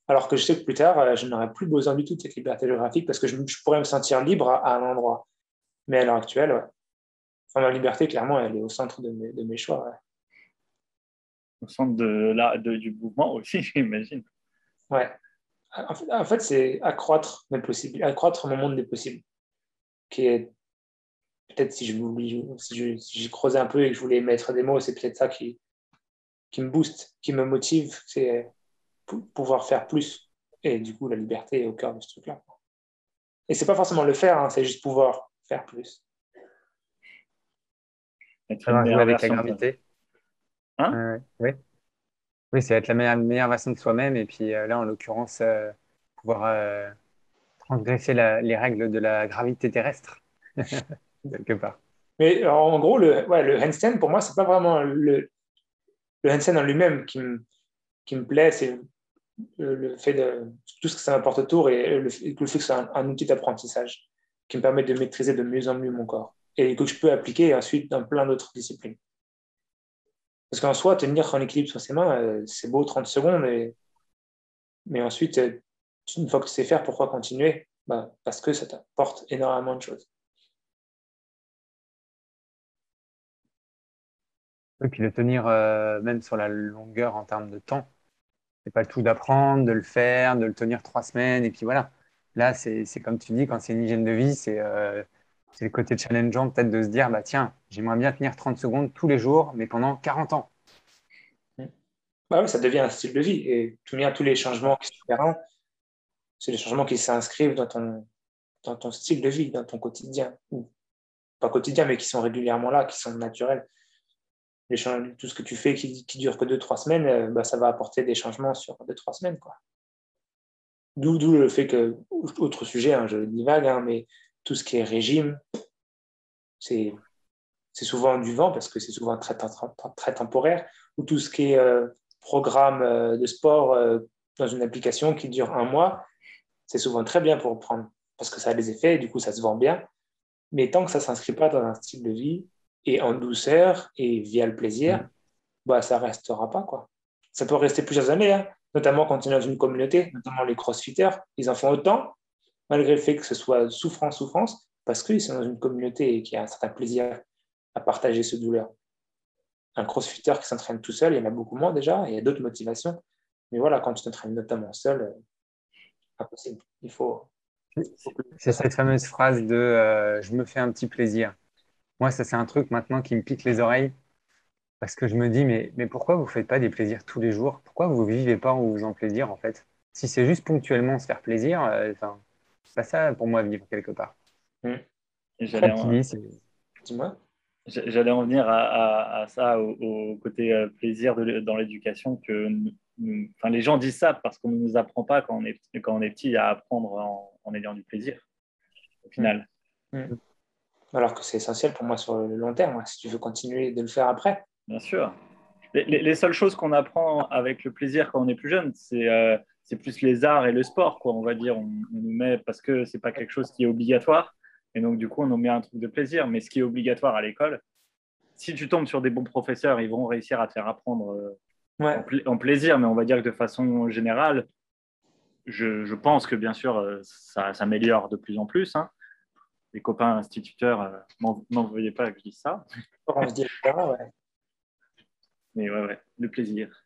Speaker 2: Alors que je sais que plus tard, euh, je n'aurais plus besoin du tout de cette liberté géographique parce que je, pourrais me sentir libre à, un endroit. Mais à l'heure actuelle, enfin, ma liberté, clairement, elle est au centre de mes, de mes choix.
Speaker 1: Au centre de la, de, du mouvement aussi, <laughs> j'imagine.
Speaker 2: Ouais. En fait, c'est accroître mes possibles, accroître mon monde des possibles, qui est peut-être si je si j'ai creusé un peu et que je voulais mettre des mots, c'est peut-être ça qui, qui me booste, qui me motive, c'est pouvoir faire plus. Et du coup, la liberté est au cœur de ce truc-là. Et c'est pas forcément le faire, hein, c'est juste pouvoir faire plus.
Speaker 3: Être avec la gravité. Hein? Oui. Oui, c'est être la meilleure, meilleure version de soi-même. Et puis euh, là, en l'occurrence, euh, pouvoir euh, transgresser les règles de la gravité terrestre, <laughs> quelque part.
Speaker 2: Mais en gros, le, le handstand, pour moi, c'est pas vraiment le, le handstand en lui-même qui me, qui me plaît. C'est le, fait de tout ce que ça m'apporte autour et le, fait que c'est un, outil d'apprentissage qui me permet de maîtriser de mieux en mieux mon corps et que je peux appliquer ensuite dans plein d'autres disciplines. Parce qu'en soi, tenir en équilibre sur ses mains, euh, c'est beau 30 secondes, mais ensuite, euh, une fois que tu sais faire, pourquoi continuer? Bah, Parce que ça t'apporte énormément de choses.
Speaker 3: Et puis le tenir euh, même sur la longueur en termes de temps. C'est pas tout d'apprendre, de le faire, de le tenir trois semaines, et puis voilà. Là, c'est comme tu dis, quand c'est une hygiène de vie, c'est c'est le côté challengeant peut-être de se dire, bah tiens, j'aimerais bien tenir 30 secondes tous les jours, mais pendant 40 ans.
Speaker 2: Bah oui, ça devient un style de vie. Et tous les changements qui sont c'est des changements qui s'inscrivent dans ton, dans ton style de vie, dans ton quotidien. Ou pas quotidien, mais qui sont régulièrement là, qui sont naturels. Tout ce que tu fais qui, qui dure que 2-3 semaines, euh, bah, ça va apporter des changements sur 2-3 semaines. D'où le fait que, autre sujet, hein, je divague, hein, mais tout ce qui est régime, c'est souvent du vent parce que c'est souvent très, très, temporaire, ou tout ce qui est euh, programme euh, de sport dans une application qui dure un mois, c'est souvent très bien pour prendre parce que ça a des effets et du coup ça se vend bien. Mais tant que ça ne s'inscrit pas dans un style de vie et en douceur et via le plaisir, mm. bah, ça ne restera pas. Quoi. Ça peut rester plusieurs années, hein. notamment quand tu es dans une communauté, notamment les crossfitters, ils en font autant malgré le fait que ce soit souffrance, souffrance, parce qu'ils sont dans une communauté et qu'il y a un certain plaisir à partager ce douleur. Un crossfitter qui s'entraîne tout seul, il y en a beaucoup moins déjà, il y a d'autres motivations. Mais voilà, quand tu t'entraînes notamment seul, euh, impossible. Il faut.
Speaker 3: C'est cette fameuse phrase de euh, je me fais un petit plaisir. Moi, ça, c'est un truc maintenant qui me pique les oreilles parce que je me dis, mais, mais pourquoi vous ne faites pas des plaisirs tous les jours? Pourquoi vous ne vivez pas en vous faisant plaisir en fait? Si c'est juste ponctuellement se faire plaisir, euh, pas ça pour moi vivre quelque part.
Speaker 1: Hmm. J'allais en... J'allais en venir à, ça, au, côté euh, plaisir dans l'éducation, que enfin, les gens disent ça parce qu'on ne nous apprend pas quand on est, quand on est petit à apprendre en, ayant du plaisir, au final.
Speaker 2: Hmm. Hmm. Alors que c'est essentiel pour moi sur le long terme, si tu veux continuer de le faire après.
Speaker 1: Bien sûr. Les, seules choses qu'on apprend avec le plaisir quand on est plus jeune, c'est euh, c'est plus les arts et le sport, quoi, on va dire. On, nous met parce que c'est pas quelque chose qui est obligatoire. Et donc, du coup, on nous met un truc de plaisir. Mais ce qui est obligatoire à l'école, si tu tombes sur des bons professeurs, ils vont réussir à te faire apprendre euh, en, plaisir. Mais on va dire que de façon générale, je, pense que bien sûr, euh, ça s'améliore de plus en plus. Hein. Les copains instituteurs, euh, veuillez pas que je dise ça. On se dit, ouais. Mais ouais, ouais, le plaisir.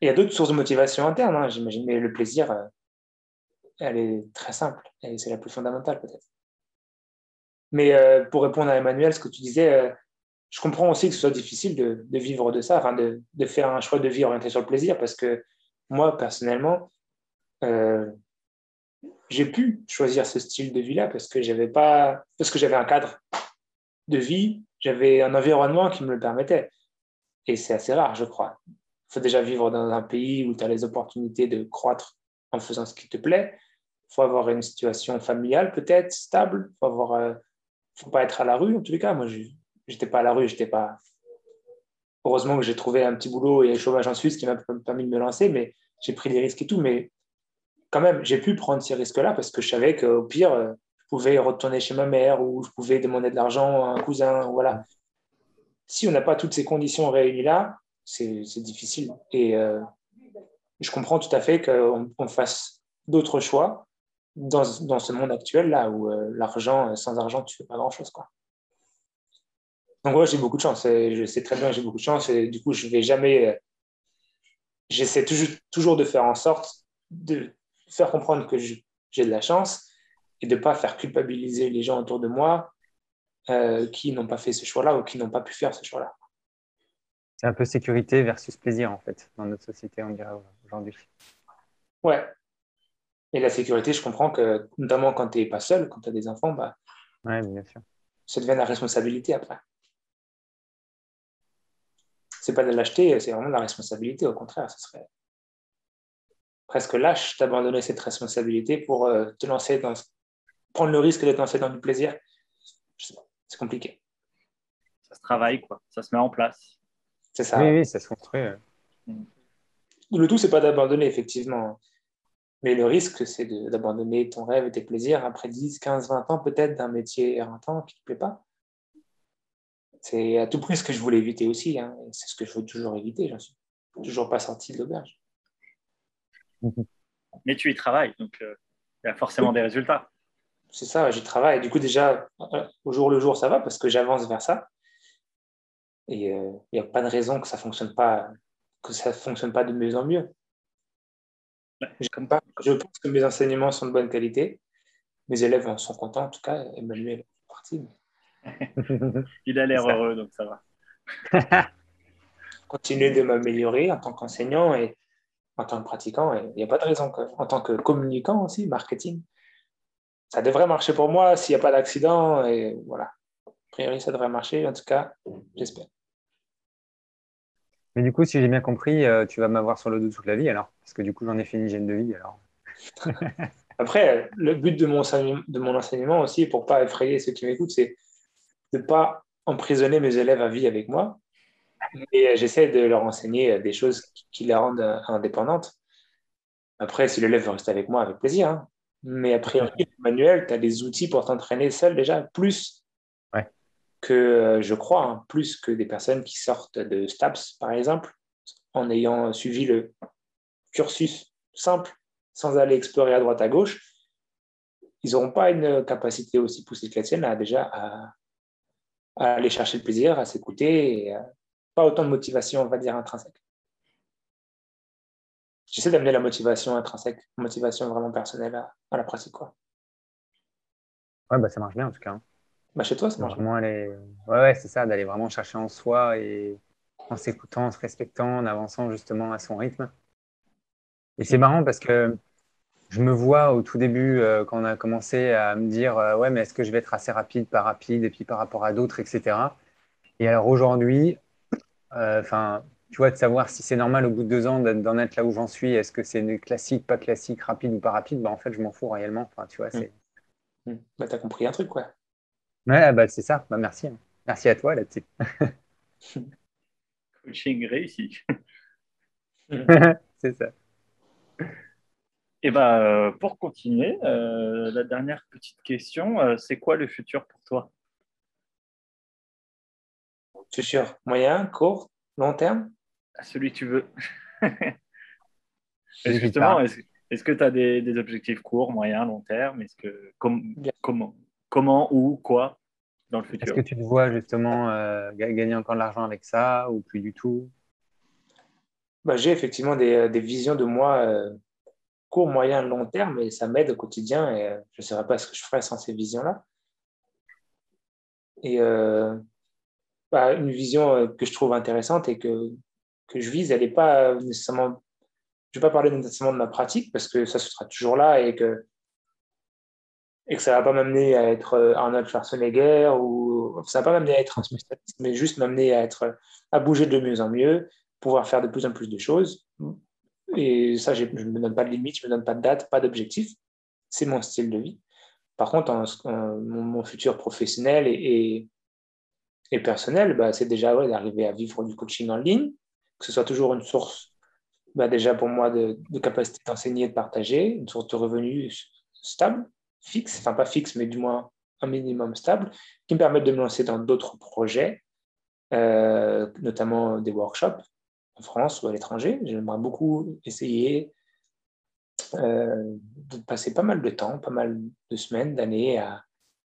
Speaker 2: Il y a d'autres sources de motivation interne, hein, j'imagine, mais le plaisir, euh, elle est très simple et c'est la plus fondamentale peut-être. Mais euh, pour répondre à Emmanuel, ce que tu disais, euh, je comprends aussi que ce soit difficile de, vivre de ça, enfin de, faire un choix de vie orienté sur le plaisir, parce que moi, personnellement, j'ai pu choisir ce style de vie-là parce que j'avais pas, parce que j'avais un cadre de vie, j'avais un environnement qui me le permettait. Et c'est assez rare, je crois. Il faut déjà vivre dans un pays où tu as les opportunités de croître en faisant ce qui te plaît. Il faut avoir une situation familiale peut-être stable. Il ne euh, faut pas être à la rue en tous les cas. Moi, je n'étais pas à la rue, j'étais pas. Heureusement que j'ai trouvé un petit boulot et un chômage en Suisse qui m'a permis de me lancer, mais j'ai pris des risques et tout. Mais quand même, j'ai pu prendre ces risques-là parce que je savais qu'au pire, euh, je pouvais retourner chez ma mère ou je pouvais demander de l'argent à un cousin. Voilà. Si on n'a pas toutes ces conditions réunies là, c'est difficile. Et euh, je comprends tout à fait qu'on fasse d'autres choix dans, ce monde actuel là où euh, l'argent, sans argent, tu fais pas grand chose. Quoi. Donc, moi, j'ai beaucoup de chance. Je sais très bien que j'ai beaucoup de chance. Et du coup, je vais jamais. J'essaie toujours de faire en sorte de faire comprendre que j'ai de la chance et de ne pas faire culpabiliser les gens autour de moi qui n'ont pas fait ce choix-là ou qui n'ont pas pu faire ce choix-là.
Speaker 3: C'est un peu sécurité versus plaisir, en fait, dans notre société, on dirait aujourd'hui.
Speaker 2: Ouais. Et la sécurité, je comprends que, notamment quand tu n'es pas seul, quand tu as des enfants, bah,
Speaker 3: ouais, bien sûr.
Speaker 2: ça devient la responsabilité après. C'est pas de l'acheter, c'est vraiment la responsabilité. Au contraire, ce serait presque lâche d'abandonner cette responsabilité pour euh, te lancer dans, prendre le risque de te lancer dans du plaisir. C'est compliqué.
Speaker 1: Ça se travaille, quoi. Ça se met en place.
Speaker 2: C'est ça.
Speaker 3: Oui, oui, ça se construit.
Speaker 2: Le tout, c'est pas d'abandonner, effectivement. Mais le risque, c'est d'abandonner ton rêve et tes plaisirs après 10, 15, 20 ans peut-être d'un métier éreintant qui ne te plaît pas. C'est à tout prix ce que je voulais éviter aussi. Hein. C'est ce que je veux toujours éviter. J'en suis toujours pas sorti de l'auberge. <laughs>
Speaker 1: Mais tu y travailles, donc euh, il y a forcément des résultats.
Speaker 2: C'est ça, j'y travaille. Du coup, déjà, au jour le jour, ça va parce que j'avance vers ça. Et il euh, n'y a pas de raison que ça fonctionne pas, que ça fonctionne pas de mieux en mieux. pas, je pense que mes enseignements sont de bonne qualité. Mes élèves en sont contents, en tout cas. Emmanuel est parti.
Speaker 1: il a l'air heureux, donc ça va. <laughs>
Speaker 2: Continuer de m'améliorer en tant qu'enseignant et en tant que pratiquant. Il n'y a pas de raison que, en tant que communicant aussi, marketing, ça devrait marcher pour moi s'il n'y a pas d'accident. Et voilà. A priori, ça devrait marcher. En tout cas, j'espère.
Speaker 3: Mais du coup, si j'ai bien compris, euh, tu vas m'avoir sur le dos toute la vie alors Parce que du coup, j'en ai fait une hygiène de vie alors. <laughs>
Speaker 2: Après, le but de mon, de mon enseignement aussi, pour ne pas effrayer ceux qui m'écoutent, c'est de ne pas emprisonner mes élèves à vie avec moi. Et j'essaie de leur enseigner des choses qui les rendent indépendantes. Après, si l'élève veut rester avec moi, avec plaisir. Hein. Mais après, manuel, tu as des outils pour t'entraîner seul déjà, plus que euh, je crois, hein, plus que des personnes qui sortent de STAPS, par exemple, en ayant suivi le cursus simple, sans aller explorer à droite à gauche, ils n'auront pas une capacité aussi poussée que la tienne à déjà à, aller chercher le plaisir, à s'écouter, et pas autant de motivation, on va dire, intrinsèque. J'essaie d'amener la motivation intrinsèque, motivation vraiment personnelle à, la pratique. Quoi.
Speaker 3: Ouais, bah ça marche bien en tout cas. Hein.
Speaker 2: Bah, chez toi, c'est
Speaker 3: vraiment aller... Ouais, ouais c'est ça, d'aller vraiment chercher en soi et en s'écoutant, en se respectant, en avançant justement à son rythme. Et c'est marrant parce que je me vois au tout début, euh, quand on a commencé à me dire euh, Ouais, mais est-ce que je vais être assez rapide, pas rapide, et puis par rapport à d'autres, etc. Et alors aujourd'hui, enfin, tu vois, de savoir si c'est normal au bout de deux ans d'en être là où j'en suis, est-ce que c'est classique, pas classique, rapide ou pas rapide, bah, en fait, je m'en fous réellement. Enfin, tu vois, c'est.
Speaker 2: Mmh. Mmh. Bah, t'as compris un truc, quoi.
Speaker 3: Ouais, bah, c'est ça. Bah, merci. Hein. Merci à toi là-dessus. <laughs>
Speaker 1: Coaching réussi. <laughs>
Speaker 3: c'est ça.
Speaker 1: Et bah, euh, pour continuer, euh, la dernière petite question, euh, c'est quoi le futur pour toi?
Speaker 2: Futur moyen, court, long terme?
Speaker 1: Celui que tu veux. Justement, est-ce que tu as des, objectifs courts, moyens, long terme? Est-ce que comment comment, ou quoi dans le futur?
Speaker 3: Est-ce que tu te vois justement euh, gagner encore de l'argent avec ça ou plus du tout?
Speaker 2: Bah, J'ai effectivement des, euh, visions de moi euh, court, moyen, long terme et ça m'aide au quotidien et je ne saurais pas ce que je ferais sans ces visions-là. Et bah, une vision que je trouve intéressante et que, que je vise, elle n'est pas nécessairement. Je ne vais pas parler nécessairement de ma pratique parce que ça, ce sera toujours là et que et que ça va pas m'amener à être euh, Arnold Schwarzenegger ou ça va pas m'amener à être un spécialiste, mais juste m'amener à à bouger de mieux en mieux, pouvoir faire de plus en plus de choses. Et ça, je ne me donne pas de limite, je ne me donne pas de date, pas d'objectif. C'est mon style de vie. Par contre, mon, futur professionnel et, et, personnel, bah, c'est déjà d'arriver à vivre du coaching en ligne, que ce soit toujours une source, bah, déjà pour moi, de, capacité d'enseigner et de partager, une source de revenus stable fixe, enfin pas fixe, mais du moins un minimum stable, qui me permettent de me lancer dans d'autres projets, euh, notamment des workshops en France ou à l'étranger. J'aimerais beaucoup essayer euh, de passer pas mal de temps, pas mal de semaines, d'années à,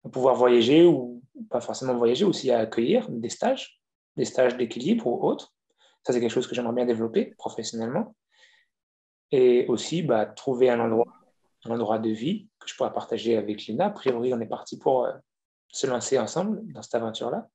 Speaker 2: pouvoir voyager ou pas forcément voyager, aussi à accueillir des stages, des stages d'équilibre ou autres. Ça, c'est quelque chose que j'aimerais bien développer professionnellement. Et aussi, bah, trouver un endroit, un endroit de vie que je pourrais partager avec Lina. A priori, on est parti pour, euh, se lancer ensemble dans cette aventure-là.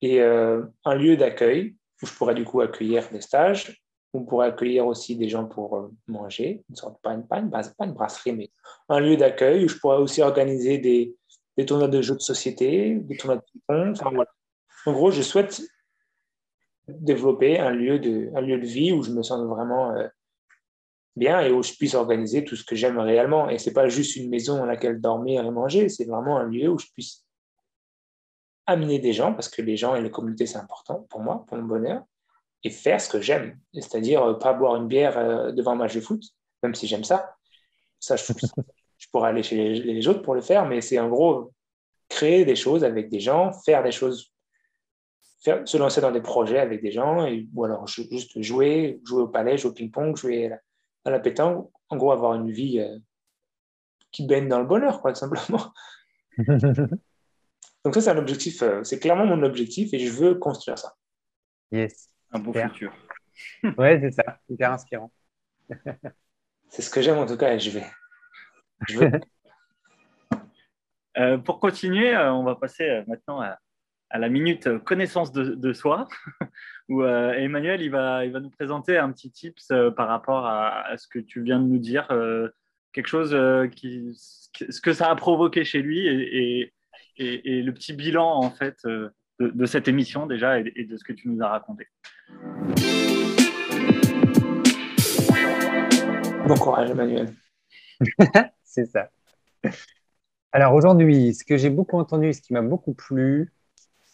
Speaker 2: Et un lieu d'accueil où je pourrais du coup accueillir des stages, on pourrait accueillir aussi des gens pour manger, une sorte, pas une, pas une brasserie, mais un lieu d'accueil où je pourrais aussi organiser des, des tournois de jeux de société, des tournois de ping-pong. En gros, je souhaite développer un lieu de, un lieu de vie où je me sens vraiment euh, bien et où je puisse organiser tout ce que j'aime réellement. Et ce n'est pas juste une maison dans laquelle dormir et manger, c'est vraiment un lieu où je puisse amener des gens, parce que les gens et les communautés, c'est important pour moi, pour mon bonheur, et faire ce que j'aime. C'est-à-dire euh, pas boire une bière euh, devant un match de foot, même si j'aime ça. Ça, je, <laughs> je pourrais aller chez les autres pour le faire, mais c'est en gros créer des choses avec des gens, faire des choses se lancer dans des projets avec des gens, et, ou alors juste jouer, jouer au palais, jouer au ping-pong, jouer à la, pétanque, en gros avoir une vie euh, qui baigne dans le bonheur, quoi, tout simplement. <laughs> Donc ça, c'est un objectif, euh, c'est clairement mon objectif et je veux construire ça.
Speaker 3: Yes.
Speaker 1: Un beau futur.
Speaker 3: ouais, c'est ça, hyper inspirant.
Speaker 2: c'est ce que j'aime en tout cas et je vais. Je
Speaker 1: veux. Euh, pour continuer, on va passer maintenant à, à la minute connaissance de, soi, <laughs> où euh, Emmanuel il va, il va nous présenter un petit tips euh, par rapport à, ce que tu viens de nous dire, euh, quelque chose qui, ce que ça a provoqué chez lui et, et, le petit bilan en fait de, cette émission déjà et, de ce que tu nous as raconté.
Speaker 2: Bon courage Emmanuel. <laughs>
Speaker 3: C'est ça. Alors aujourd'hui, ce que j'ai beaucoup entendu, ce qui m'a beaucoup plu,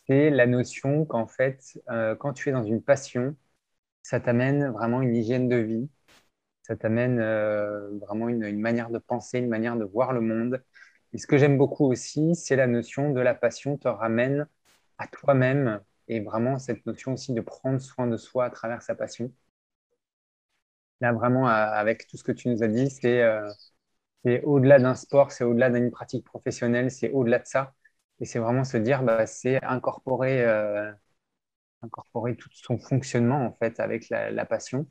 Speaker 3: c'est la notion qu'en fait, euh, quand tu es dans une passion, ça t'amène vraiment une hygiène de vie, ça t'amène euh, vraiment une, manière de penser, une manière de voir le monde. Et ce que j'aime beaucoup aussi, c'est la notion de la passion te ramène à toi-même et vraiment cette notion aussi de prendre soin de soi à travers sa passion. Là, vraiment, avec tout ce que tu nous as dit, c'est euh, au-delà d'un sport, c'est au-delà d'une pratique professionnelle, c'est au-delà de ça. Et c'est vraiment se dire, bah, c'est incorporer, euh, incorporer tout son fonctionnement en fait avec la, passion.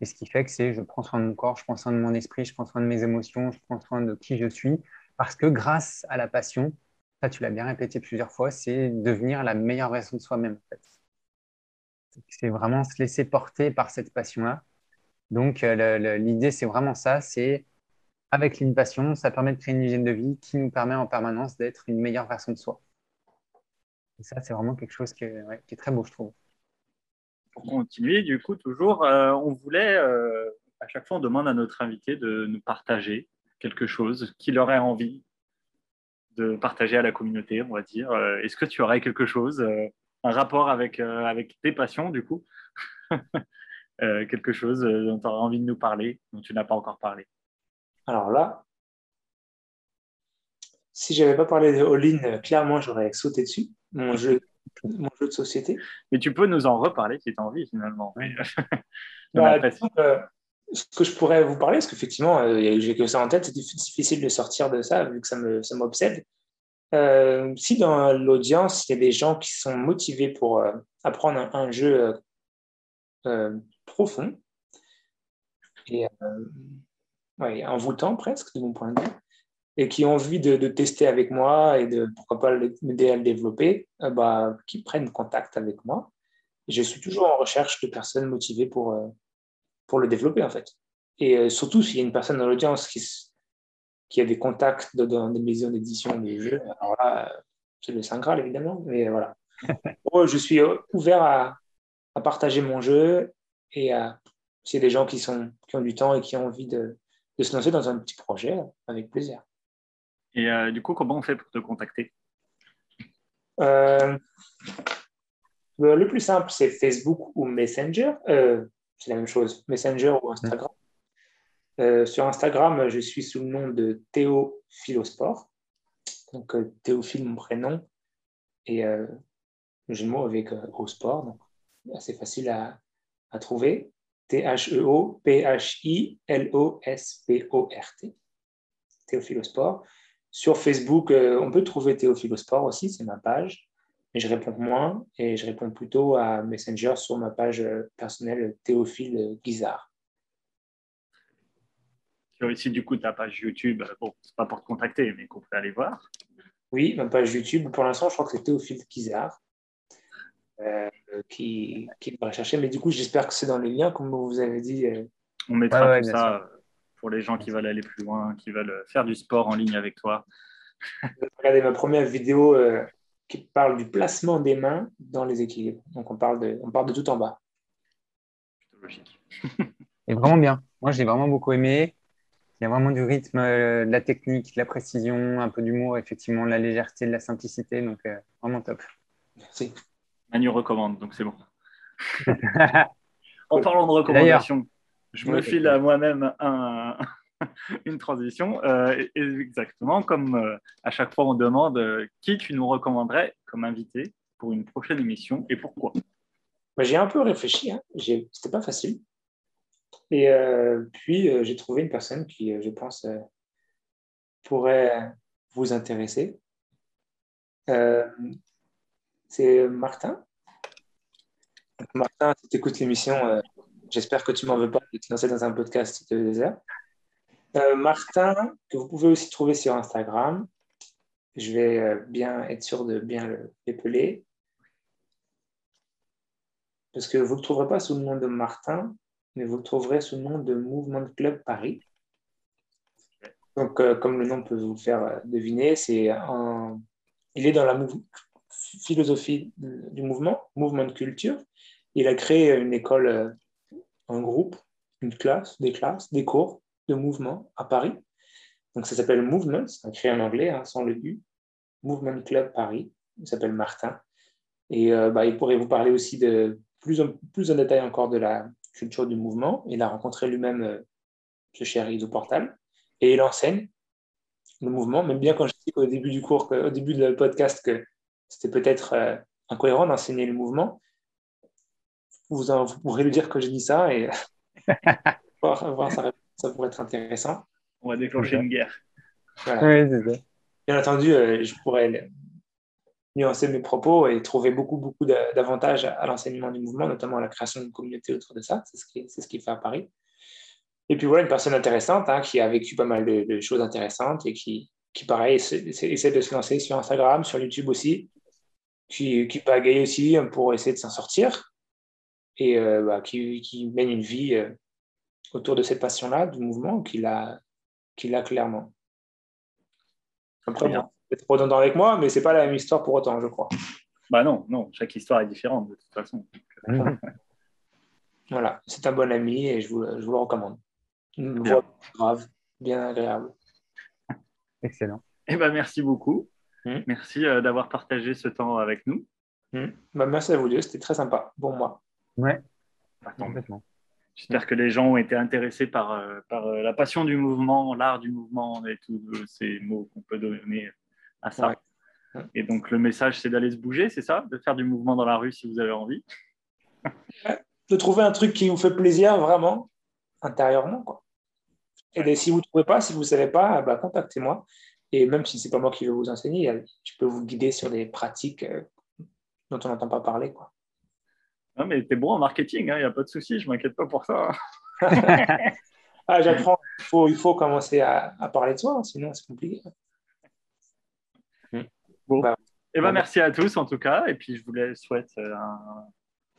Speaker 3: Et ce qui fait que c'est je prends soin de mon corps, je prends soin de mon esprit, je prends soin de mes émotions, je prends soin de qui je suis. Parce que grâce à la passion, ça tu l'as bien répété plusieurs fois, c'est devenir la meilleure version de soi-même. En fait. C'est vraiment se laisser porter par cette passion-là. Donc euh, l'idée, c'est vraiment ça, c'est avec passion, ça permet de créer une hygiène de vie qui nous permet en permanence d'être une meilleure version de soi. Et ça, c'est vraiment quelque chose qui est, très beau, je trouve.
Speaker 1: Pour continuer, du coup, toujours, euh, on voulait, euh, à chaque fois, on demande à notre invité de nous partager quelque chose qu'il aurait envie de partager à la communauté, on va dire. Euh, est-ce que tu aurais quelque chose, un rapport avec, avec tes passions, du coup? <laughs> Quelque chose dont tu aurais envie de nous parler, dont tu n'as pas encore parlé?
Speaker 2: Alors là, si je n'avais pas parlé de all-in, clairement, j'aurais sauté dessus, mon jeu, <laughs> mon jeu de société.
Speaker 1: Mais tu peux nous en reparler si tu as envie, finalement. <laughs> <laughs>
Speaker 2: Bah, ce que je pourrais vous parler, parce qu'effectivement, euh, j'ai que ça en tête, c'est difficile de sortir de ça, vu que ça m'obsède. Euh, si dans l'audience, il y a des gens qui sont motivés pour euh, apprendre un, jeu profond, et ouais, envoûtant presque, de mon point de vue, et qui ont envie de, tester avec moi et de, pourquoi pas, m'aider à le développer, euh, bah, qui prennent contact avec moi. je suis toujours en recherche de personnes motivées pour, euh, pour le développer, en fait. Et euh, surtout, s'il y a une personne dans l'audience qui, qui a des contacts dans des maisons d'édition des jeux, alors là, c'est le Saint Graal, évidemment, mais voilà. <laughs> je suis ouvert à, à, partager mon jeu et à, s'il y a des gens qui, sont, qui ont du temps et qui ont envie de, de se lancer dans un petit projet avec plaisir.
Speaker 1: Et euh, du coup, comment on fait pour te contacter?
Speaker 2: Euh, Le plus simple, c'est Facebook ou Messenger. Euh, c'est la même chose, Messenger ou Instagram. sur Instagram, je suis sous le nom de Théo Philosport. Donc, Théophile, mon prénom, et le jeu de mots avec au sport. Donc, assez facile à, à trouver. T-H-E-O-P-H-I-L-O-S-P-O-R-T. Théophilosport. Sur Facebook, euh, on peut trouver Théophilosport aussi, c'est ma page. Mais je réponds moins et je réponds plutôt à Messenger sur ma page euh, personnelle Théophile Guizard.
Speaker 1: Tu as aussi du coup ta page YouTube, bon, c'est pas pour te contacter, mais qu'on peut aller voir.
Speaker 2: Oui, ma page YouTube. Pour l'instant, je crois que c'est Théophile euh, qui, qui devrait chercher. Mais du coup, j'espère que c'est dans les liens, comme vous avez dit. Euh.
Speaker 1: On mettra tout ça pour les gens qui veulent aller plus loin, qui veulent faire du sport en ligne avec toi. <laughs>
Speaker 2: Regardez ma première vidéo euh, qui parle du placement des mains dans les équilibres. Donc, on parle de, on parle de tout en bas.
Speaker 3: Logique. <laughs> Et vraiment bien. Moi, j'ai vraiment beaucoup aimé. Il y a vraiment du rythme, euh, de la technique, de la précision, un peu d'humour, effectivement, de la légèreté, de la simplicité. Donc, euh, vraiment top.
Speaker 2: Merci.
Speaker 1: Manu recommande, donc c'est bon. <laughs> en parlant de recommandations, je me file à moi-même <laughs> une transition. Euh, exactement comme à chaque fois on demande qui tu nous recommanderais comme invité pour une prochaine émission et pourquoi?
Speaker 2: Bah, j'ai un peu réfléchi, hein. c'était pas facile. Et euh, puis, euh, j'ai trouvé une personne qui, euh, je pense, pourrait vous intéresser. C'est Martin. Martin, si tu écoutes l'émission, j'espère que tu m'en veux pas de te lancer dans un podcast de désert. Martin, que vous pouvez aussi trouver sur Instagram. Je vais bien être sûr de bien le épeler. Parce que vous ne le trouverez pas sous le nom de Martin, mais vous le trouverez sous le nom de Movement Club Paris. Donc, euh, comme le nom peut vous faire euh, deviner, c'est un... il est dans la philosophie du mouvement, mouvement de culture. Il a créé une école, euh, un groupe, une classe, des classes, des cours de mouvement à Paris. Donc, ça s'appelle Movement, c'est créé en anglais, hein, sans le U. Movement Club Paris. Il s'appelle Martin. Et bah, il pourrait vous parler aussi de plus en, plus en détail encore de la culture du mouvement. Il a rencontré lui-même euh, ce cher Ido Portal et il enseigne le mouvement, même bien quand je dis au début du cours, au début du podcast, que c'était peut-être euh, incohérent d'enseigner le mouvement. Vous, pourrez lui dire que j'ai dit ça et <laughs> voir, ça, pourrait être intéressant.
Speaker 1: On va déclencher une guerre.
Speaker 2: Bien entendu, euh, je pourrais nuancer mes propos et trouver beaucoup, beaucoup d'avantages à l'enseignement du mouvement, notamment à la création d'une communauté autour de ça. C'est ce qu'il ce qui fait à Paris. Et puis voilà, une personne intéressante hein, qui a vécu pas mal de, choses intéressantes et qui, qui pareil, essaie de se lancer sur Instagram, sur YouTube aussi, qui, qui pagaille aussi pour essayer de s'en sortir et euh, bah, qui, qui, mène une vie euh, autour de cette passion-là, du mouvement, qu'il a, qu'il a clairement. Après, bien être redondant avec moi, mais c'est pas la même histoire pour autant, je crois.
Speaker 1: Bah non, non, chaque histoire est différente de toute façon. <laughs>
Speaker 2: voilà, c'est un bon ami et je vous, je vous le recommande. Une voix grave, bien agréable.
Speaker 3: Excellent.
Speaker 1: Eh ben, merci beaucoup. Hmm. Merci euh, d'avoir partagé ce temps avec nous.
Speaker 2: Hmm. Bah, merci à vous deux, c'était très sympa pour moi.
Speaker 3: Ouais, complètement.
Speaker 1: J'espère que les gens ont été intéressés par, euh, par euh, la passion du mouvement, l'art du mouvement et tous ces mots qu'on peut donner à ça. Et donc, le message, c'est d'aller se bouger, c'est ça? De faire du mouvement dans la rue si vous avez envie <laughs>
Speaker 2: De trouver un truc qui vous fait plaisir vraiment, intérieurement. Quoi. Et si vous ne trouvez pas, si vous ne savez pas, bah, contactez-moi. Et même si ce n'est pas moi qui vais vous enseigner, je peux vous guider sur des pratiques euh, dont on n'entend pas parler. Quoi.
Speaker 1: Non, mais tu es bon en marketing, il hein, n'y a pas de souci, je ne m'inquiète pas pour ça. <laughs>
Speaker 2: ah, J'apprends, il faut, il faut commencer à, à parler de soi, hein, sinon c'est compliqué.
Speaker 1: Bon. Bah, eh ben, merci à tous en tout cas. Et puis je vous souhaite euh,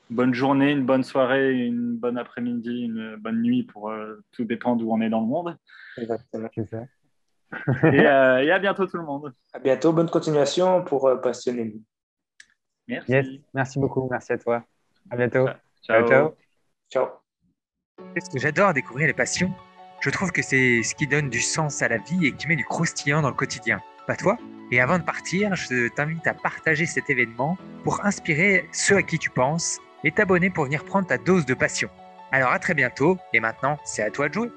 Speaker 1: une bonne journée, une bonne soirée, une bonne après-midi, une bonne nuit pour euh, tout dépend d'où on est dans le monde.
Speaker 2: Exactement. <laughs>
Speaker 1: Euh, et, à bientôt tout le monde.
Speaker 2: À bientôt, bonne continuation pour passionner
Speaker 1: Merci.
Speaker 3: Merci beaucoup, merci à toi. À bientôt.
Speaker 1: Ciao. Ciao.
Speaker 2: Ciao.
Speaker 3: Ce que j'adore découvrir les passions, je trouve que c'est ce qui donne du sens à la vie et qui met du croustillant dans le quotidien. Pas toi et avant de partir, je t'invite à partager cet événement pour inspirer ceux à qui tu penses et t'abonner pour venir prendre ta dose de passion. Alors à très bientôt et maintenant c'est à toi de jouer.